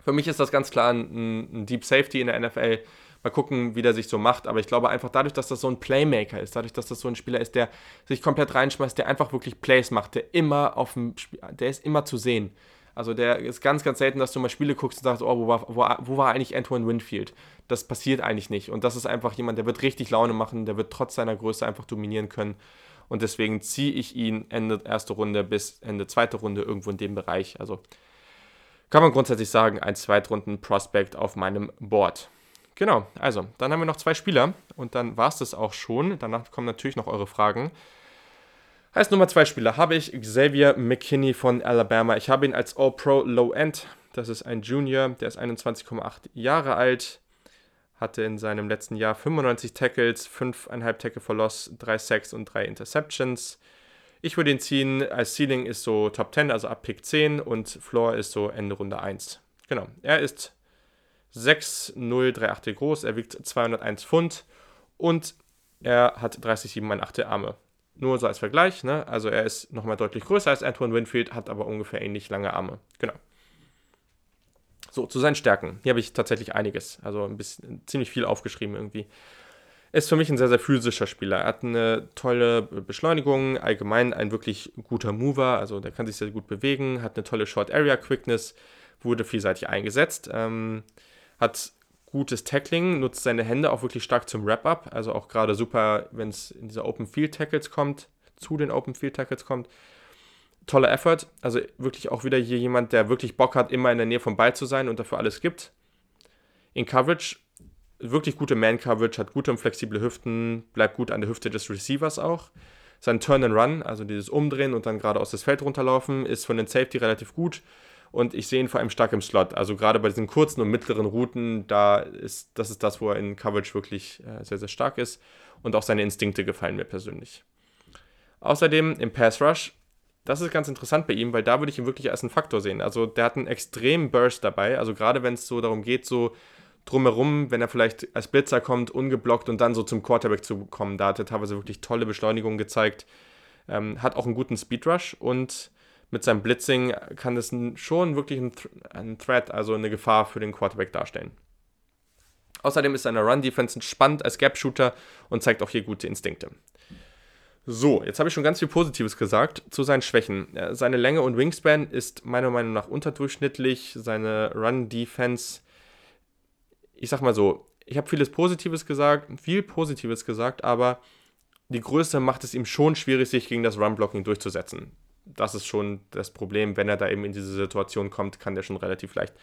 Für mich ist das ganz klar ein, ein, Deep Safety in der NFL. Mal gucken, wie der sich so macht. Aber ich glaube einfach dadurch, dass das so ein Playmaker ist, dadurch, dass das so ein Spieler ist, der sich komplett reinschmeißt, der einfach wirklich Plays macht, der immer auf dem Spiel, der ist immer zu sehen. Also der ist ganz, ganz selten, dass du mal Spiele guckst und sagst, oh, wo war, wo, wo war eigentlich Antoine Winfield? Das passiert eigentlich nicht. Und das ist einfach jemand, der wird richtig Laune machen, der wird trotz seiner Größe einfach dominieren können. Und deswegen ziehe ich ihn Ende erste Runde bis Ende zweite Runde irgendwo in dem Bereich. Also kann man grundsätzlich sagen, ein Zweitrunden-Prospect auf meinem Board. Genau, also dann haben wir noch zwei Spieler und dann war es das auch schon. Danach kommen natürlich noch eure Fragen. Heißt Nummer zwei Spieler habe ich Xavier McKinney von Alabama. Ich habe ihn als All-Pro Low End. Das ist ein Junior, der ist 21,8 Jahre alt, hatte in seinem letzten Jahr 95 Tackles, 5,5 Tackle for Loss, 3 Sacks und 3 Interceptions. Ich würde ihn ziehen, als Ceiling ist so Top 10, also ab Pick 10 und Floor ist so Ende Runde 1. Genau, er ist 6,038 groß, er wiegt 201 Pfund und er hat 30,78 Arme. Nur so als Vergleich, ne? Also er ist nochmal deutlich größer als Antoine Winfield, hat aber ungefähr ähnlich lange Arme. Genau. So, zu seinen Stärken. Hier habe ich tatsächlich einiges, also ein bisschen, ziemlich viel aufgeschrieben irgendwie. Ist für mich ein sehr, sehr physischer Spieler. Er hat eine tolle Beschleunigung, allgemein ein wirklich guter Mover, also der kann sich sehr gut bewegen, hat eine tolle Short Area Quickness, wurde vielseitig eingesetzt, ähm, hat gutes Tackling, nutzt seine Hände auch wirklich stark zum Wrap-Up. Also auch gerade super, wenn es in diese Open Field Tackles kommt, zu den Open Field Tackles kommt. Toller Effort. Also wirklich auch wieder hier jemand, der wirklich Bock hat, immer in der Nähe vom Ball zu sein und dafür alles gibt. In Coverage, wirklich gute Man-Coverage, hat gute und flexible Hüften, bleibt gut an der Hüfte des Receivers auch. Sein Turn and Run, also dieses Umdrehen und dann gerade aus das Feld runterlaufen, ist von den Safety relativ gut und ich sehe ihn vor allem stark im Slot. Also gerade bei diesen kurzen und mittleren Routen, da ist das ist das, wo er in Coverage wirklich äh, sehr, sehr stark ist. Und auch seine Instinkte gefallen mir persönlich. Außerdem im Pass Rush, das ist ganz interessant bei ihm, weil da würde ich ihn wirklich als einen Faktor sehen. Also der hat einen extremen Burst dabei. Also gerade wenn es so darum geht, so drumherum, wenn er vielleicht als Blitzer kommt, ungeblockt und dann so zum Quarterback zu kommen, da hat er teilweise wirklich tolle Beschleunigungen gezeigt. Ähm, hat auch einen guten Speed Rush und mit seinem Blitzing kann das schon wirklich ein, ein Threat, also eine Gefahr für den Quarterback darstellen. Außerdem ist seine Run-Defense spannend als Gap-Shooter und zeigt auch hier gute Instinkte. So, jetzt habe ich schon ganz viel Positives gesagt zu seinen Schwächen. Seine Länge und Wingspan ist meiner Meinung nach unterdurchschnittlich. Seine Run-Defense, ich sag mal so, ich habe vieles Positives gesagt, viel Positives gesagt, aber die Größe macht es ihm schon schwierig, sich gegen das Run-Blocking durchzusetzen das ist schon das Problem. Wenn er da eben in diese Situation kommt, kann der schon relativ leicht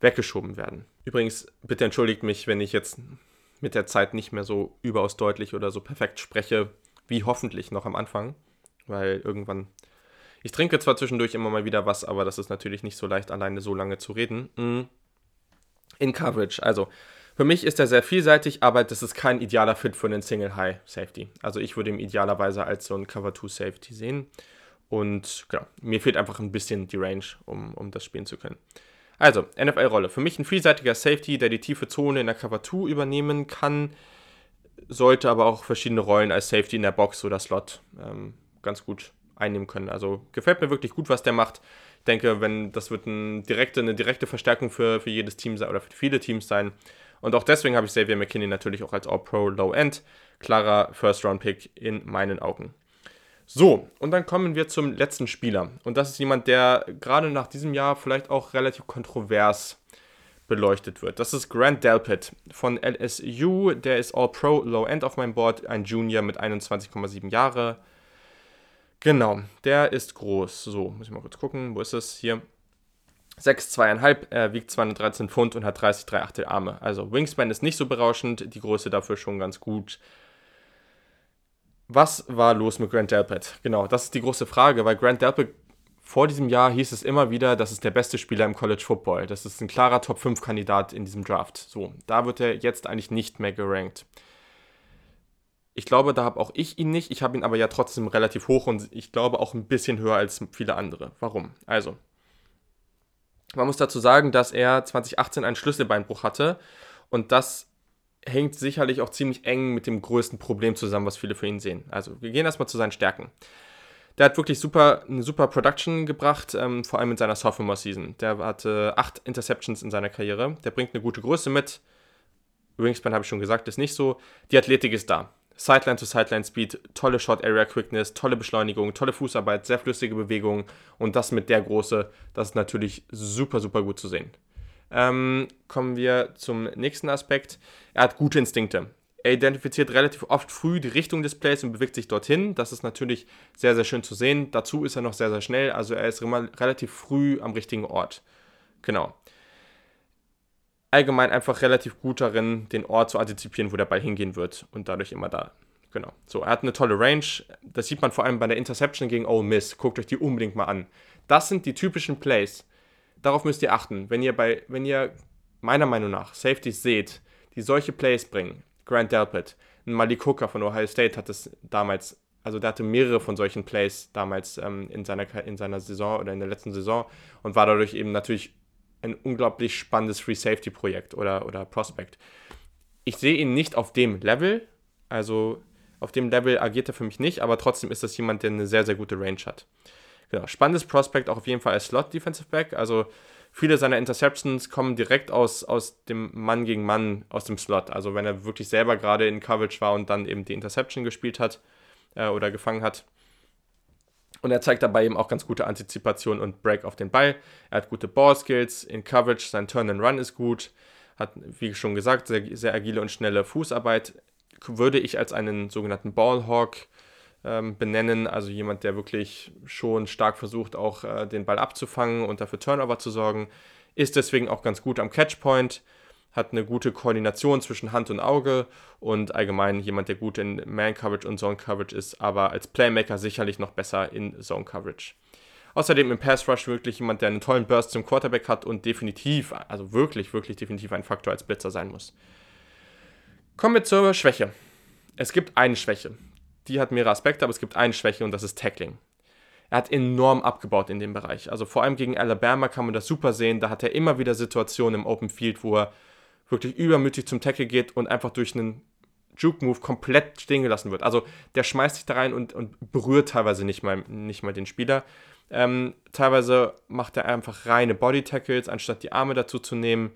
weggeschoben werden. Übrigens, bitte entschuldigt mich, wenn ich jetzt mit der Zeit nicht mehr so überaus deutlich oder so perfekt spreche, wie hoffentlich noch am Anfang, weil irgendwann. Ich trinke zwar zwischendurch immer mal wieder was, aber das ist natürlich nicht so leicht, alleine so lange zu reden. Mhm. In Coverage, also für mich ist er sehr vielseitig, aber das ist kein idealer Fit für einen Single High Safety. Also ich würde ihn idealerweise als so ein Cover 2 Safety sehen. Und genau, mir fehlt einfach ein bisschen die Range, um, um das spielen zu können. Also, NFL-Rolle. Für mich ein vielseitiger Safety, der die tiefe Zone in der Cover 2 übernehmen kann, sollte aber auch verschiedene Rollen als Safety in der Box oder Slot ähm, ganz gut einnehmen können. Also gefällt mir wirklich gut, was der macht. Ich denke, wenn das wird ein direkte, eine direkte Verstärkung für, für jedes Team sein oder für viele Teams sein. Und auch deswegen habe ich Xavier McKinney natürlich auch als All-Pro Low End. Klarer First-Round-Pick in meinen Augen. So, und dann kommen wir zum letzten Spieler. Und das ist jemand, der gerade nach diesem Jahr vielleicht auch relativ kontrovers beleuchtet wird. Das ist Grant Delpit von LSU. Der ist All-Pro, Low-End auf meinem Board, ein Junior mit 21,7 Jahre. Genau, der ist groß. So, muss ich mal kurz gucken. Wo ist es? Hier. 6,2,5, er wiegt 213 Pfund und hat 30,3 Arme. Also Wingspan ist nicht so berauschend, die Größe dafür schon ganz gut. Was war los mit Grant Delpit? Genau, das ist die große Frage, weil Grant Delpit vor diesem Jahr hieß es immer wieder, das ist der beste Spieler im College Football. Das ist ein klarer Top 5 Kandidat in diesem Draft. So, da wird er jetzt eigentlich nicht mehr gerankt. Ich glaube, da habe auch ich ihn nicht. Ich habe ihn aber ja trotzdem relativ hoch und ich glaube auch ein bisschen höher als viele andere. Warum? Also, man muss dazu sagen, dass er 2018 einen Schlüsselbeinbruch hatte und das hängt sicherlich auch ziemlich eng mit dem größten Problem zusammen, was viele für ihn sehen. Also wir gehen erstmal zu seinen Stärken. Der hat wirklich super, eine super Production gebracht, ähm, vor allem in seiner Sophomore-Season. Der hatte acht Interceptions in seiner Karriere. Der bringt eine gute Größe mit. Wingspan habe ich schon gesagt, ist nicht so. Die Athletik ist da. Sideline to Sideline Speed, tolle Shot Area Quickness, tolle Beschleunigung, tolle Fußarbeit, sehr flüssige Bewegungen und das mit der Große, das ist natürlich super, super gut zu sehen. Ähm, kommen wir zum nächsten Aspekt. Er hat gute Instinkte. Er identifiziert relativ oft früh die Richtung des Plays und bewegt sich dorthin. Das ist natürlich sehr, sehr schön zu sehen. Dazu ist er noch sehr, sehr schnell. Also er ist relativ früh am richtigen Ort. Genau. Allgemein einfach relativ gut darin, den Ort zu antizipieren, wo der Ball hingehen wird und dadurch immer da. Genau. So, er hat eine tolle Range. Das sieht man vor allem bei der Interception gegen Ole Miss. Guckt euch die unbedingt mal an. Das sind die typischen Plays. Darauf müsst ihr achten. Wenn ihr bei, wenn ihr meiner Meinung nach Safeties seht, die solche Plays bringen, Grant Delpit. Malik Hooker von Ohio State hat es damals, also der hatte mehrere von solchen Plays damals ähm, in, seiner, in seiner Saison oder in der letzten Saison und war dadurch eben natürlich ein unglaublich spannendes Free Safety Projekt oder, oder Prospect. Ich sehe ihn nicht auf dem Level, also auf dem Level agiert er für mich nicht, aber trotzdem ist das jemand, der eine sehr, sehr gute Range hat. Genau, spannendes Prospect auch auf jeden Fall als Slot Defensive Back, also viele seiner Interceptions kommen direkt aus, aus dem Mann gegen Mann, aus dem Slot. Also wenn er wirklich selber gerade in Coverage war und dann eben die Interception gespielt hat äh, oder gefangen hat. Und er zeigt dabei eben auch ganz gute Antizipation und Break auf den Ball. Er hat gute Ball-Skills in Coverage, sein Turn and Run ist gut. Hat, wie schon gesagt, sehr, sehr agile und schnelle Fußarbeit. Würde ich als einen sogenannten Ballhawk ähm, benennen. Also jemand, der wirklich schon stark versucht, auch äh, den Ball abzufangen und dafür Turnover zu sorgen. Ist deswegen auch ganz gut am Catchpoint, hat eine gute Koordination zwischen Hand und Auge und allgemein jemand, der gut in Man-Coverage und Zone-Coverage ist, aber als Playmaker sicherlich noch besser in Zone-Coverage. Außerdem im Pass Rush wirklich jemand, der einen tollen Burst zum Quarterback hat und definitiv, also wirklich, wirklich definitiv ein Faktor als Blitzer sein muss. Kommen wir zur Schwäche. Es gibt eine Schwäche die hat mehrere Aspekte, aber es gibt eine Schwäche und das ist Tackling. Er hat enorm abgebaut in dem Bereich. Also vor allem gegen Alabama kann man das super sehen. Da hat er immer wieder Situationen im Open Field, wo er wirklich übermütig zum Tackle geht und einfach durch einen Juke-Move komplett stehen gelassen wird. Also der schmeißt sich da rein und, und berührt teilweise nicht mal, nicht mal den Spieler. Ähm, teilweise macht er einfach reine Body-Tackles, anstatt die Arme dazu zu nehmen.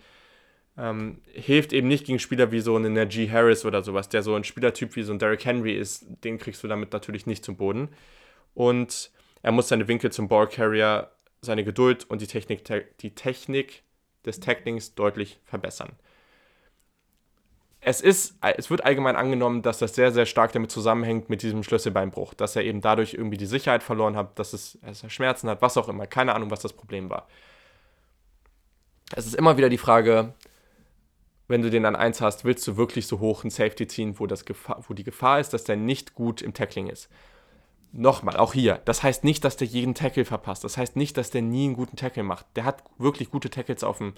Ähm, hilft eben nicht gegen Spieler wie so einen G. Harris oder sowas, der so ein Spielertyp wie so ein Derrick Henry ist. Den kriegst du damit natürlich nicht zum Boden. Und er muss seine Winkel zum Ballcarrier, seine Geduld und die Technik, die Technik des Tacklings deutlich verbessern. Es, ist, es wird allgemein angenommen, dass das sehr, sehr stark damit zusammenhängt mit diesem Schlüsselbeinbruch, dass er eben dadurch irgendwie die Sicherheit verloren hat, dass, es, dass er Schmerzen hat, was auch immer. Keine Ahnung, was das Problem war. Es ist immer wieder die Frage, wenn du den an 1 hast, willst du wirklich so hoch einen Safety ziehen, wo, das Gefahr, wo die Gefahr ist, dass der nicht gut im Tackling ist. Nochmal, auch hier, das heißt nicht, dass der jeden Tackle verpasst. Das heißt nicht, dass der nie einen guten Tackle macht. Der hat wirklich gute Tackles auf dem,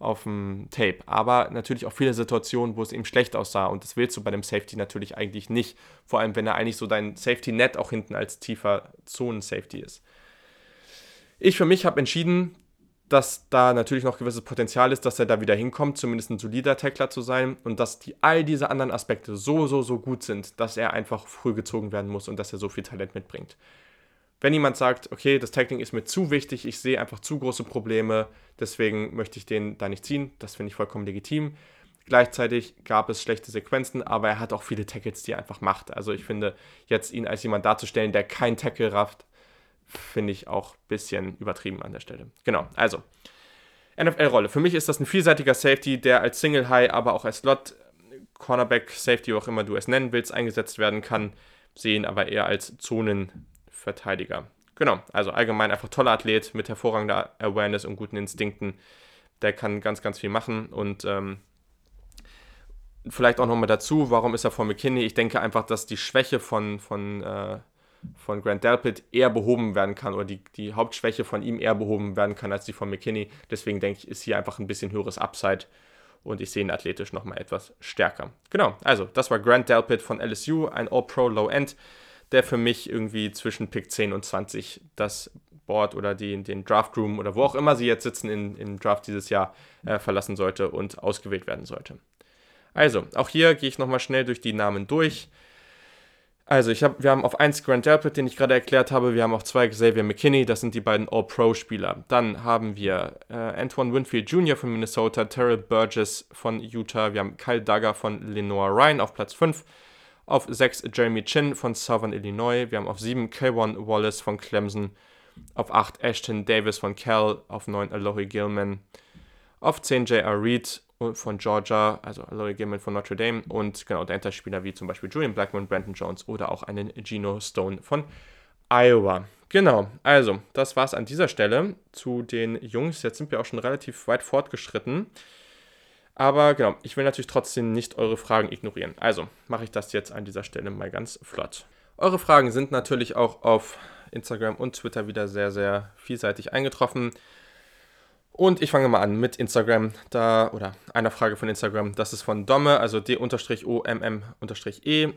auf dem Tape. Aber natürlich auch viele Situationen, wo es ihm schlecht aussah. Und das willst du bei dem Safety natürlich eigentlich nicht. Vor allem, wenn er eigentlich so dein Safety-Net auch hinten als tiefer Zonen-Safety ist. Ich für mich habe entschieden, dass da natürlich noch gewisses Potenzial ist, dass er da wieder hinkommt, zumindest ein solider Tackler zu sein und dass die, all diese anderen Aspekte so, so, so gut sind, dass er einfach früh gezogen werden muss und dass er so viel Talent mitbringt. Wenn jemand sagt, okay, das Tackling ist mir zu wichtig, ich sehe einfach zu große Probleme, deswegen möchte ich den da nicht ziehen, das finde ich vollkommen legitim. Gleichzeitig gab es schlechte Sequenzen, aber er hat auch viele Tackles, die er einfach macht. Also ich finde, jetzt ihn als jemand darzustellen, der kein Tackle rafft, finde ich auch ein bisschen übertrieben an der Stelle. Genau, also NFL-Rolle. Für mich ist das ein vielseitiger Safety, der als Single High, aber auch als Slot, Cornerback, Safety, auch immer du es nennen willst, eingesetzt werden kann. Sehen aber eher als Zonenverteidiger. Genau, also allgemein einfach toller Athlet mit hervorragender Awareness und guten Instinkten. Der kann ganz, ganz viel machen und ähm, vielleicht auch nochmal dazu, warum ist er vor McKinney? Ich denke einfach, dass die Schwäche von, von äh, von Grant Delpit eher behoben werden kann oder die, die Hauptschwäche von ihm eher behoben werden kann als die von McKinney. Deswegen denke ich, ist hier einfach ein bisschen höheres Upside und ich sehe ihn athletisch nochmal etwas stärker. Genau, also das war Grant Delpit von LSU, ein All-Pro Low-End, der für mich irgendwie zwischen Pick 10 und 20 das Board oder die, den Draft Room oder wo auch immer sie jetzt sitzen in, im Draft dieses Jahr äh, verlassen sollte und ausgewählt werden sollte. Also, auch hier gehe ich nochmal schnell durch die Namen durch. Also, ich hab, wir haben auf 1 Grant Delpit, den ich gerade erklärt habe. Wir haben auf 2 Xavier McKinney, das sind die beiden All-Pro-Spieler. Dann haben wir äh, Antoine Winfield Jr. von Minnesota, Terrell Burgess von Utah. Wir haben Kyle Duggar von Lenore Ryan auf Platz 5. Auf 6 Jeremy Chin von Southern Illinois. Wir haben auf 7 K1 Wallace von Clemson. Auf 8 Ashton Davis von Cal. Auf 9 Alohi Gilman. Auf 10 J.R. Reed von Georgia, also Aloy Gilman von Notre Dame und genau Spieler wie zum Beispiel Julian Blackman, Brandon Jones oder auch einen Gino Stone von Iowa. Genau, also das war es an dieser Stelle zu den Jungs. Jetzt sind wir auch schon relativ weit fortgeschritten. Aber genau, ich will natürlich trotzdem nicht eure Fragen ignorieren. Also mache ich das jetzt an dieser Stelle mal ganz flott. Eure Fragen sind natürlich auch auf Instagram und Twitter wieder sehr, sehr vielseitig eingetroffen. Und ich fange mal an mit Instagram, da, oder einer Frage von Instagram, das ist von Domme, also D-O-M-M-E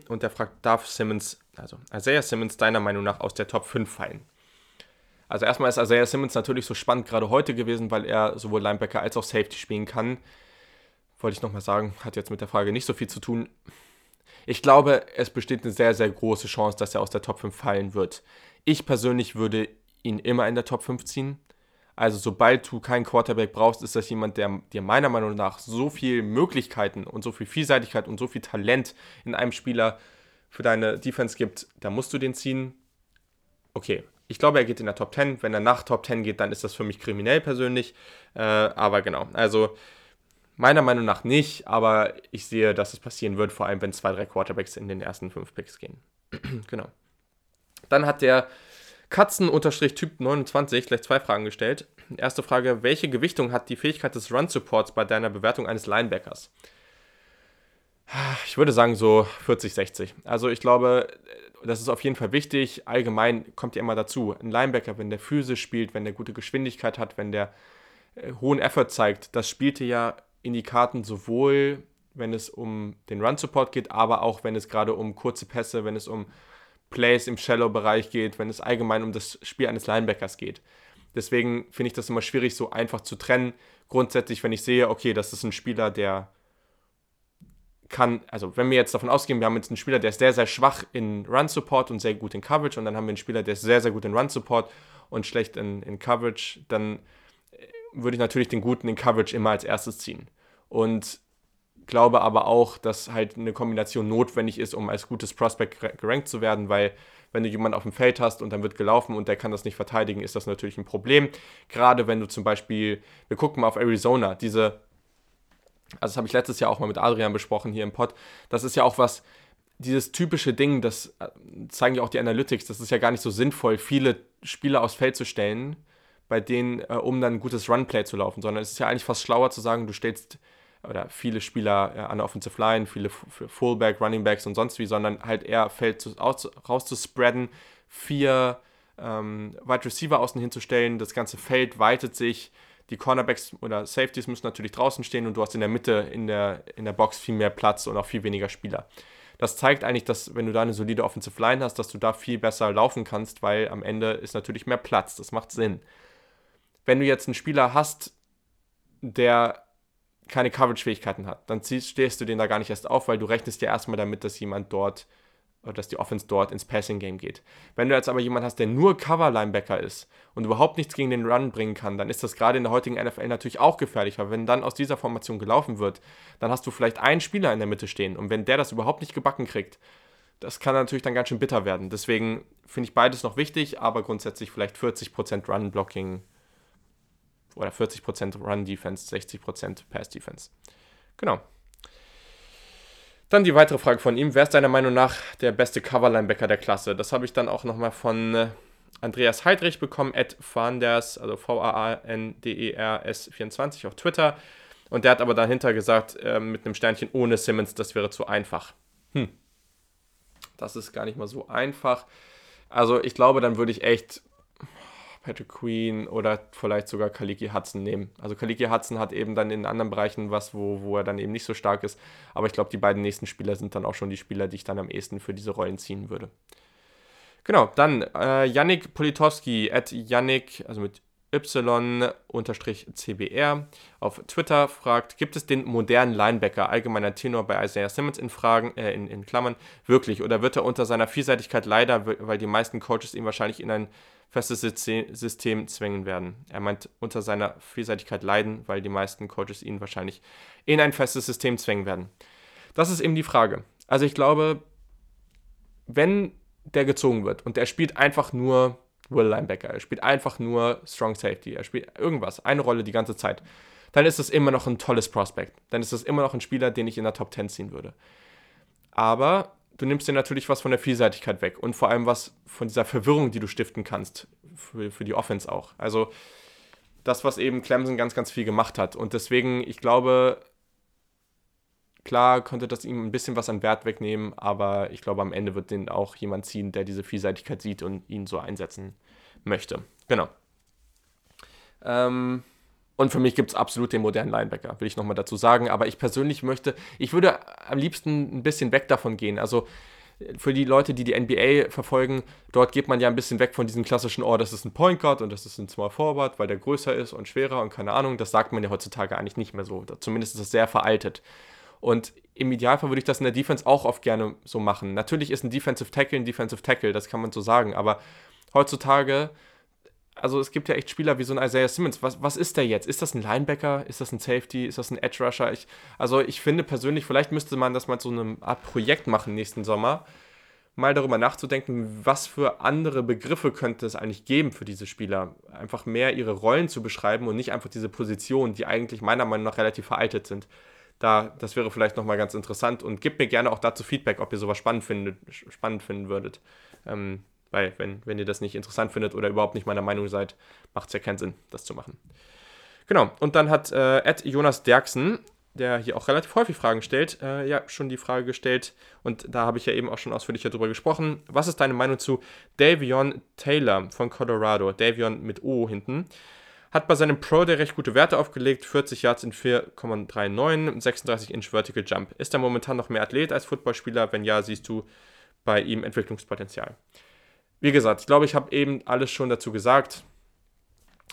und der fragt, darf Simmons, also Isaiah Simmons deiner Meinung nach aus der Top 5 fallen? Also erstmal ist Isaiah Simmons natürlich so spannend gerade heute gewesen, weil er sowohl Linebacker als auch Safety spielen kann. Wollte ich nochmal sagen, hat jetzt mit der Frage nicht so viel zu tun. Ich glaube, es besteht eine sehr, sehr große Chance, dass er aus der Top 5 fallen wird. Ich persönlich würde ihn immer in der Top 5 ziehen also sobald du keinen Quarterback brauchst, ist das jemand, der dir meiner Meinung nach so viel Möglichkeiten und so viel Vielseitigkeit und so viel Talent in einem Spieler für deine Defense gibt, da musst du den ziehen. Okay, ich glaube, er geht in der Top 10. Wenn er nach Top 10 geht, dann ist das für mich kriminell persönlich. Äh, aber genau, also meiner Meinung nach nicht, aber ich sehe, dass es passieren wird, vor allem wenn zwei, drei Quarterbacks in den ersten fünf Picks gehen. genau. Dann hat der Katzen-Typ 29 gleich zwei Fragen gestellt. Erste Frage: Welche Gewichtung hat die Fähigkeit des Run-Supports bei deiner Bewertung eines Linebackers? Ich würde sagen so 40, 60. Also ich glaube, das ist auf jeden Fall wichtig. Allgemein kommt ja immer dazu. Ein Linebacker, wenn der physisch spielt, wenn der gute Geschwindigkeit hat, wenn der äh, hohen Effort zeigt, das spielte ja in die Karten sowohl, wenn es um den Run-Support geht, aber auch wenn es gerade um kurze Pässe, wenn es um Plays im Shallow-Bereich geht, wenn es allgemein um das Spiel eines Linebackers geht. Deswegen finde ich das immer schwierig, so einfach zu trennen. Grundsätzlich, wenn ich sehe, okay, das ist ein Spieler, der kann, also wenn wir jetzt davon ausgehen, wir haben jetzt einen Spieler, der ist sehr, sehr schwach in Run-Support und sehr gut in Coverage und dann haben wir einen Spieler, der ist sehr, sehr gut in Run-Support und schlecht in, in Coverage, dann äh, würde ich natürlich den Guten in Coverage immer als erstes ziehen. Und glaube aber auch, dass halt eine Kombination notwendig ist, um als gutes Prospect gerankt zu werden, weil wenn du jemanden auf dem Feld hast und dann wird gelaufen und der kann das nicht verteidigen, ist das natürlich ein Problem. Gerade wenn du zum Beispiel, wir gucken mal auf Arizona, diese, also das habe ich letztes Jahr auch mal mit Adrian besprochen hier im Pod, das ist ja auch was, dieses typische Ding, das äh, zeigen ja auch die Analytics, das ist ja gar nicht so sinnvoll, viele Spieler aufs Feld zu stellen, bei denen, äh, um dann ein gutes Runplay zu laufen, sondern es ist ja eigentlich fast schlauer zu sagen, du stellst oder viele Spieler äh, an der Offensive Line, viele Fullback, Running Backs und sonst wie, sondern halt eher Feld zu, aus, vier ähm, Wide Receiver außen hinzustellen, das ganze Feld weitet sich, die Cornerbacks oder Safeties müssen natürlich draußen stehen und du hast in der Mitte in der, in der Box viel mehr Platz und auch viel weniger Spieler. Das zeigt eigentlich, dass wenn du da eine solide Offensive Line hast, dass du da viel besser laufen kannst, weil am Ende ist natürlich mehr Platz. Das macht Sinn. Wenn du jetzt einen Spieler hast, der keine Coverage-Fähigkeiten hat, dann ziehst, stehst du den da gar nicht erst auf, weil du rechnest ja erstmal damit, dass jemand dort oder dass die Offense dort ins Passing-Game geht. Wenn du jetzt aber jemanden hast, der nur Cover-Linebacker ist und überhaupt nichts gegen den Run bringen kann, dann ist das gerade in der heutigen NFL natürlich auch gefährlich, weil wenn dann aus dieser Formation gelaufen wird, dann hast du vielleicht einen Spieler in der Mitte stehen und wenn der das überhaupt nicht gebacken kriegt, das kann natürlich dann ganz schön bitter werden. Deswegen finde ich beides noch wichtig, aber grundsätzlich vielleicht 40% Run-Blocking oder 40% Run-Defense, 60% Pass-Defense. Genau. Dann die weitere Frage von ihm. Wer ist deiner Meinung nach der beste Cover-Linebacker der Klasse? Das habe ich dann auch nochmal von äh, Andreas Heidrich bekommen, at Fanders, also V-A-A-N-D-E-R-S 24 auf Twitter. Und der hat aber dahinter gesagt, äh, mit einem Sternchen ohne Simmons, das wäre zu einfach. Hm. Das ist gar nicht mal so einfach. Also ich glaube, dann würde ich echt Patrick Queen oder vielleicht sogar Kaliki Hudson nehmen. Also Kaliki Hudson hat eben dann in anderen Bereichen was, wo, wo er dann eben nicht so stark ist. Aber ich glaube, die beiden nächsten Spieler sind dann auch schon die Spieler, die ich dann am ehesten für diese Rollen ziehen würde. Genau, dann äh, Yannick Politowski, at Yannick, also mit Y-CBR auf Twitter fragt, gibt es den modernen Linebacker, allgemeiner Tenor bei Isaiah Simmons in Fragen, äh, in, in Klammern, wirklich? Oder wird er unter seiner Vielseitigkeit leider, weil die meisten Coaches ihn wahrscheinlich in ein festes System zwängen werden? Er meint unter seiner Vielseitigkeit leiden, weil die meisten Coaches ihn wahrscheinlich in ein festes System zwängen werden. Das ist eben die Frage. Also ich glaube, wenn der gezogen wird und er spielt einfach nur Will Linebacker. Er spielt einfach nur Strong Safety. Er spielt irgendwas, eine Rolle die ganze Zeit. Dann ist das immer noch ein tolles Prospect. Dann ist das immer noch ein Spieler, den ich in der Top 10 ziehen würde. Aber du nimmst dir natürlich was von der Vielseitigkeit weg und vor allem was von dieser Verwirrung, die du stiften kannst für, für die Offense auch. Also das, was eben Clemson ganz, ganz viel gemacht hat. Und deswegen, ich glaube, klar könnte das ihm ein bisschen was an Wert wegnehmen, aber ich glaube, am Ende wird den auch jemand ziehen, der diese Vielseitigkeit sieht und ihn so einsetzen möchte. Genau. Ähm, und für mich gibt es absolut den modernen Linebacker, will ich nochmal dazu sagen. Aber ich persönlich möchte, ich würde am liebsten ein bisschen weg davon gehen. Also für die Leute, die die NBA verfolgen, dort geht man ja ein bisschen weg von diesem klassischen, oh, das ist ein Point Guard und das ist ein Small Forward, weil der größer ist und schwerer und keine Ahnung. Das sagt man ja heutzutage eigentlich nicht mehr so. Zumindest ist es sehr veraltet. Und im Idealfall würde ich das in der Defense auch oft gerne so machen. Natürlich ist ein Defensive Tackle ein Defensive Tackle, das kann man so sagen, aber heutzutage, also es gibt ja echt Spieler wie so ein Isaiah Simmons. Was, was ist der jetzt? Ist das ein Linebacker? Ist das ein Safety? Ist das ein Edge Rusher? Ich, also ich finde persönlich, vielleicht müsste man das mal so eine Art Projekt machen nächsten Sommer, mal darüber nachzudenken, was für andere Begriffe könnte es eigentlich geben für diese Spieler. Einfach mehr ihre Rollen zu beschreiben und nicht einfach diese Positionen, die eigentlich meiner Meinung nach relativ veraltet sind da, das wäre vielleicht nochmal ganz interessant und gebt mir gerne auch dazu Feedback, ob ihr sowas spannend, findet, spannend finden würdet. Ähm, weil, wenn, wenn ihr das nicht interessant findet oder überhaupt nicht meiner Meinung seid, macht es ja keinen Sinn, das zu machen. Genau, und dann hat äh, Ed Jonas Derksen, der hier auch relativ häufig Fragen stellt, äh, ja, schon die Frage gestellt, und da habe ich ja eben auch schon ausführlicher drüber gesprochen. Was ist deine Meinung zu Davion Taylor von Colorado? Davion mit O hinten. Hat bei seinem Pro Day recht gute Werte aufgelegt, 40 Yards in 4,39, 36 Inch Vertical Jump. Ist er momentan noch mehr Athlet als Footballspieler? Wenn ja, siehst du bei ihm Entwicklungspotenzial. Wie gesagt, ich glaube, ich habe eben alles schon dazu gesagt.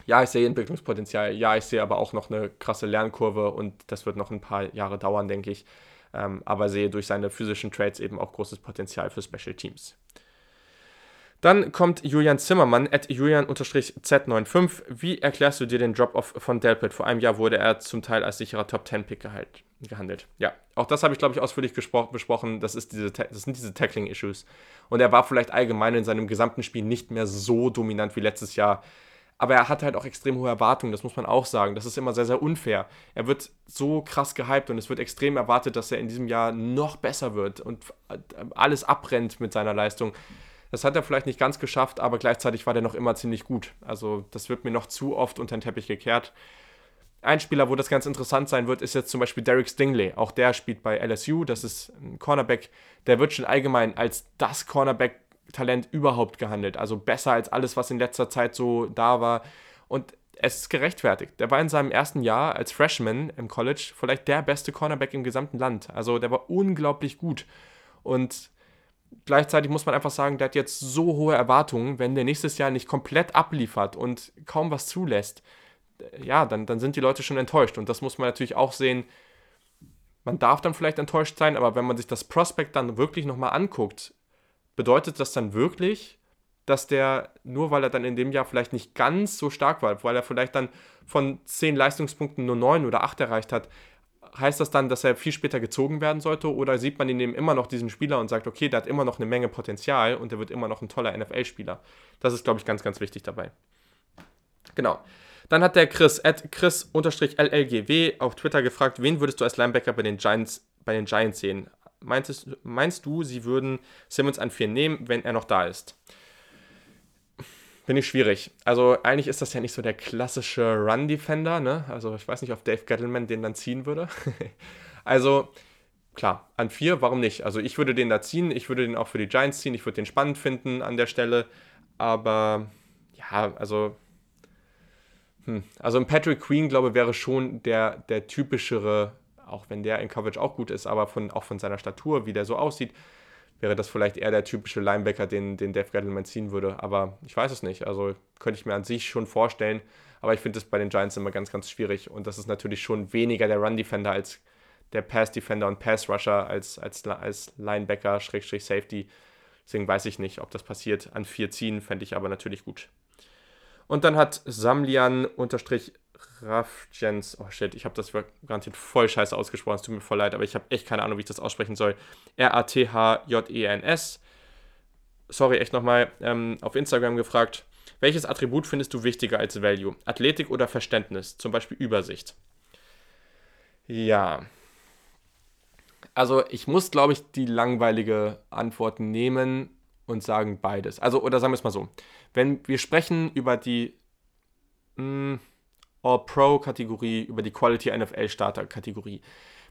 Ja, ich sehe Entwicklungspotenzial. Ja, ich sehe aber auch noch eine krasse Lernkurve und das wird noch ein paar Jahre dauern, denke ich. Ähm, aber sehe durch seine physischen Trades eben auch großes Potenzial für Special Teams. Dann kommt Julian Zimmermann, at Julian-Z95. Wie erklärst du dir den Drop-Off von Delpit? Vor einem Jahr wurde er zum Teil als sicherer Top-10-Pick gehandelt. Ja, auch das habe ich, glaube ich, ausführlich besprochen. Das, ist diese, das sind diese Tackling-Issues. Und er war vielleicht allgemein in seinem gesamten Spiel nicht mehr so dominant wie letztes Jahr. Aber er hat halt auch extrem hohe Erwartungen, das muss man auch sagen. Das ist immer sehr, sehr unfair. Er wird so krass gehypt und es wird extrem erwartet, dass er in diesem Jahr noch besser wird und alles abbrennt mit seiner Leistung. Das hat er vielleicht nicht ganz geschafft, aber gleichzeitig war der noch immer ziemlich gut. Also das wird mir noch zu oft unter den Teppich gekehrt. Ein Spieler, wo das ganz interessant sein wird, ist jetzt zum Beispiel Derek Stingley. Auch der spielt bei LSU. Das ist ein Cornerback. Der wird schon allgemein als das Cornerback-Talent überhaupt gehandelt. Also besser als alles, was in letzter Zeit so da war. Und es ist gerechtfertigt. Der war in seinem ersten Jahr als Freshman im College vielleicht der beste Cornerback im gesamten Land. Also der war unglaublich gut. Und gleichzeitig muss man einfach sagen, der hat jetzt so hohe Erwartungen, wenn der nächstes Jahr nicht komplett abliefert und kaum was zulässt, ja, dann, dann sind die Leute schon enttäuscht. Und das muss man natürlich auch sehen. Man darf dann vielleicht enttäuscht sein, aber wenn man sich das Prospekt dann wirklich nochmal anguckt, bedeutet das dann wirklich, dass der, nur weil er dann in dem Jahr vielleicht nicht ganz so stark war, weil er vielleicht dann von 10 Leistungspunkten nur 9 oder 8 erreicht hat, heißt das dann, dass er viel später gezogen werden sollte oder sieht man in dem immer noch diesen Spieler und sagt, okay, der hat immer noch eine Menge Potenzial und der wird immer noch ein toller NFL-Spieler? Das ist, glaube ich, ganz, ganz wichtig dabei. Genau. Dann hat der Chris, at Chris-LLGW auf Twitter gefragt, wen würdest du als Linebacker bei den Giants, bei den Giants sehen? Meinst, meinst du, sie würden Simmons an 4 nehmen, wenn er noch da ist? Finde ich schwierig. Also eigentlich ist das ja nicht so der klassische Run-Defender, ne? Also ich weiß nicht, ob Dave Gettleman den dann ziehen würde. also klar, an vier, warum nicht? Also ich würde den da ziehen, ich würde den auch für die Giants ziehen, ich würde den spannend finden an der Stelle. Aber ja, also hm, also ein Patrick Queen, glaube ich, wäre schon der, der typischere, auch wenn der in Coverage auch gut ist, aber von, auch von seiner Statur, wie der so aussieht, wäre das vielleicht eher der typische Linebacker, den, den Dave Gettleman ziehen würde. Aber ich weiß es nicht. Also könnte ich mir an sich schon vorstellen. Aber ich finde es bei den Giants immer ganz, ganz schwierig. Und das ist natürlich schon weniger der Run-Defender als der Pass-Defender und Pass-Rusher als, als, als Linebacker, Schrägstrich Safety. Deswegen weiß ich nicht, ob das passiert. An vier ziehen fände ich aber natürlich gut. Und dann hat Samlian unterstrich Rafjens, oh shit, ich habe das garantiert voll scheiße ausgesprochen, es tut mir voll leid, aber ich habe echt keine Ahnung, wie ich das aussprechen soll. R-A-T-H-J-E-N-S. Sorry, echt nochmal ähm, auf Instagram gefragt. Welches Attribut findest du wichtiger als Value? Athletik oder Verständnis? Zum Beispiel Übersicht. Ja. Also ich muss, glaube ich, die langweilige Antwort nehmen und sagen beides. Also, oder sagen wir es mal so. Wenn wir sprechen über die mh, hm, All-Pro-Kategorie, über die Quality NFL-Starter-Kategorie,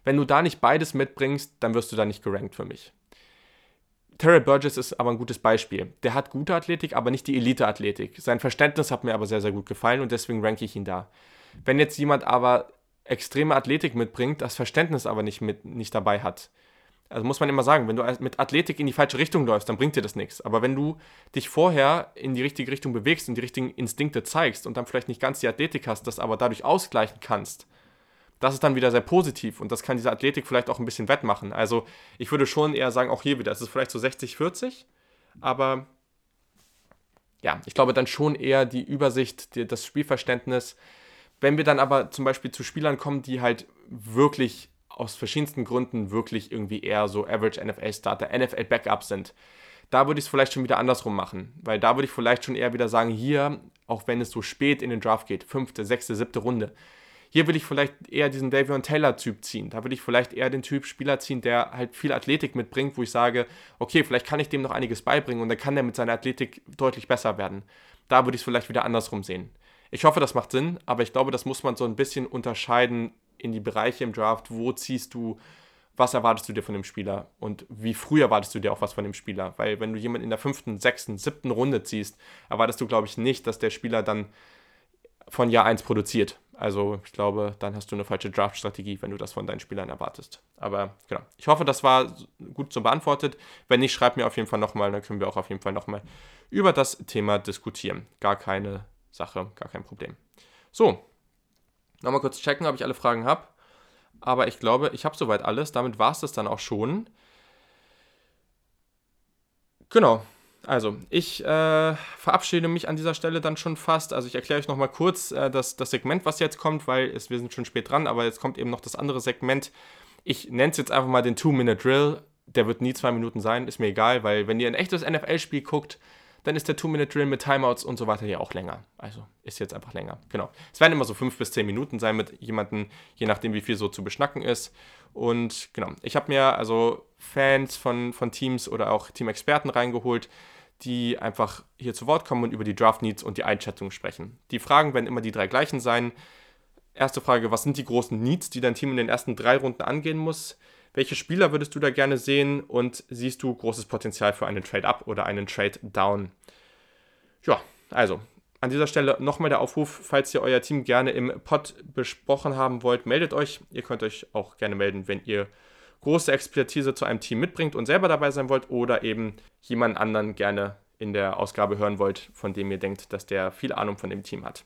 wenn du da nicht beides mitbringst, dann wirst du da nicht gerankt für mich. Terry Burgess ist aber ein gutes Beispiel. Der hat gute Athletik, aber nicht die Elite-Athletik. Sein Verständnis hat mir aber sehr, sehr gut gefallen und deswegen ranke ich ihn da. Wenn jetzt jemand aber extreme Athletik mitbringt, das Verständnis aber nicht, mit, nicht dabei hat, also muss man immer sagen, wenn du mit Athletik in die falsche Richtung läufst, dann bringt dir das nichts. Aber wenn du dich vorher in die richtige Richtung bewegst und die richtigen Instinkte zeigst und dann vielleicht nicht ganz die Athletik hast, das aber dadurch ausgleichen kannst, das ist dann wieder sehr positiv und das kann diese Athletik vielleicht auch ein bisschen wettmachen. Also ich würde schon eher sagen, auch hier wieder, es ist vielleicht so 60, 40, aber ja, ich glaube dann schon eher die Übersicht, die, das Spielverständnis. Wenn wir dann aber zum Beispiel zu Spielern kommen, die halt wirklich aus verschiedensten Gründen wirklich irgendwie eher so Average NFL-Starter, NFL-Backup sind. Da würde ich es vielleicht schon wieder andersrum machen, weil da würde ich vielleicht schon eher wieder sagen, hier, auch wenn es so spät in den Draft geht, fünfte, sechste, siebte Runde, hier will ich vielleicht eher diesen Davion Taylor-Typ ziehen. Da würde ich vielleicht eher den Typ Spieler ziehen, der halt viel Athletik mitbringt, wo ich sage, okay, vielleicht kann ich dem noch einiges beibringen und dann kann der mit seiner Athletik deutlich besser werden. Da würde ich es vielleicht wieder andersrum sehen. Ich hoffe, das macht Sinn, aber ich glaube, das muss man so ein bisschen unterscheiden in die Bereiche im Draft, wo ziehst du, was erwartest du dir von dem Spieler und wie früh erwartest du dir auch was von dem Spieler. Weil wenn du jemanden in der fünften, sechsten, siebten Runde ziehst, erwartest du, glaube ich, nicht, dass der Spieler dann von Jahr 1 produziert. Also ich glaube, dann hast du eine falsche Draft-Strategie, wenn du das von deinen Spielern erwartest. Aber genau, ich hoffe, das war gut so beantwortet. Wenn nicht, schreib mir auf jeden Fall nochmal, dann können wir auch auf jeden Fall nochmal über das Thema diskutieren. Gar keine Sache, gar kein Problem. So, Nochmal kurz checken, ob ich alle Fragen habe. Aber ich glaube, ich habe soweit alles. Damit war es das dann auch schon. Genau. Also, ich äh, verabschiede mich an dieser Stelle dann schon fast. Also, ich erkläre euch nochmal kurz äh, das, das Segment, was jetzt kommt, weil es, wir sind schon spät dran, aber jetzt kommt eben noch das andere Segment. Ich nenne es jetzt einfach mal den Two-Minute-Drill. Der wird nie zwei Minuten sein, ist mir egal, weil wenn ihr ein echtes NFL-Spiel guckt, dann ist der Two-Minute-Drill mit Timeouts und so weiter ja auch länger. Also ist jetzt einfach länger. Genau. Es werden immer so fünf bis zehn Minuten sein mit jemandem, je nachdem, wie viel so zu beschnacken ist. Und genau, ich habe mir also Fans von, von Teams oder auch Teamexperten reingeholt, die einfach hier zu Wort kommen und über die Draft Needs und die Einschätzung sprechen. Die Fragen werden immer die drei gleichen sein. Erste Frage, was sind die großen Needs, die dein Team in den ersten drei Runden angehen muss? Welche Spieler würdest du da gerne sehen und siehst du großes Potenzial für einen Trade-up oder einen Trade-down? Ja, also an dieser Stelle nochmal der Aufruf, falls ihr euer Team gerne im Pod besprochen haben wollt, meldet euch. Ihr könnt euch auch gerne melden, wenn ihr große Expertise zu einem Team mitbringt und selber dabei sein wollt oder eben jemanden anderen gerne in der Ausgabe hören wollt, von dem ihr denkt, dass der viel Ahnung von dem Team hat.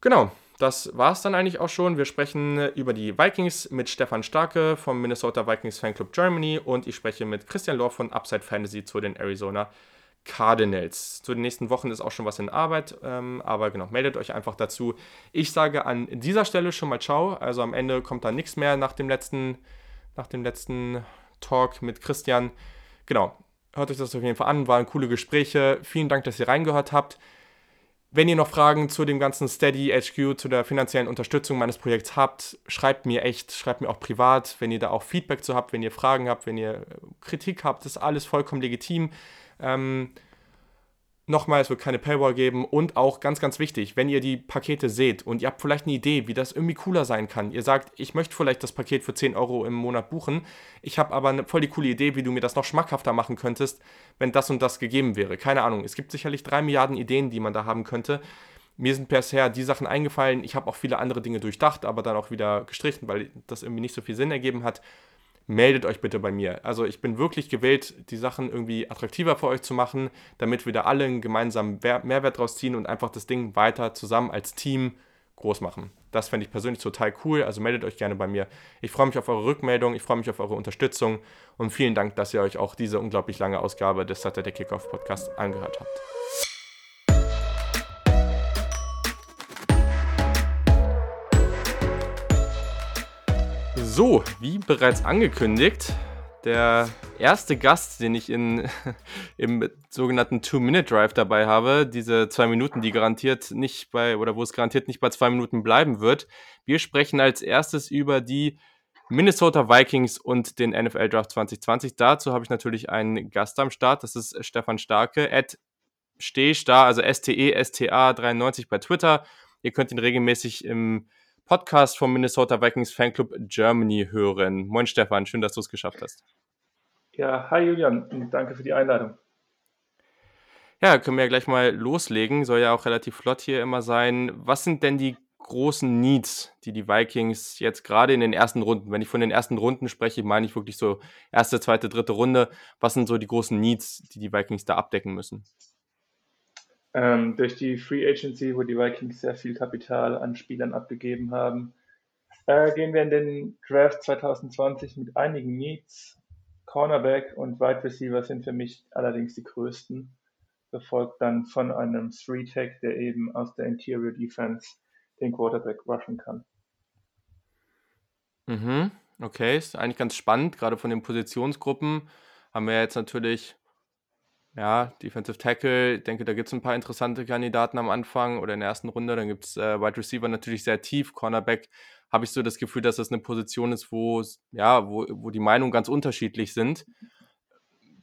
Genau, das war es dann eigentlich auch schon. Wir sprechen über die Vikings mit Stefan Starke vom Minnesota Vikings Fanclub Germany und ich spreche mit Christian Lohr von Upside Fantasy zu den Arizona Cardinals. Zu den nächsten Wochen ist auch schon was in Arbeit, ähm, aber genau, meldet euch einfach dazu. Ich sage an dieser Stelle schon mal Ciao. Also am Ende kommt da nichts mehr nach dem letzten, nach dem letzten Talk mit Christian. Genau, hört euch das auf jeden Fall an, waren coole Gespräche. Vielen Dank, dass ihr reingehört habt. Wenn ihr noch Fragen zu dem ganzen Steady HQ, zu der finanziellen Unterstützung meines Projekts habt, schreibt mir echt, schreibt mir auch privat, wenn ihr da auch Feedback zu habt, wenn ihr Fragen habt, wenn ihr Kritik habt, ist alles vollkommen legitim. Ähm, Nochmal, es wird keine Paywall geben und auch ganz, ganz wichtig, wenn ihr die Pakete seht und ihr habt vielleicht eine Idee, wie das irgendwie cooler sein kann. Ihr sagt, ich möchte vielleicht das Paket für 10 Euro im Monat buchen, ich habe aber eine voll die coole Idee, wie du mir das noch schmackhafter machen könntest, wenn das und das gegeben wäre. Keine Ahnung, es gibt sicherlich drei Milliarden Ideen, die man da haben könnte. Mir sind bisher die Sachen eingefallen, ich habe auch viele andere Dinge durchdacht, aber dann auch wieder gestrichen, weil das irgendwie nicht so viel Sinn ergeben hat meldet euch bitte bei mir. Also ich bin wirklich gewählt, die Sachen irgendwie attraktiver für euch zu machen, damit wir da alle einen gemeinsamen Mehrwert draus ziehen und einfach das Ding weiter zusammen als Team groß machen. Das fände ich persönlich total cool, also meldet euch gerne bei mir. Ich freue mich auf eure Rückmeldung, ich freue mich auf eure Unterstützung und vielen Dank, dass ihr euch auch diese unglaublich lange Ausgabe des Saturday Kickoff Podcast angehört habt. So, wie bereits angekündigt, der erste Gast, den ich in, im sogenannten Two-Minute-Drive dabei habe, diese zwei Minuten, die garantiert nicht bei, oder wo es garantiert nicht bei zwei Minuten bleiben wird. Wir sprechen als erstes über die Minnesota Vikings und den NFL Draft 2020. Dazu habe ich natürlich einen Gast am Start, das ist Stefan Starke, at Stehstar, also S-T-E-S-T-A 93 bei Twitter. Ihr könnt ihn regelmäßig im Podcast vom Minnesota Vikings Fanclub Germany hören. Moin Stefan, schön, dass du es geschafft hast. Ja, hi Julian danke für die Einladung. Ja, können wir ja gleich mal loslegen. Soll ja auch relativ flott hier immer sein. Was sind denn die großen Needs, die die Vikings jetzt gerade in den ersten Runden, wenn ich von den ersten Runden spreche, meine ich wirklich so erste, zweite, dritte Runde. Was sind so die großen Needs, die die Vikings da abdecken müssen? Ähm, durch die Free Agency, wo die Vikings sehr viel Kapital an Spielern abgegeben haben, äh, gehen wir in den Draft 2020 mit einigen Needs. Cornerback und Wide Receiver sind für mich allerdings die größten, gefolgt dann von einem Three Tag, der eben aus der Interior Defense den Quarterback rushen kann. Mhm, okay, ist eigentlich ganz spannend, gerade von den Positionsgruppen haben wir jetzt natürlich ja, Defensive Tackle, ich denke, da gibt es ein paar interessante Kandidaten am Anfang oder in der ersten Runde. Dann gibt es äh, Wide Receiver natürlich sehr tief. Cornerback habe ich so das Gefühl, dass das eine Position ist, wo, ja, wo, wo die Meinungen ganz unterschiedlich sind.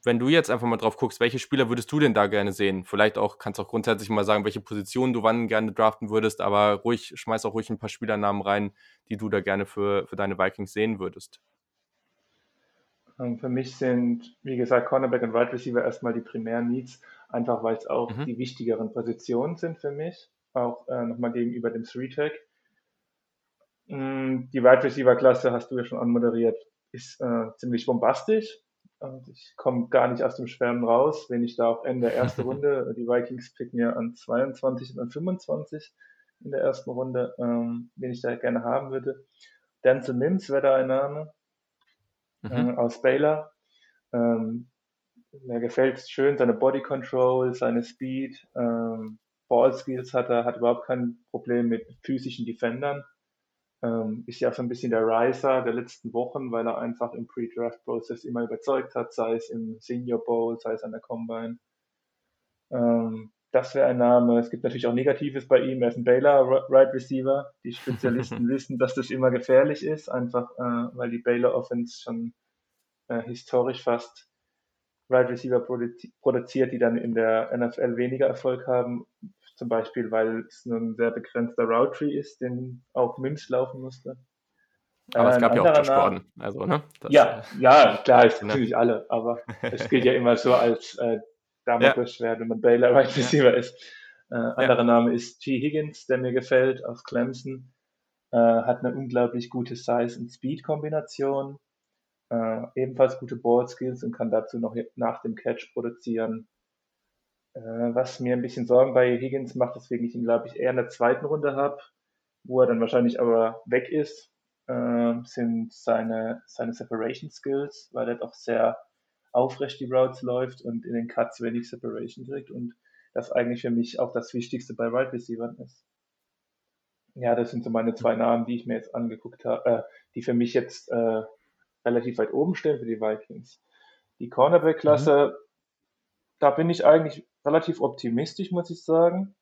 Wenn du jetzt einfach mal drauf guckst, welche Spieler würdest du denn da gerne sehen? Vielleicht auch, kannst du auch grundsätzlich mal sagen, welche Position du wann gerne draften würdest, aber ruhig, schmeiß auch ruhig ein paar Spielernamen rein, die du da gerne für, für deine Vikings sehen würdest. Ähm, für mich sind, wie gesagt, Cornerback und Wide Receiver erstmal die primären Needs, einfach weil es auch mhm. die wichtigeren Positionen sind für mich, auch äh, nochmal gegenüber dem Three-Tag. Mm, die Wide Receiver-Klasse, hast du ja schon anmoderiert, ist äh, ziemlich bombastisch. Und ich komme gar nicht aus dem Schwärmen raus, wenn ich da auf Ende der ersten Runde, die Vikings picken ja an 22 und an 25 in der ersten Runde, ähm, wen ich da gerne haben würde. Denzel Mims wäre da ein Name mhm. äh, aus Baylor. Ähm, mir gefällt schön seine Body Control, seine Speed, ähm, Ball Skills hat er, hat überhaupt kein Problem mit physischen Defendern. Ähm, ist ja so ein bisschen der Riser der letzten Wochen, weil er einfach im Pre-Draft-Prozess immer überzeugt hat, sei es im Senior Bowl, sei es an der Combine. Ähm, das wäre ein Name. Es gibt natürlich auch Negatives bei ihm. Er ist ein Baylor Right Receiver. Die Spezialisten wissen, dass das immer gefährlich ist, einfach äh, weil die Baylor Offense schon äh, historisch fast Right Receiver produzi produziert, die dann in der NFL weniger Erfolg haben. Zum Beispiel, weil es nur ein sehr begrenzter Route Tree ist, den auch Mims laufen musste. Aber äh, es gab ja auch Josh Gordon. Also, ne? Das, ja, äh, ja, klar, ne? natürlich alle. Aber es gilt ja immer so als äh, Damoklesschwert, ja. wenn man Baylor Right Receiver ist. Äh, anderer ja. Name ist T. Higgins, der mir gefällt, aus Clemson. Äh, hat eine unglaublich gute Size- und Speed-Kombination. Äh, ebenfalls gute Ball-Skills und kann dazu noch nach dem Catch produzieren. Äh, was mir ein bisschen Sorgen bei Higgins macht, deswegen ich ihn, glaube ich, eher in der zweiten Runde habe, wo er dann wahrscheinlich aber weg ist, äh, sind seine, seine Separation Skills, weil er doch sehr aufrecht die Routes läuft und in den Cuts wenig Separation kriegt und das eigentlich für mich auch das Wichtigste bei Right Receivers ist. Ja, das sind so meine zwei Namen, die ich mir jetzt angeguckt habe, äh, die für mich jetzt äh, relativ weit oben stehen für die Vikings. Die Cornerback-Klasse, mhm. da bin ich eigentlich relativ optimistisch, muss ich sagen.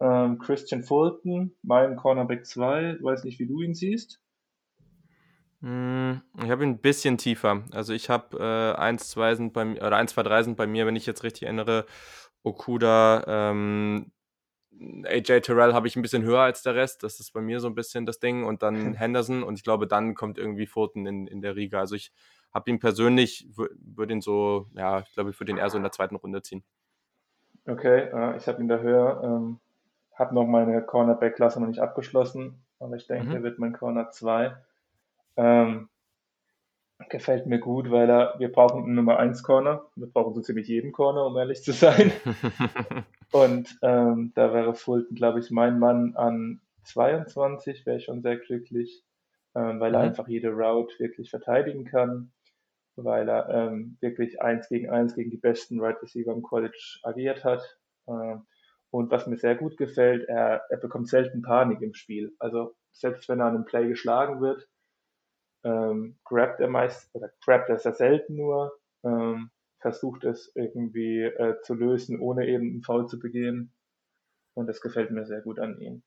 Ähm, Christian Fulton, mein Cornerback 2, weiß nicht, wie du ihn siehst. Hm, ich habe ihn ein bisschen tiefer. Also ich habe äh, 1, 2 sind bei mir, oder 1, 2, 3 sind bei mir, wenn ich jetzt richtig erinnere, Okuda, ähm, AJ Terrell habe ich ein bisschen höher als der Rest. Das ist bei mir so ein bisschen das Ding. Und dann Henderson und ich glaube, dann kommt irgendwie Fulton in, in der Riga. Also ich habe ihn persönlich, würde ihn so, ja, ich glaube, ich würde ihn eher so in der zweiten Runde ziehen. Okay, äh, ich habe ihn da höher. Ähm, habe noch meine Cornerback-Klasse noch nicht abgeschlossen, aber ich denke, mhm. er wird mein Corner 2. Ähm, gefällt mir gut, weil er, wir brauchen einen Nummer 1 Corner. Wir brauchen so ziemlich jeden Corner, um ehrlich zu sein. Und ähm, da wäre Fulton, glaube ich, mein Mann an 22, wäre ich schon sehr glücklich, ähm, weil mhm. er einfach jede Route wirklich verteidigen kann, weil er ähm, wirklich eins gegen eins gegen die besten Right Receiver im College agiert hat. Ähm, und was mir sehr gut gefällt, er, er bekommt selten Panik im Spiel. Also selbst wenn er an einem Play geschlagen wird, ähm, grabt er meist, oder grabt er sehr selten nur, ähm, versucht es irgendwie äh, zu lösen, ohne eben einen Foul zu begehen. Und das gefällt mir sehr gut an ihm.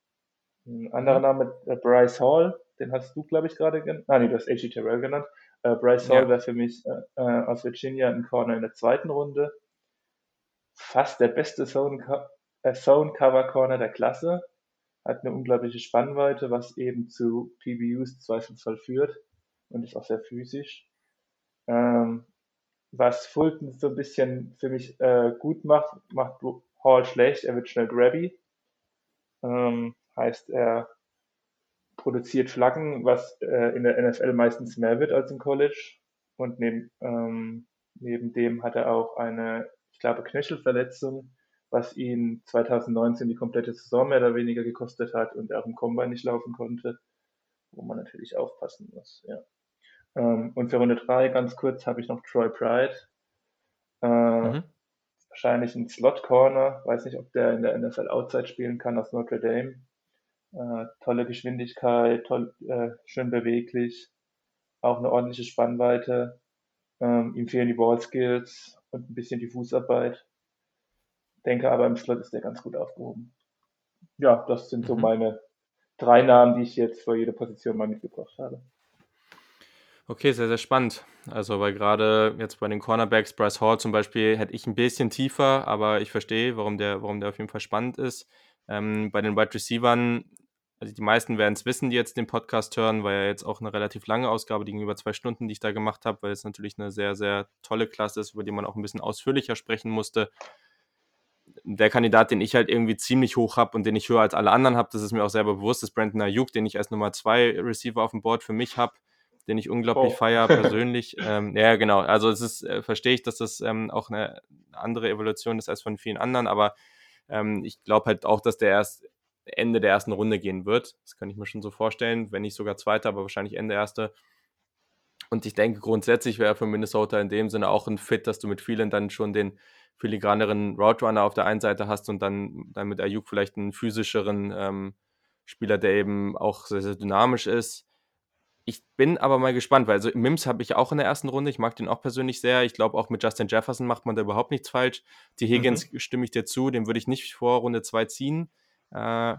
Ein anderer mhm. Name, äh, Bryce Hall, den hast du, glaube ich, gerade genannt. Ah, nee, du hast A.G. Terrell genannt. Äh, Bryce Hall ja. wäre für mich äh, äh, aus Virginia ein Corner in der zweiten Runde. Fast der beste Zone, äh, Zone Cover Corner der Klasse. Hat eine unglaubliche Spannweite, was eben zu PBUs Zweifelsfall führt und ist auch sehr physisch. Ähm, was Fulton so ein bisschen für mich äh, gut macht, macht Hall schlecht. Er wird schnell grabby. Ähm, heißt, er produziert Flaggen, was äh, in der NFL meistens mehr wird als im College. Und neben, ähm, neben dem hat er auch eine, ich glaube, Knöchelverletzung, was ihn 2019 die komplette Saison mehr oder weniger gekostet hat und er auch im Combine nicht laufen konnte, wo man natürlich aufpassen muss. Ja. Ähm, und für Runde 3 ganz kurz habe ich noch Troy Pride. Äh, mhm. Wahrscheinlich ein Slot Corner. Weiß nicht, ob der in der NFL Outside spielen kann aus Notre Dame. Äh, tolle Geschwindigkeit, toll, äh, schön beweglich. Auch eine ordentliche Spannweite. Ähm, ihm fehlen die Ballskills und ein bisschen die Fußarbeit. Denke aber im Slot ist der ganz gut aufgehoben. Ja, das sind so mhm. meine drei Namen, die ich jetzt für jede Position mal mitgebracht habe. Okay, sehr, sehr spannend. Also, weil gerade jetzt bei den Cornerbacks, Bryce Hall zum Beispiel, hätte ich ein bisschen tiefer, aber ich verstehe, warum der, warum der auf jeden Fall spannend ist. Ähm, bei den Wide Receivern, also die meisten werden es wissen, die jetzt den Podcast hören, weil ja jetzt auch eine relativ lange Ausgabe, die ging über zwei Stunden, die ich da gemacht habe, weil es natürlich eine sehr, sehr tolle Klasse ist, über die man auch ein bisschen ausführlicher sprechen musste. Der Kandidat, den ich halt irgendwie ziemlich hoch habe und den ich höher als alle anderen habe, das ist mir auch selber bewusst, ist Brandon Ayuk, den ich als Nummer zwei Receiver auf dem Board für mich habe den ich unglaublich oh. feiere persönlich. ähm, ja, genau. Also es ist, äh, verstehe ich, dass das ähm, auch eine andere Evolution ist als von vielen anderen, aber ähm, ich glaube halt auch, dass der erst Ende der ersten Runde gehen wird. Das kann ich mir schon so vorstellen, wenn nicht sogar zweiter, aber wahrscheinlich Ende erste. Und ich denke, grundsätzlich wäre für Minnesota in dem Sinne auch ein Fit, dass du mit vielen dann schon den filigraneren Route Runner auf der einen Seite hast und dann, dann mit Ayuk vielleicht einen physischeren ähm, Spieler, der eben auch sehr, sehr dynamisch ist. Ich bin aber mal gespannt, weil also Mims habe ich auch in der ersten Runde. Ich mag den auch persönlich sehr. Ich glaube, auch mit Justin Jefferson macht man da überhaupt nichts falsch. Die Higgins mhm. stimme ich dir zu, den würde ich nicht vor Runde 2 ziehen. Äh,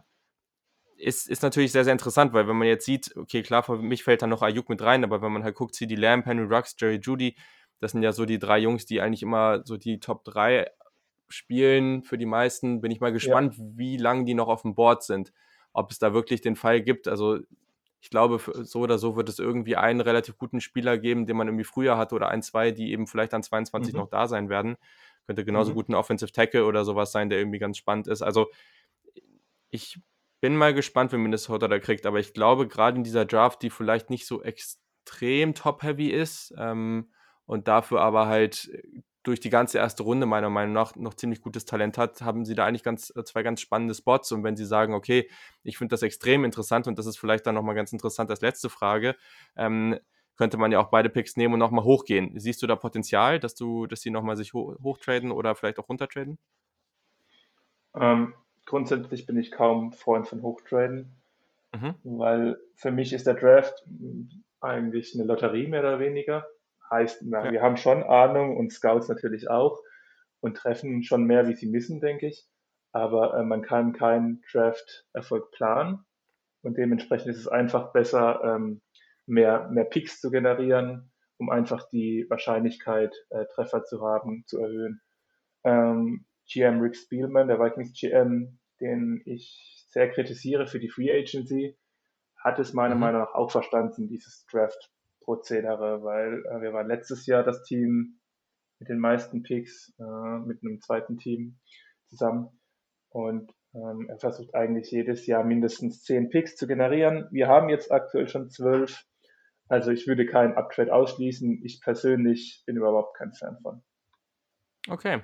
ist, ist natürlich sehr, sehr interessant, weil wenn man jetzt sieht, okay, klar, für mich fällt da noch Ayuk mit rein, aber wenn man halt guckt, CD Lamb, Henry Rux, Jerry Judy, das sind ja so die drei Jungs, die eigentlich immer so die Top 3 spielen für die meisten. Bin ich mal gespannt, ja. wie lange die noch auf dem Board sind. Ob es da wirklich den Fall gibt. Also ich glaube, so oder so wird es irgendwie einen relativ guten Spieler geben, den man irgendwie früher hatte oder ein, zwei, die eben vielleicht an 22 mhm. noch da sein werden. Könnte genauso mhm. gut ein Offensive Tackle oder sowas sein, der irgendwie ganz spannend ist. Also ich bin mal gespannt, wie Minnesota da kriegt, aber ich glaube, gerade in dieser Draft, die vielleicht nicht so extrem top-heavy ist ähm, und dafür aber halt durch die ganze erste Runde meiner Meinung nach noch ziemlich gutes Talent hat, haben sie da eigentlich ganz, äh, zwei ganz spannende Spots. Und wenn sie sagen, okay, ich finde das extrem interessant und das ist vielleicht dann nochmal ganz interessant als letzte Frage, ähm, könnte man ja auch beide Picks nehmen und nochmal hochgehen. Siehst du da Potenzial, dass du, dass sie nochmal sich ho hochtraden oder vielleicht auch runtertraden? Ähm, grundsätzlich bin ich kaum Freund von Hochtraden, mhm. weil für mich ist der Draft eigentlich eine Lotterie mehr oder weniger. Heißt, na, ja. wir haben schon Ahnung und Scouts natürlich auch und treffen schon mehr, wie sie müssen, denke ich. Aber äh, man kann keinen Draft-Erfolg planen und dementsprechend ist es einfach besser, ähm, mehr, mehr Picks zu generieren, um einfach die Wahrscheinlichkeit, äh, Treffer zu haben, zu erhöhen. Ähm, GM Rick Spielman, der Vikings GM, den ich sehr kritisiere für die Free Agency, hat es meiner mhm. Meinung nach auch verstanden, dieses Draft Prozedere, weil äh, wir waren letztes Jahr das Team mit den meisten Picks, äh, mit einem zweiten Team zusammen. Und ähm, er versucht eigentlich jedes Jahr mindestens zehn Picks zu generieren. Wir haben jetzt aktuell schon zwölf. Also ich würde keinen Uptrade ausschließen. Ich persönlich bin überhaupt kein Fan von. Okay.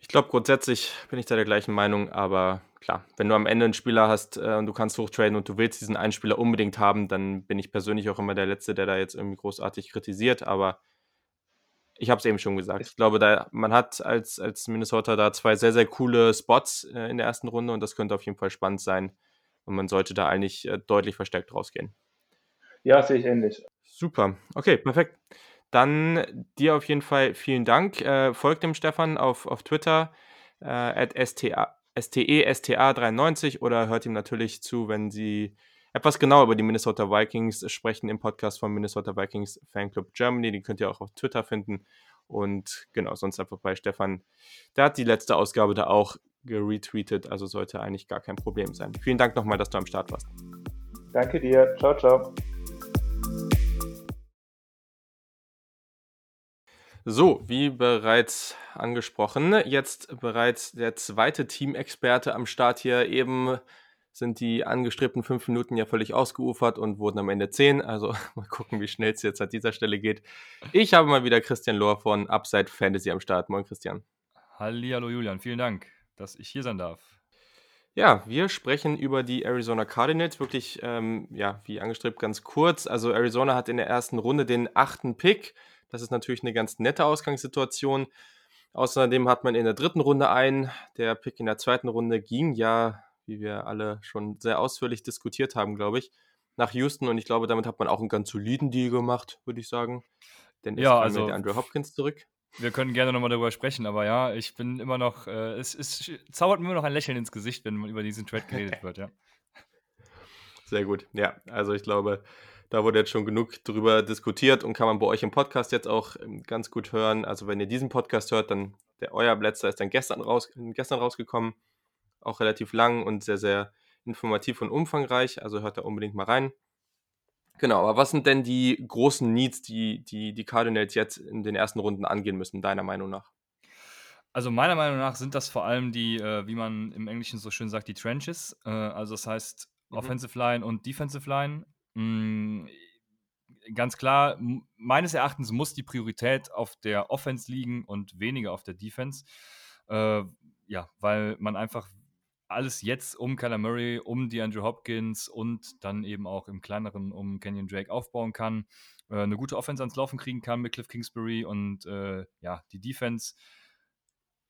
Ich glaube, grundsätzlich bin ich da der gleichen Meinung, aber klar, wenn du am Ende einen Spieler hast äh, und du kannst hochtraden und du willst diesen einen Spieler unbedingt haben, dann bin ich persönlich auch immer der Letzte, der da jetzt irgendwie großartig kritisiert, aber ich habe es eben schon gesagt. Ich glaube, da, man hat als, als Minnesota da zwei sehr, sehr coole Spots äh, in der ersten Runde und das könnte auf jeden Fall spannend sein und man sollte da eigentlich äh, deutlich verstärkt rausgehen. Ja, sehe ich ähnlich. Super. Okay, perfekt. Dann dir auf jeden Fall vielen Dank. Äh, folgt dem Stefan auf, auf Twitter äh, at STESTA93 oder hört ihm natürlich zu, wenn sie etwas genauer über die Minnesota Vikings sprechen im Podcast vom Minnesota Vikings Fanclub Germany. Den könnt ihr auch auf Twitter finden. Und genau, sonst einfach bei Stefan. Der hat die letzte Ausgabe da auch geretweetet, also sollte eigentlich gar kein Problem sein. Vielen Dank nochmal, dass du am Start warst. Danke dir. Ciao, ciao. So, wie bereits angesprochen, jetzt bereits der zweite Teamexperte am Start hier. Eben sind die angestrebten fünf Minuten ja völlig ausgeufert und wurden am Ende zehn. Also mal gucken, wie schnell es jetzt an dieser Stelle geht. Ich habe mal wieder Christian Lohr von Upside Fantasy am Start. Moin, Christian. Hallo Julian, vielen Dank, dass ich hier sein darf. Ja, wir sprechen über die Arizona Cardinals. Wirklich, ähm, ja, wie angestrebt, ganz kurz. Also Arizona hat in der ersten Runde den achten Pick. Das ist natürlich eine ganz nette Ausgangssituation. Außerdem hat man in der dritten Runde einen. Der Pick in der zweiten Runde ging ja, wie wir alle schon sehr ausführlich diskutiert haben, glaube ich, nach Houston. Und ich glaube, damit hat man auch einen ganz soliden Deal gemacht, würde ich sagen. Denn es ja, also der Andrew Hopkins zurück. Wir können gerne nochmal darüber sprechen, aber ja, ich bin immer noch, äh, es, es zaubert mir immer noch ein Lächeln ins Gesicht, wenn man über diesen Trade geredet wird, ja. Sehr gut. Ja, also ich glaube, da wurde jetzt schon genug drüber diskutiert und kann man bei euch im Podcast jetzt auch ähm, ganz gut hören. Also wenn ihr diesen Podcast hört, dann der euer Blätzer ist dann gestern, raus, gestern rausgekommen. Auch relativ lang und sehr, sehr informativ und umfangreich. Also hört da unbedingt mal rein. Genau, aber was sind denn die großen Needs, die die, die Cardinals jetzt in den ersten Runden angehen müssen, deiner Meinung nach? Also meiner Meinung nach sind das vor allem die, äh, wie man im Englischen so schön sagt, die Trenches. Äh, also das heißt mhm. Offensive Line und Defensive Line. Hm, ganz klar, meines Erachtens muss die Priorität auf der Offense liegen und weniger auf der Defense. Äh, ja, weil man einfach alles jetzt um Kyler Murray, um DeAndre Hopkins und dann eben auch im kleineren um Kenyon Drake aufbauen kann, äh, eine gute Offense ans Laufen kriegen kann mit Cliff Kingsbury und äh, ja, die Defense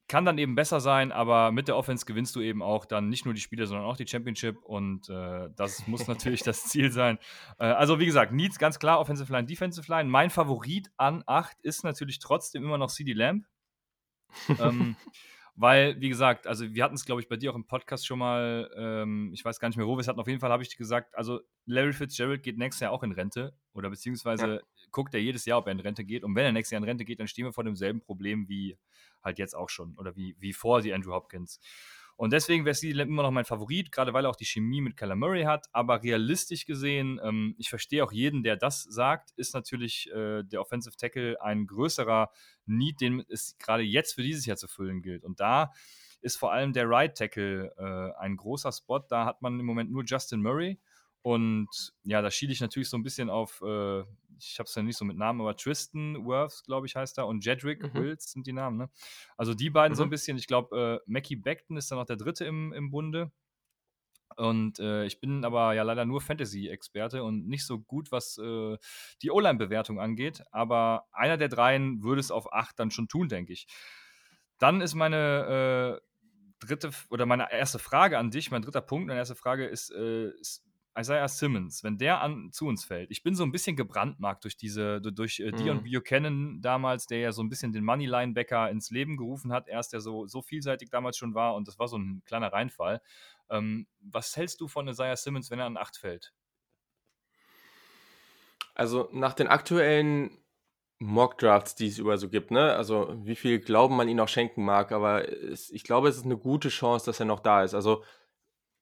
kann dann eben besser sein, aber mit der Offense gewinnst du eben auch dann nicht nur die Spiele, sondern auch die Championship und äh, das muss natürlich das Ziel sein. Äh, also wie gesagt, Needs ganz klar, Offensive Line, Defensive Line. Mein Favorit an 8 ist natürlich trotzdem immer noch CD Lamb. ähm, weil, wie gesagt, also wir hatten es, glaube ich, bei dir auch im Podcast schon mal, ähm, ich weiß gar nicht mehr, wo wir es hatten. Auf jeden Fall habe ich dir gesagt, also Larry Fitzgerald geht nächstes Jahr auch in Rente oder beziehungsweise ja. Guckt er jedes Jahr, ob er in Rente geht. Und wenn er nächstes Jahr in Rente geht, dann stehen wir vor demselben Problem wie halt jetzt auch schon oder wie, wie vor sie Andrew Hopkins. Und deswegen wäre sie immer noch mein Favorit, gerade weil er auch die Chemie mit Kyler Murray hat. Aber realistisch gesehen, ähm, ich verstehe auch jeden, der das sagt, ist natürlich äh, der Offensive Tackle ein größerer Need, den es gerade jetzt für dieses Jahr zu füllen gilt. Und da ist vor allem der Right Tackle äh, ein großer Spot. Da hat man im Moment nur Justin Murray. Und ja, da schiele ich natürlich so ein bisschen auf äh, ich habe es ja nicht so mit Namen, aber Tristan Worths, glaube ich, heißt er, und Jedrick mhm. Wills sind die Namen, ne? Also die beiden mhm. so ein bisschen, ich glaube, äh, Mackie Beckton ist dann noch der dritte im, im Bunde. Und äh, ich bin aber ja leider nur Fantasy-Experte und nicht so gut, was äh, die O-Line-Bewertung angeht. Aber einer der dreien würde es auf acht dann schon tun, denke ich. Dann ist meine äh, dritte oder meine erste Frage an dich, mein dritter Punkt, meine erste Frage ist, äh, ist Isaiah Simmons, wenn der an, zu uns fällt, ich bin so ein bisschen gebrandmarkt durch diese, durch äh, Dion mhm. Buchanan damals, der ja so ein bisschen den Money-Linebacker ins Leben gerufen hat. Erst der so, so vielseitig damals schon war und das war so ein kleiner Reinfall. Ähm, was hältst du von Isaiah Simmons, wenn er an 8 fällt? Also nach den aktuellen Mock-Drafts, die es über so gibt, ne? Also wie viel Glauben man ihn auch schenken mag, aber es, ich glaube, es ist eine gute Chance, dass er noch da ist. Also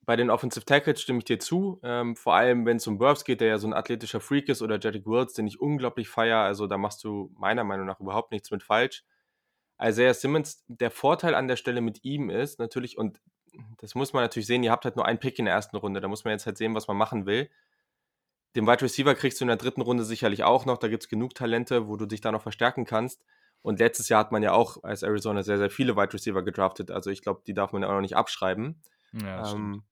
bei den Offensive Tackles stimme ich dir zu. Ähm, vor allem, wenn es um Burps geht, der ja so ein athletischer Freak ist, oder Jedrick Wills, den ich unglaublich feiere. Also da machst du meiner Meinung nach überhaupt nichts mit falsch. Isaiah Simmons, der Vorteil an der Stelle mit ihm ist natürlich, und das muss man natürlich sehen, ihr habt halt nur einen Pick in der ersten Runde, da muss man jetzt halt sehen, was man machen will. den Wide Receiver kriegst du in der dritten Runde sicherlich auch noch. Da gibt es genug Talente, wo du dich da noch verstärken kannst. Und letztes Jahr hat man ja auch als Arizona sehr, sehr viele Wide Receiver gedraftet. Also ich glaube, die darf man ja auch noch nicht abschreiben. Ja, ähm,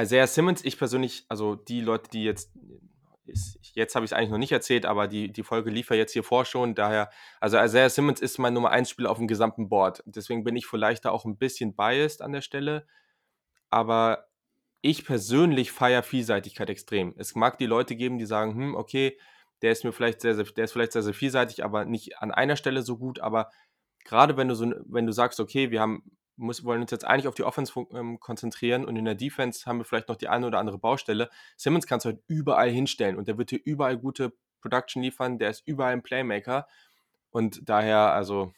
Isaiah Simmons, ich persönlich, also die Leute, die jetzt, ist, jetzt habe ich es eigentlich noch nicht erzählt, aber die, die Folge lief ja jetzt hier vor schon. Daher, also Isaiah Simmons ist mein Nummer 1 Spieler auf dem gesamten Board. Deswegen bin ich vielleicht da auch ein bisschen biased an der Stelle. Aber ich persönlich feiere Vielseitigkeit extrem. Es mag die Leute geben, die sagen, hm, okay, der ist mir vielleicht sehr, sehr, der ist vielleicht sehr, sehr vielseitig, aber nicht an einer Stelle so gut. Aber gerade wenn du so, wenn du sagst, okay, wir haben, muss, wollen uns jetzt eigentlich auf die Offense ähm, konzentrieren und in der Defense haben wir vielleicht noch die eine oder andere Baustelle. Simmons kannst du halt überall hinstellen und der wird dir überall gute Production liefern, der ist überall ein Playmaker. Und daher, also,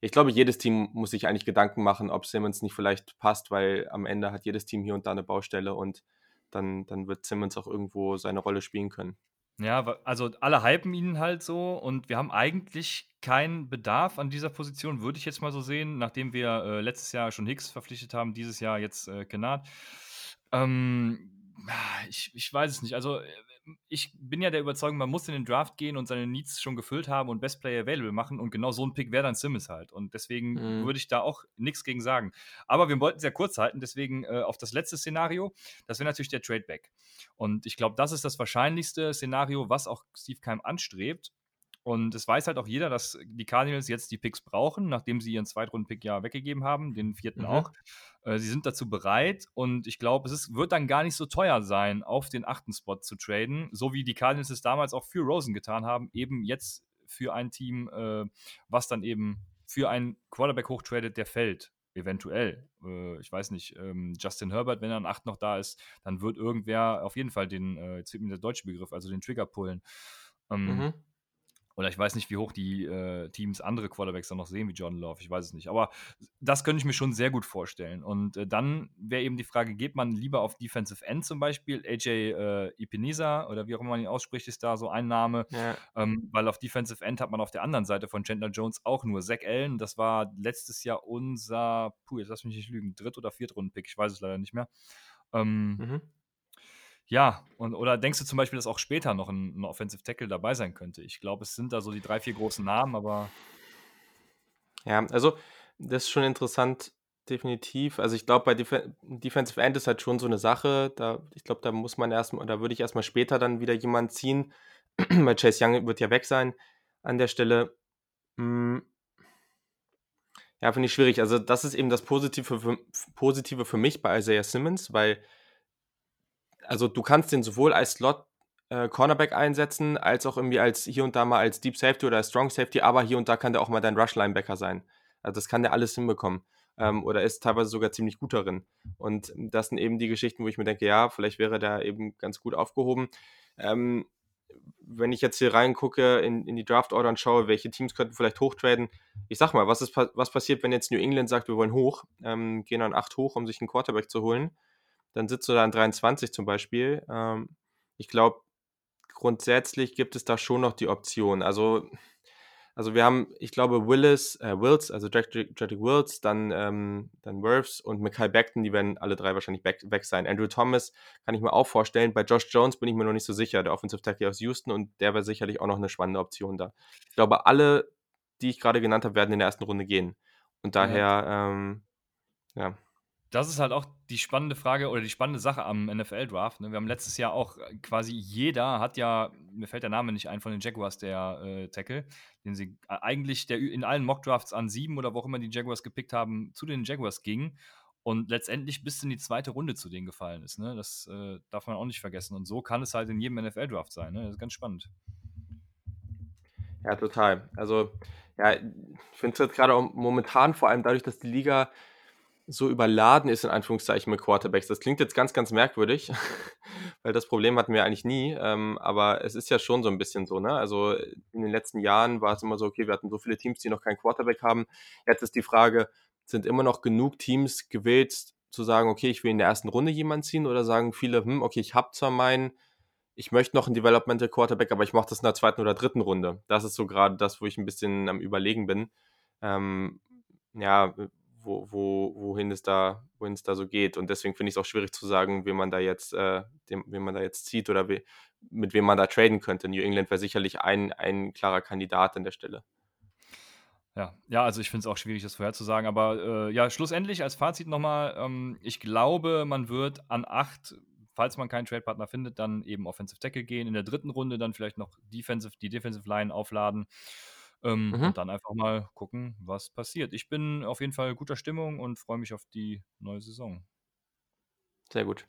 ich glaube, jedes Team muss sich eigentlich Gedanken machen, ob Simmons nicht vielleicht passt, weil am Ende hat jedes Team hier und da eine Baustelle und dann, dann wird Simmons auch irgendwo seine Rolle spielen können. Ja, also alle hypen ihn halt so und wir haben eigentlich keinen Bedarf an dieser Position, würde ich jetzt mal so sehen, nachdem wir äh, letztes Jahr schon Hicks verpflichtet haben, dieses Jahr jetzt äh, Kennard. Ähm, ich, ich weiß es nicht. Also, äh, ich bin ja der Überzeugung, man muss in den Draft gehen und seine Needs schon gefüllt haben und Best Player available machen. Und genau so ein Pick wäre dann Simmons halt. Und deswegen mhm. würde ich da auch nichts gegen sagen. Aber wir wollten es ja kurz halten, deswegen äh, auf das letzte Szenario. Das wäre natürlich der Tradeback. Und ich glaube, das ist das wahrscheinlichste Szenario, was auch Steve Keim anstrebt. Und es weiß halt auch jeder, dass die Cardinals jetzt die Picks brauchen, nachdem sie ihren Zweitrunden-Pick ja weggegeben haben, den vierten mhm. auch. Äh, sie sind dazu bereit und ich glaube, es ist, wird dann gar nicht so teuer sein, auf den achten Spot zu traden, so wie die Cardinals es damals auch für Rosen getan haben, eben jetzt für ein Team, äh, was dann eben für einen Quarterback hochtradet, der fällt. Eventuell. Äh, ich weiß nicht, ähm, Justin Herbert, wenn er an 8 noch da ist, dann wird irgendwer auf jeden Fall den, äh, jetzt fehlt mir der deutsche Begriff, also den Trigger pullen. Ähm, mhm. Oder ich weiß nicht, wie hoch die äh, Teams andere Quarterbacks dann noch sehen wie John Love. Ich weiß es nicht. Aber das könnte ich mir schon sehr gut vorstellen. Und äh, dann wäre eben die Frage: Geht man lieber auf Defensive End zum Beispiel? AJ äh, Ipiniza oder wie auch immer man ihn ausspricht, ist da so ein Name. Ja. Ähm, weil auf Defensive End hat man auf der anderen Seite von Chandler Jones auch nur Zach Allen. Das war letztes Jahr unser, puh, jetzt lass mich nicht lügen, Dritt- oder Viertrunden-Pick. Ich weiß es leider nicht mehr. Ähm, mhm. Ja, und oder denkst du zum Beispiel, dass auch später noch ein, ein Offensive Tackle dabei sein könnte? Ich glaube, es sind da so die drei, vier großen Namen, aber. Ja, also das ist schon interessant, definitiv. Also ich glaube, bei Def Defensive End ist halt schon so eine Sache. Da, ich glaube, da muss man erstmal, da würde ich erstmal später dann wieder jemanden ziehen, weil Chase Young wird ja weg sein an der Stelle. Hm. Ja, finde ich schwierig. Also das ist eben das Positive für, Positive für mich bei Isaiah Simmons, weil also du kannst den sowohl als Slot äh, Cornerback einsetzen, als auch irgendwie als hier und da mal als Deep Safety oder als Strong Safety, aber hier und da kann der auch mal dein Rush Linebacker sein. Also das kann der alles hinbekommen. Ähm, oder ist teilweise sogar ziemlich gut darin. Und das sind eben die Geschichten, wo ich mir denke, ja, vielleicht wäre der eben ganz gut aufgehoben. Ähm, wenn ich jetzt hier reingucke in, in die Draft-Order und schaue, welche Teams könnten vielleicht hochtraden, ich sag mal, was, ist, was passiert, wenn jetzt New England sagt, wir wollen hoch, ähm, gehen dann 8 hoch, um sich einen Quarterback zu holen? Dann sitzt du da an 23 zum Beispiel. Ähm, ich glaube, grundsätzlich gibt es da schon noch die Option. Also, also wir haben, ich glaube, Willis, äh, Wills, also Jedrick Wills, dann, ähm, dann Wirfs und Mackay Beckton, die werden alle drei wahrscheinlich back, weg sein. Andrew Thomas kann ich mir auch vorstellen. Bei Josh Jones bin ich mir noch nicht so sicher, der Offensive Tackle aus Houston und der wäre sicherlich auch noch eine spannende Option da. Ich glaube, alle, die ich gerade genannt habe, werden in der ersten Runde gehen. Und daher, ja. Ähm, ja das ist halt auch die spannende Frage oder die spannende Sache am NFL-Draft. Ne? Wir haben letztes Jahr auch äh, quasi jeder hat ja, mir fällt der Name nicht ein von den Jaguars, der äh, Tackle, den sie äh, eigentlich der in allen Mock-Drafts an sieben oder wo auch immer die Jaguars gepickt haben, zu den Jaguars ging und letztendlich bis in die zweite Runde zu denen gefallen ist. Ne? Das äh, darf man auch nicht vergessen. Und so kann es halt in jedem NFL-Draft sein. Ne? Das ist ganz spannend. Ja, total. Also, ja, ich finde es jetzt gerade momentan vor allem dadurch, dass die Liga so überladen ist, in Anführungszeichen, mit Quarterbacks. Das klingt jetzt ganz, ganz merkwürdig, weil das Problem hatten wir eigentlich nie. Ähm, aber es ist ja schon so ein bisschen so, ne? Also in den letzten Jahren war es immer so, okay, wir hatten so viele Teams, die noch keinen Quarterback haben. Jetzt ist die Frage, sind immer noch genug Teams gewählt, zu sagen, okay, ich will in der ersten Runde jemanden ziehen oder sagen viele, hm, okay, ich habe zwar meinen, ich möchte noch einen Developmental Quarterback, aber ich mache das in der zweiten oder dritten Runde. Das ist so gerade das, wo ich ein bisschen am Überlegen bin. Ähm, ja, wo, wo, wohin, es da, wohin es da so geht. Und deswegen finde ich es auch schwierig zu sagen, wen man da jetzt, äh, dem, wen man da jetzt zieht oder we, mit wem man da traden könnte. New England wäre sicherlich ein, ein klarer Kandidat an der Stelle. Ja, ja, also ich finde es auch schwierig, das vorherzusagen, aber äh, ja, schlussendlich als Fazit nochmal, ähm, ich glaube, man wird an acht, falls man keinen Trade-Partner findet, dann eben Offensive Tackle gehen, in der dritten Runde dann vielleicht noch Defensive, die Defensive Line aufladen ähm, mhm. und dann einfach mal gucken, was passiert. Ich bin auf jeden Fall guter Stimmung und freue mich auf die neue Saison. Sehr gut.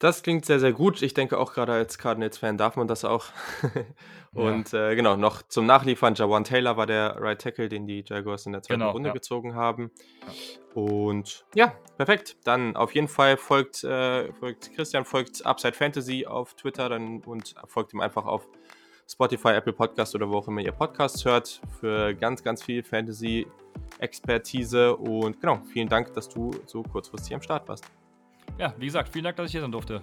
Das klingt sehr, sehr gut. Ich denke auch gerade als Cardinals-Fan darf man das auch. und ja. äh, genau, noch zum Nachliefern, Jawan Taylor war der Right Tackle, den die Jaguars in der zweiten genau, Runde ja. gezogen haben. Ja. Und ja, perfekt. Dann auf jeden Fall folgt, äh, folgt Christian, folgt Upside Fantasy auf Twitter dann, und folgt ihm einfach auf Spotify, Apple Podcast oder wo auch immer ihr Podcasts hört für ganz, ganz viel Fantasy-Expertise. Und genau, vielen Dank, dass du so kurzfristig am Start warst. Ja, wie gesagt, vielen Dank, dass ich hier sein durfte.